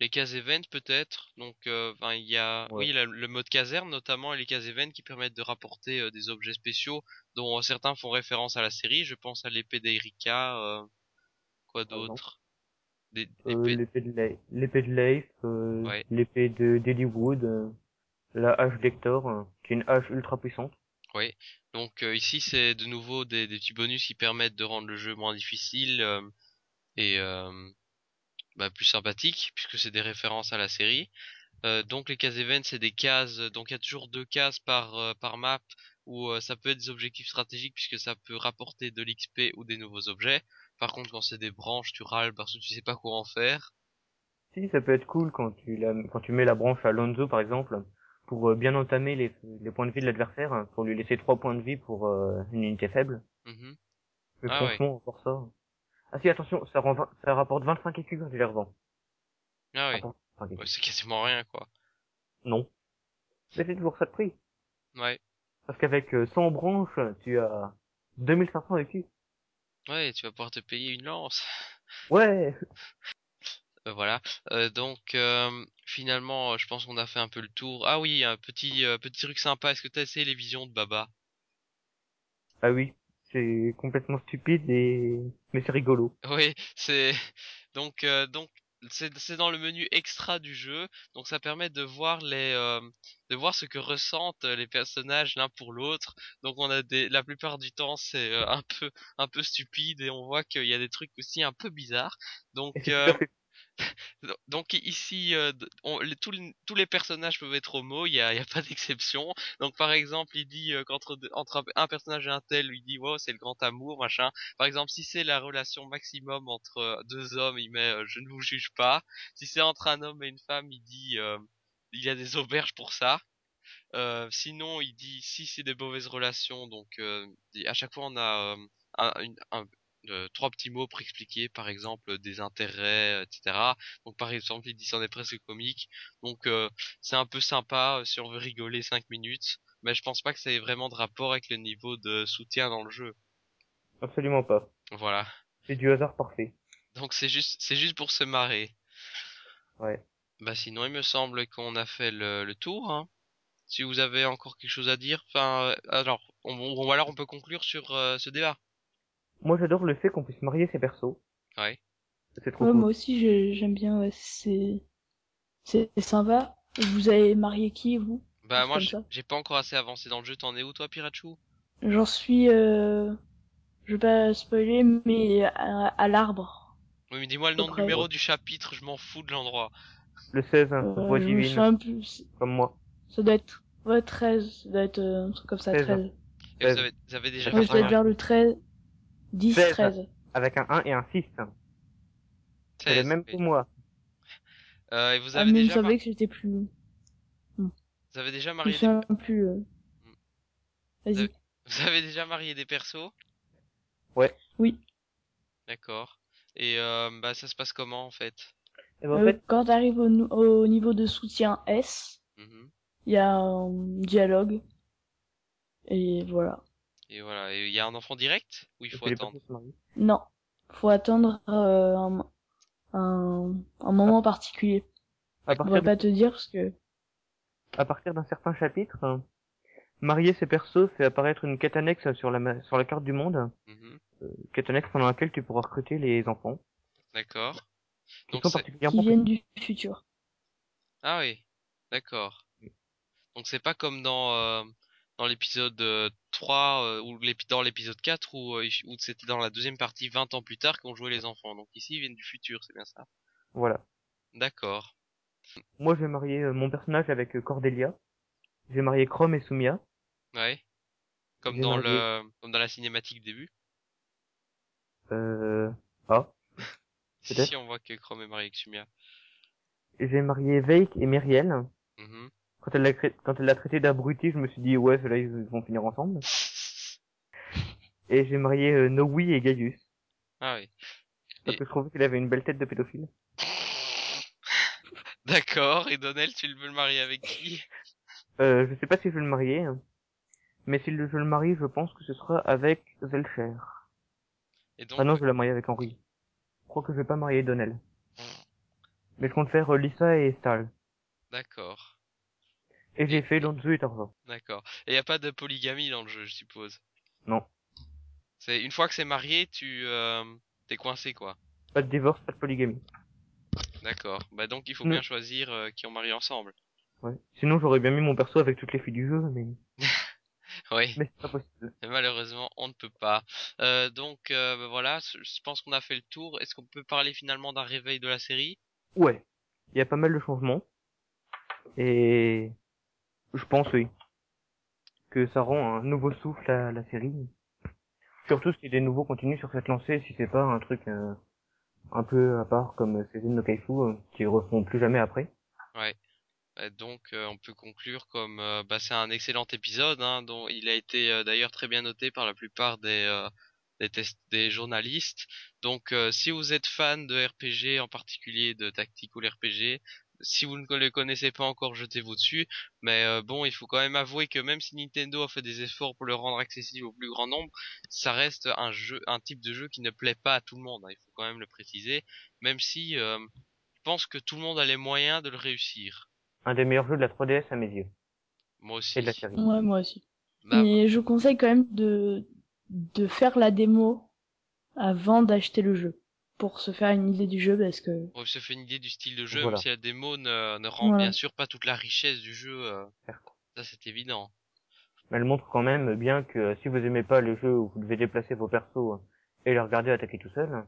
Les cases event peut-être? Donc, euh, il y a, Ouais. oui, la- le mode caserne notamment et les cases event qui permettent de rapporter euh, des objets spéciaux dont euh, certains font référence à la série. Je pense à l'épée d'Erika. euh, quoi exemple d'autre? L'épée de l'épée de Leif, Ouais. l'épée de la hache d'Hector, qui est une hache ultra puissante. Donc euh, ici c'est de nouveau des, des petits bonus qui permettent de rendre le jeu moins difficile et euh, bah, plus sympathique puisque c'est des références à la série. Euh, donc les cases event c'est des cases, donc il y a toujours deux cases par euh, par map où euh, ça peut être des objectifs stratégiques puisque ça peut rapporter de l'XP ou des nouveaux objets. Par contre quand c'est des branches tu râles parce que tu sais pas quoi en faire. Si, ça peut être cool quand tu la, quand tu mets la branche à Lonzo par exemple, pour euh, bien entamer les, les points de vie de l'adversaire, hein, pour lui laisser trois points de vie pour euh, une unité faible. Mhm. Mais Ah franchement, pour ça. Ah si, attention, ça, rend, ça rapporte 25 écus quand tu les revends. Ah oui, Rapporte 25 écus. Ouais, c'est quasiment rien quoi. Non. Mais c'est toujours ça de prix. Ouais, Parce qu'avec euh, 100 branches, tu as 2500 écus. ouais, tu vas pouvoir te payer une lance. (laughs) Ouais Euh, voilà. Euh, donc euh, finalement, euh, je pense qu'on a fait un peu le tour. Ah oui, un petit euh, petit truc sympa. Est-ce que t'as essayé les visions de Baba? Ah oui, c'est complètement stupide et mais c'est rigolo. Oui, c'est donc euh, donc c'est c'est dans le menu extra du jeu, donc ça permet de voir les euh, de voir ce que ressentent les personnages l'un pour l'autre. Donc on a des la plupart du temps c'est euh, un peu un peu stupide et on voit qu'il y a des trucs aussi un peu bizarres. Donc euh, (laughs) donc ici, euh, tous, les, personnages peuvent être homo, il y a, il pas (laughs) d'exception. Donc par exemple, il dit euh, qu'entre un, personnage et un tel, lui dit wow c'est le grand amour machin. Par exemple, si c'est la relation maximum entre euh, deux hommes, il met je ne vous juge pas. Si c'est entre un homme et une femme, il dit il y a des auberges pour ça. Sinon, il dit si c'est des mauvaises relations, donc il- à chaque fois on a un- euh, trois petits mots pour expliquer, par exemple des intérêts, euh, etc. Donc par exemple, il dit c'en est presque comique. Donc euh, c'est un peu sympa euh, si on veut rigoler cinq minutes, mais je pense pas que ça ait vraiment de rapport avec le niveau de soutien dans le jeu. absolument pas. Voilà. C'est du hasard parfait. Donc c'est juste c'est juste pour se marrer. Ouais. Bah sinon, il me semble qu'on a fait le, le tour. Hein. Si vous avez encore quelque chose à dire, enfin, euh, alors, on, on- ou alors on peut conclure sur euh, ce débat. Moi, j'adore le fait qu'on puisse marier ses persos. Ouais. C'est trop Ouais, cool. moi aussi, j'ai- j'aime bien, ouais, c'est, c'est sympa. Vous avez marié qui, vous? Bah moi, j'ai ça. pas encore assez avancé dans le jeu. T'en es où toi, Pirachu? J'en suis, euh, je vais pas spoiler, mais à, à l'arbre. Oui, mais dis-moi le nom de près. numéro du chapitre. Je m'en fous de l'endroit. Le 16, Euh, voix divine, plus. comme moi. Ça doit être, ouais, 13. Ça doit être euh, un truc comme ça, 13. 13. Et vous avez, vous avez déjà Ouais, Ouais, fait je dois être rien. vers le 13. 10, 16. 13. Avec un 1 et un 6. C'est le 16, même que moi. (laughs) Euh, et vous Ah, avez mais il me déjà, mar- que j'étais plus, vous avez déjà je marié, des... souviens plus, euh. Vas-y. vous avez déjà marié des persos? Oui. D'accord. Et euh, bah ça se passe comment en fait? Et ben, en Euh, fait, quand t'arrives au, au niveau de soutien S, Mhm. il y a un dialogue. Et voilà. Et voilà. Et il y a un enfant direct ou il faut attendre. Non. Faut attendre euh, un, un, un moment particulier. À On partir, va du- pas te dire parce que à partir d'un certain chapitre, euh, marier ses persos fait apparaître une quête annexe sur la, sur la carte du monde. Quête annexe pendant laquelle tu pourras recruter les enfants. D'accord. Donc sont c'est- particulièrement qui viennent du futur. Ah oui, d'accord. Donc c'est pas comme dans euh, dans l'épisode euh, 3 euh, ou l'épi- dans l'épisode 4 où, euh, où c'était dans la deuxième partie 20 ans plus tard qu'on jouait les enfants. Donc ici ils viennent du futur, c'est bien ça. Voilà. D'accord. Moi, j'ai marié euh, mon personnage avec euh, Cordelia. J'ai marié Chrome et Sumia. Ouais. Comme dans marié- le comme dans la cinématique début. Euh... Ah. (laughs) Si, on voit que Chrome est marié avec Sumia. J'ai marié Veik et Myriel. Mhm. Quand elle l'a quand elle l'a traité d'abruti, je me suis dit ouais, ceux-là ils vont finir ensemble. Et j'ai marié euh, et Gaius. Ah oui. Parce Et- que je trouvais qu'il avait une belle tête de pédophile. (laughs) D'accord. Et Donnel, tu veux le marier avec qui? Euh, je sais pas si je vais le marier. hein. Mais si je le marie, je pense que ce sera avec Zelcher. Et donc Ah non, je vais la marier avec Henri. Je crois que je vais pas marier Donnell. Mais je compte faire euh, Lisa et Stal. d'accord, Et j'ai fait Lonzo et Tarzan. d'accord. Et y a pas de polygamie dans le jeu, je suppose? Non. C'est une fois que c'est marié, tu euh, t'es coincé quoi. Pas de divorce, pas de polygamie. D'accord. Bah donc il faut Mm. bien choisir euh, qui on marie ensemble. Ouais. Sinon, j'aurais bien mis mon perso avec toutes les filles du jeu, mais, (laughs) Oui. mais c'est pas possible. Malheureusement, on ne peut pas. Euh, donc euh, bah, voilà, je pense qu'on a fait le tour. Est-ce qu'on peut parler finalement d'un réveil de la série? Ouais. Il y a pas mal de changements. Et je pense, oui, que ça rend un nouveau souffle à la série. Surtout si des nouveaux continuent sur cette lancée, si c'est pas un truc euh, un peu à part comme Season no Kaifu, euh, qui refont plus jamais après. Euh, Donc euh, on peut conclure comme euh, bah, c'est un excellent épisode, hein, dont il a été euh, d'ailleurs très bien noté par la plupart des des, des journalistes. Donc euh, si vous êtes fan de RPG, en particulier de Tactical RPG, si vous ne le connaissez pas encore, jetez-vous dessus. Mais euh, bon, il faut quand même avouer que même si Nintendo a fait des efforts pour le rendre accessible au plus grand nombre, ça reste un jeu, un type de jeu qui ne plaît pas à tout le monde. hein, il faut quand même le préciser, même si euh, je pense que tout le monde a les moyens de le réussir. Un des meilleurs jeux de la 3DS à mes yeux. Moi aussi. Et de la série. Ouais, moi aussi. Bah, Mais je conseille quand même de, de faire la démo avant d'acheter le jeu. Pour se faire une idée du jeu parce que On se fait une idée du style de jeu, Voilà. même si la démo ne, ne rend Voilà. bien sûr pas toute la richesse du jeu. euh, ça c'est évident. Mais elle montre quand même bien que euh, si vous aimez pas les jeux où vous devez déplacer vos persos euh, et les regarder attaquer tout seul,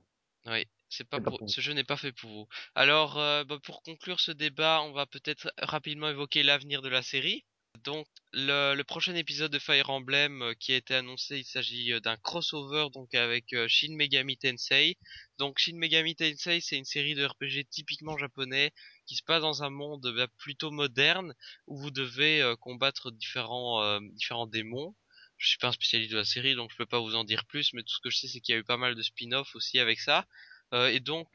Oui, c'est pas pour, ce jeu n'est pas fait pour vous. Alors, euh, bah, pour conclure ce débat, on va peut-être rapidement évoquer l'avenir de la série. Donc, le, le prochain épisode de Fire Emblem euh, qui a été annoncé, il s'agit euh, d'un crossover donc avec euh, Shin Megami Tensei. Donc, Shin Megami Tensei, c'est une série de RPG typiquement japonais qui se passe dans un monde bah, plutôt moderne où vous devez euh, combattre différents euh, différents démons. Je suis pas un spécialiste de la série, donc je peux pas vous en dire plus, mais tout ce que je sais, c'est qu'il y a eu pas mal de spin-off aussi avec ça. Euh, et donc.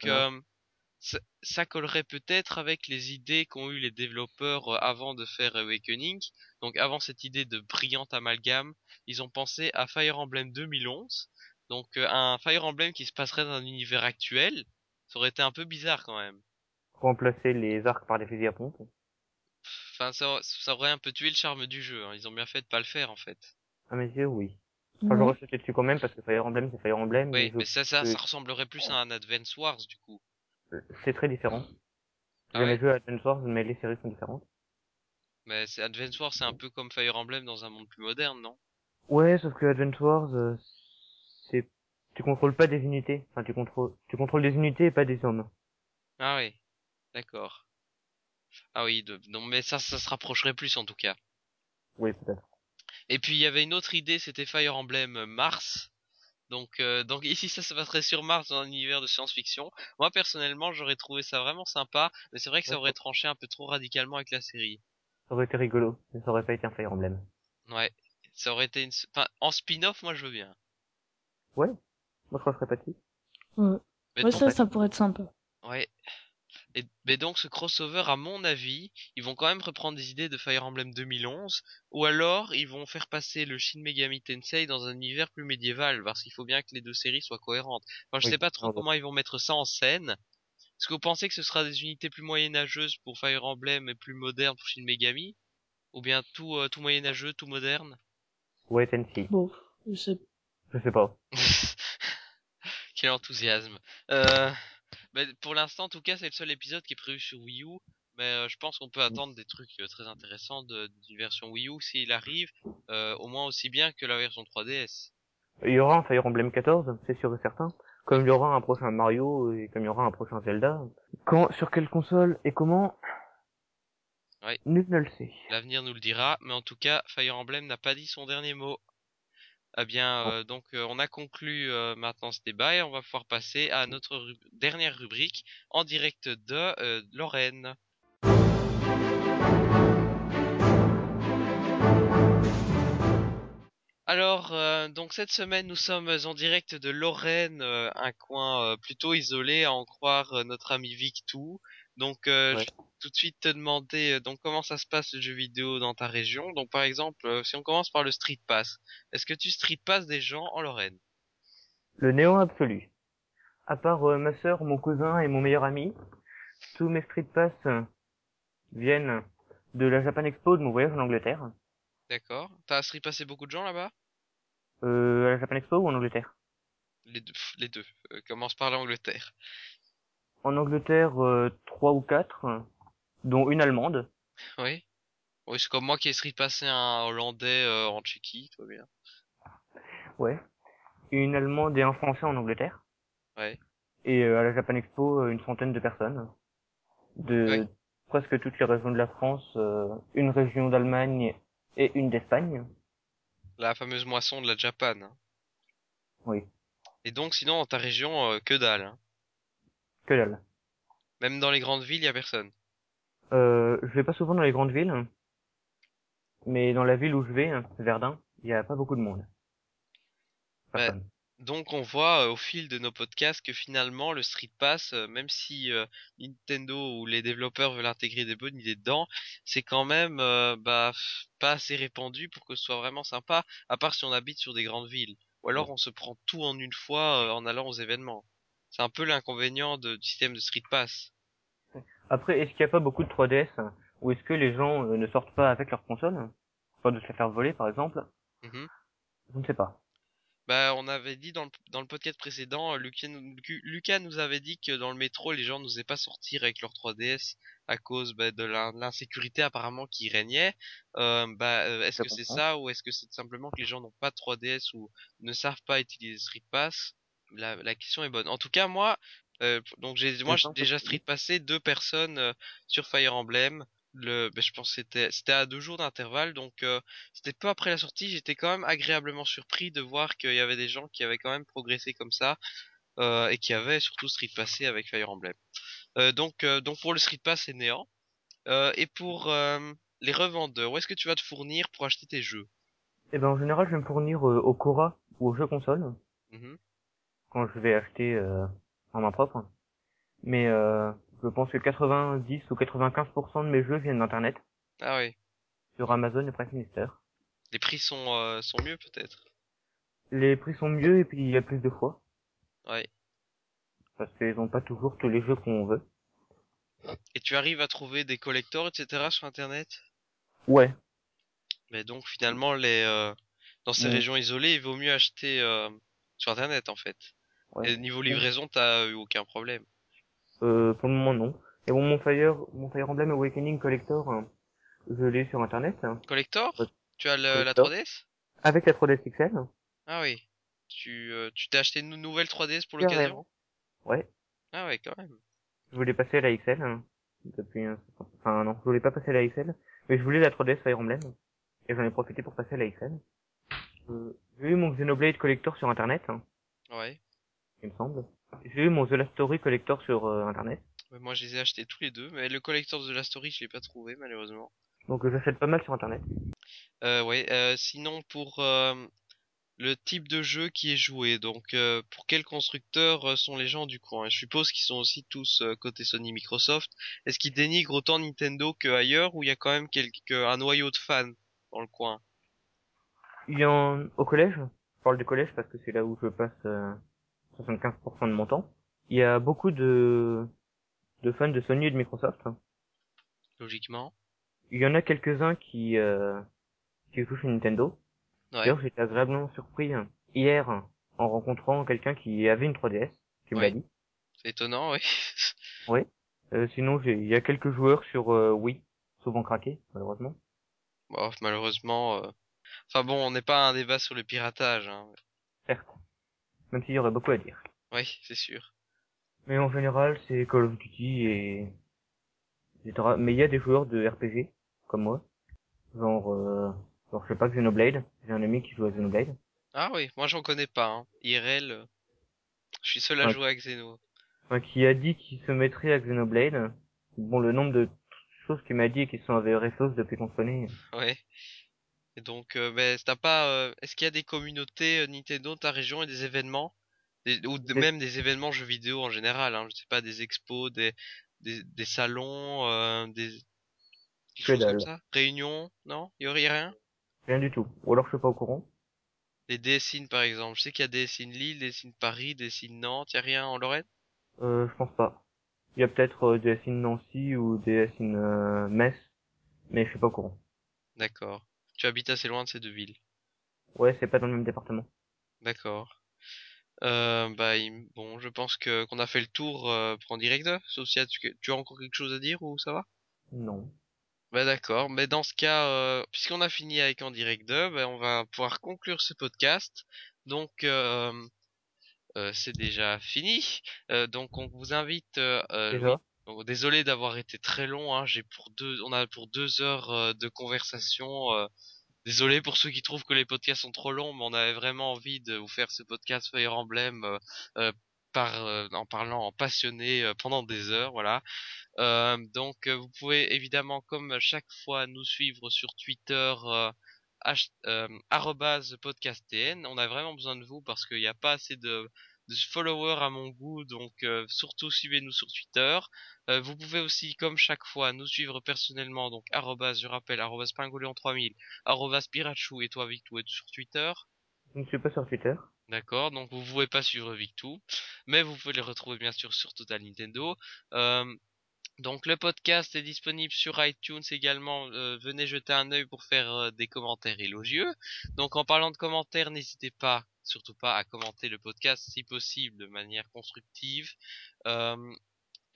Ça, ça collerait peut-être avec les idées qu'ont eu les développeurs euh, avant de faire Awakening. Donc, avant cette idée de brillante amalgame, ils ont pensé à Fire Emblem 2011. Donc, euh, un Fire Emblem qui se passerait dans un univers actuel. Ça aurait été un peu bizarre quand même. remplacer les arcs par des fusils à pompe. Enfin, ça, ça aurait un peu tué le charme du jeu. hein. Ils ont bien fait de pas le faire en fait. À mes yeux, oui. Enfin, j'aurais sauté dessus quand même parce que Fire Emblem, c'est Fire Emblem. Oui, je- mais ça, ça, ça ressemblerait plus à un Advance Wars du coup. C'est très différent. Ah J'ai ouais. joué à Advance Wars, mais les séries sont différentes. Mais c'est Advance Wars, c'est un peu comme Fire Emblem dans un monde plus moderne, non? Ouais, sauf que Advance Wars, euh, c'est, tu contrôles pas des unités. Enfin, tu contrôles, tu contrôles des unités et pas des hommes. Ah oui, d'accord. Ah oui, de... non mais ça, ça se rapprocherait plus en tout cas. Oui, peut-être. Et puis il y avait une autre idée, c'était Fire Emblem Mars. Donc, euh, donc ici ça se passerait sur Mars dans un univers de science-fiction. Moi personnellement j'aurais trouvé ça vraiment sympa, mais c'est vrai que ça aurait tranché un peu trop radicalement avec la série. Ça aurait été rigolo, mais ça aurait pas été un Fire Emblem. Ouais, ça aurait été une... Enfin, en spin-off moi je veux bien. Ouais. Moi, je crois que je serais pas. Ouais. Mais Ouais, ça, ça pourrait être sympa. Ouais. Et, mais donc ce crossover, à mon avis, ils vont quand même reprendre des idées de Fire Emblem 2011, ou alors ils vont faire passer le Shin Megami Tensei dans un univers plus médiéval, parce qu'il faut bien que les deux séries soient cohérentes. Enfin, je Oui, sais pas trop comment ils vont mettre ça en scène. Est-ce que vous pensez que ce sera des unités plus moyenâgeuses pour Fire Emblem et plus modernes pour Shin Megami? Ou bien tout, euh, tout moyenâgeux, tout moderne? Ouais, Tennessee. Bon, je sais. Je sais pas. (laughs) Quel enthousiasme. Euh, mais pour l'instant, en tout cas, c'est le seul épisode qui est prévu sur Wii U. Mais euh, je pense qu'on peut attendre des trucs euh, très intéressants d'une version Wii U s'il arrive, euh, au moins aussi bien que la version 3DS. Il y aura un Fire Emblem 14, c'est sûr et certain. Comme il y aura un prochain Mario et comme il y aura un prochain Zelda. Quand, sur quelle console et comment? Ouais. Nul ne le sait. L'avenir nous le dira, mais en tout cas, Fire Emblem n'a pas dit son dernier mot. Eh bien, euh, donc euh, on a conclu euh, maintenant ce débat et on va pouvoir passer à notre dernière rubrique en direct de euh, Lorraine. Alors, euh, donc cette semaine, nous sommes en direct de Lorraine, euh, un coin euh, plutôt isolé, à en croire notre ami Victou. Donc, euh, Ouais. je vais tout de suite te demander euh, donc comment ça se passe le jeu vidéo dans ta région? Donc, par exemple, euh, si on commence par le Street Pass, est-ce que tu Street Pass des gens en Lorraine? Le néant absolu. À part euh, ma sœur, mon cousin et mon meilleur ami, tous mes Street Pass euh, viennent de la Japan Expo de mon voyage en Angleterre. D'accord. T'as Street Passé beaucoup de gens là-bas? Euh, à la Japan Expo ou en Angleterre? Les deux. Les deux. Euh, commence par l'Angleterre. En Angleterre, euh, trois ou quatre, euh, dont une allemande. Oui. Oui, c'est comme moi qui ai Street Passé un Hollandais euh, en Tchéquie, tout va bien. Ouais. Une allemande et un français en Angleterre. Ouais. Et euh, à la Japan Expo, euh, une centaine de personnes. De Ouais. presque toutes les régions de la France, euh, une région d'Allemagne et une d'Espagne. La fameuse moisson de la Japan. hein. Oui. Et donc, sinon, dans ta région, euh, que dalle. hein. Que dalle. Même dans les grandes villes, y a personne. Euh, je vais pas souvent dans les grandes villes, mais dans la ville où je vais, hein, Verdun, il y a pas beaucoup de monde. Personne. Donc, on voit euh, au fil de nos podcasts que finalement, le Street Pass, euh, même si euh, Nintendo ou les développeurs veulent intégrer des bonnes idées dedans, c'est quand même bah, pas assez répandu pour que ce soit vraiment sympa, à part si on habite sur des grandes villes. Ou alors, on se prend tout en une fois en allant aux événements. C'est un peu l'inconvénient du système de Street Pass. Après, est-ce qu'il y a pas beaucoup de 3DS hein, ou est-ce que les gens euh, ne sortent pas avec leur console Pas de se la faire voler, par exemple Mhm. Je ne sais pas. Bah, on avait dit dans le, dans le podcast précédent, euh, Lucas, nous- Lu- Lucas nous avait dit que dans le métro, les gens n'osaient pas sortir avec leur 3DS à cause bah, de l'in- l'insécurité apparemment qui régnait. Euh, bah, euh, est-ce que c'est ça ou est-ce que c'est simplement que les gens n'ont pas de 3DS ou ne savent pas utiliser Street Pass? La, la question est bonne. En tout cas, moi, euh, donc j'ai moi j'ai déjà Street Passé deux personnes euh, sur Fire Emblem. Le, bah, je pense que c'était c'était à deux jours d'intervalle, donc euh, c'était peu après la sortie. J'étais quand même agréablement surpris de voir qu'il y avait des gens qui avaient quand même progressé comme ça euh, et qui avaient surtout Street Passé avec Fire Emblem. Euh, donc euh, donc pour le Street Pass c'est néant. Euh, et pour euh, les revendeurs, où est-ce que tu vas te fournir pour acheter tes jeux? Eh ben, en général, je vais me fournir au Cora ou au jeu console Mhm. quand je vais acheter euh, en main propre. Mais euh, je pense que 90 ou 95% de mes jeux viennent d'internet Ah oui, sur Amazon et Minister. les prix sont euh, sont mieux peut-être? Les prix sont mieux et puis il y a plus de choix Ouais. parce qu'ils ont pas toujours tous les jeux qu'on veut. Et tu arrives à trouver des collectors, etc. sur internet? Ouais, Mais donc finalement, les euh, dans ces régions isolées, il vaut mieux acheter euh, sur internet en fait. Ouais. Et niveau livraison, t'as eu aucun problème? Euh, pour le moment non. Et bon, mon Fire, mon Fire Emblem Awakening Collector, hein, je l'ai sur internet hein, Collector? Ouais. Tu as le, la Collector. 3DS avec la 3DS XL. Ah oui. Tu euh, tu t'es acheté une nouvelle 3DS pour l'occasion? Ouais, Ah ouais, quand même. je voulais passer à la XL hein, depuis un... enfin non, je voulais pas passer à la XL, mais je voulais la 3DS Fire Emblem et j'en ai profité pour passer à la XL. Euh, j'ai eu mon Xenoblade Collector sur internet, hein, Ouais. Il me semble. J'ai eu mon The Last Story Collector sur euh, internet. Ouais, Moi, je les ai achetés tous les deux, mais le collector de la story, je l'ai pas trouvé malheureusement. Donc j'achète pas mal sur internet. Euh, ouais. Euh, sinon, pour euh, le type de jeu qui est joué, donc euh, pour quel constructeur euh, sont les gens du coin Je suppose qu'ils sont aussi tous euh, côté Sony, Microsoft. Est-ce qu'ils dénigrent autant Nintendo que ailleurs, ou il y a quand même quelques, un noyau de fans dans le coin? Il y en au collège, je parle du collège parce que c'est là où je passe euh, 75% de mon temps. Il y a beaucoup de de fans de Sony et de Microsoft. Logiquement. Il y en a quelques-uns qui euh, qui touchent Nintendo. Ouais. D'ailleurs, j'étais agréablement surpris euh, hier en rencontrant quelqu'un qui avait une 3DS, qui me Ouais. l'a dit. C'est étonnant, oui. (laughs) Euh, sinon, il y a quelques joueurs sur euh, Wii, souvent craqués, malheureusement. Bon, malheureusement. euh, Enfin bon, on n'est pas à un débat sur le piratage. Hein. Certes. Même s'il y aurait beaucoup à dire. Oui, c'est sûr. Mais en général, c'est Call of Duty et... etc. Mais il y a des joueurs de RPG, comme moi. Genre, euh... genre je sais pas, Xenoblade. J'ai un ami qui joue à Xenoblade. Ah oui, moi j'en connais pas. Hein. IRL, euh, je suis seul à Ouais. jouer à Xeno. Enfin, qui a dit qu'il se mettrait à Xenoblade. Bon, le nombre de choses qu'il m'a dit et qui sont avérées fausses depuis qu'on se connaît. Ouais. Et donc, euh, ben, t'as pas. euh, Est-ce qu'il y a des communautés euh, Nintendo dans ta région et des événements? Des- Ou de- même des événements jeux vidéo en général, hein, je sais pas, des expos, des, des, des salons, euh, des. Quelque Que chose comme ça? Réunions? Non? Il y aurait rien? Rien du tout. Ou alors je suis pas au courant. Des DSIN par exemple. Je sais qu'il y a des DSIN Lille, des DSIN Paris, des DSIN Nantes, y a rien en Lorraine? Euh, je pense pas. Il y a peut-être euh, des Assines Nancy ou des Assines euh, Metz, mais je suis pas au courant. D'accord. Tu habites assez loin de ces deux villes. Ouais, c'est pas dans le même département. D'accord. Euh, bah, bon, je pense que qu'on a fait le tour euh, pour en direct. Sauf si tu, tu as encore quelque chose à dire ou ça va? Non. Bah d'accord. Mais dans ce cas, euh, puisqu'on a fini avec en direct 2, bah, on va pouvoir conclure ce podcast. Donc, euh, euh, c'est déjà fini. Euh, donc, on vous invite. Euh, euh, Déjà. Désolé d'avoir été très long. Hein. J'ai pour deux, on a pour deux heures euh, de conversation. euh, Désolé pour ceux qui trouvent que les podcasts sont trop longs, mais on avait vraiment envie de vous faire ce podcast Fire Emblem euh, euh, par, en parlant en passionné pendant des heures, voilà. Donc vous pouvez évidemment, comme chaque fois, nous suivre sur Twitter. Podcasttn. On a vraiment besoin de vous parce qu'il n'y a pas assez de, de followers à mon goût, donc euh, surtout suivez-nous sur Twitter. Euh, vous pouvez aussi, comme chaque fois, nous suivre personnellement, donc arrobase, je rappelle, arrobase pingoléon3000, arrobas Pirachu et toi Victou est sur Twitter? Je ne suis pas sur Twitter. D'accord, donc vous pouvez pas suivre Victou, mais vous pouvez les retrouver bien sûr sur Total Nintendo. Euh, Donc le podcast est disponible sur iTunes également. Euh, venez jeter un œil pour faire euh, des commentaires élogieux. Donc en parlant de commentaires, n'hésitez pas, surtout pas, à commenter le podcast si possible de manière constructive. Euh,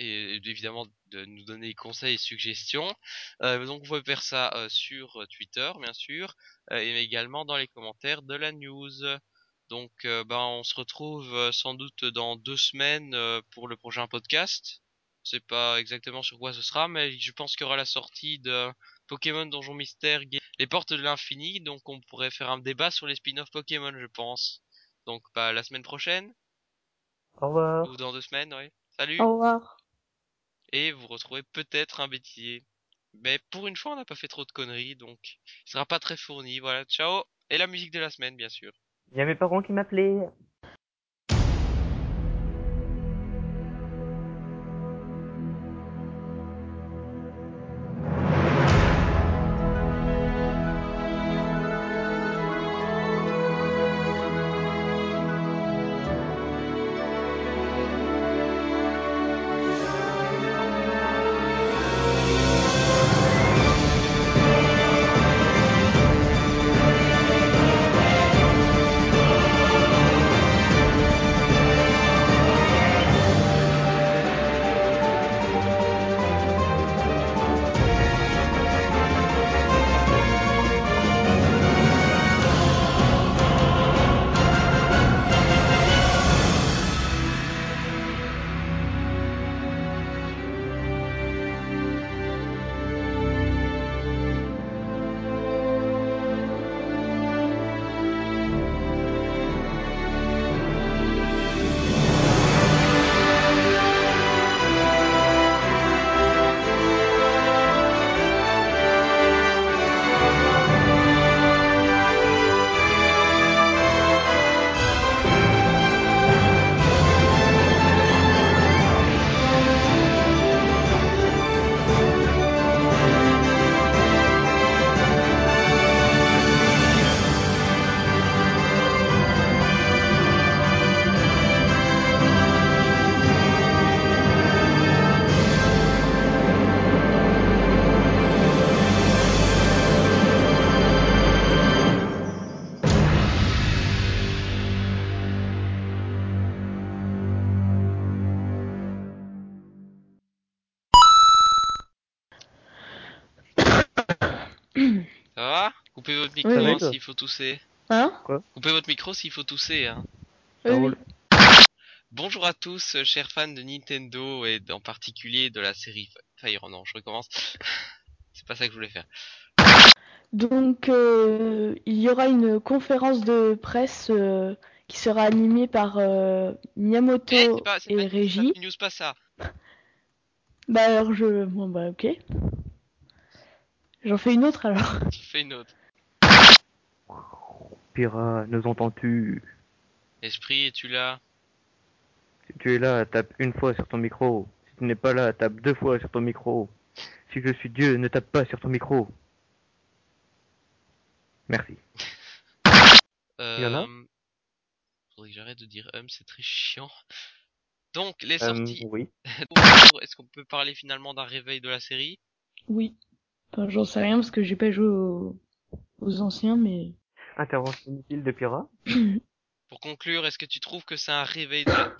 et évidemment de nous donner des conseils et suggestions. Donc vous pouvez faire ça sur Twitter bien sûr et également dans les commentaires de la news. Donc ben on se retrouve sans doute dans deux semaines pour le prochain podcast. Je sais pas exactement sur quoi ce sera, mais je pense qu'il y aura la sortie de Pokémon Donjon Mystère, les portes de l'infini. Donc on pourrait faire un débat sur les spin-off Pokémon, je pense. Donc bah la semaine prochaine. Au revoir. Ou dans deux semaines, oui. Salut. Au revoir. Et vous retrouvez peut-être un bêtisier. Mais pour une fois, on n'a pas fait trop de conneries, donc il sera pas très fourni. Voilà, ciao. Et la musique de la semaine, bien sûr. Il y a mes parents qui m'appelaient. Coupez votre micro Oui, hein, s'il faut tousser. Hein Coupez votre micro s'il faut tousser. Hein. Oui. Bonjour à tous, euh, chers fans de Nintendo et en particulier de la série Fi- Fire. Non, je recommence. (laughs) C'est pas ça que je voulais faire. Donc, euh, il y aura une conférence de presse euh, qui sera animée par euh, Eh, Miyamoto pas, c'est et pas Régie. news, pas ça. (laughs) Bah alors je... Bon bah ok. J'en fais une autre alors. (laughs) Tu fais une autre. Pira, nous entends-tu? Esprit, es-tu là? Si tu es là, tape une fois sur ton micro. Si tu n'es pas là, tape deux fois sur ton micro. Si je suis Dieu, ne tape pas sur ton micro. Merci. euh, (laughs) Il y en a Faudrait que j'arrête de dire hum, c'est très chiant. Donc, les Euh, sorties. oui. (laughs) Est-ce qu'on peut parler finalement d'un réveil de la série? Oui. Enfin, j'en sais rien parce que j'ai pas joué aux, aux anciens, mais. Intervention inutile de Pira. (coughs) Pour conclure, est-ce que tu trouves que c'est un réveil de la...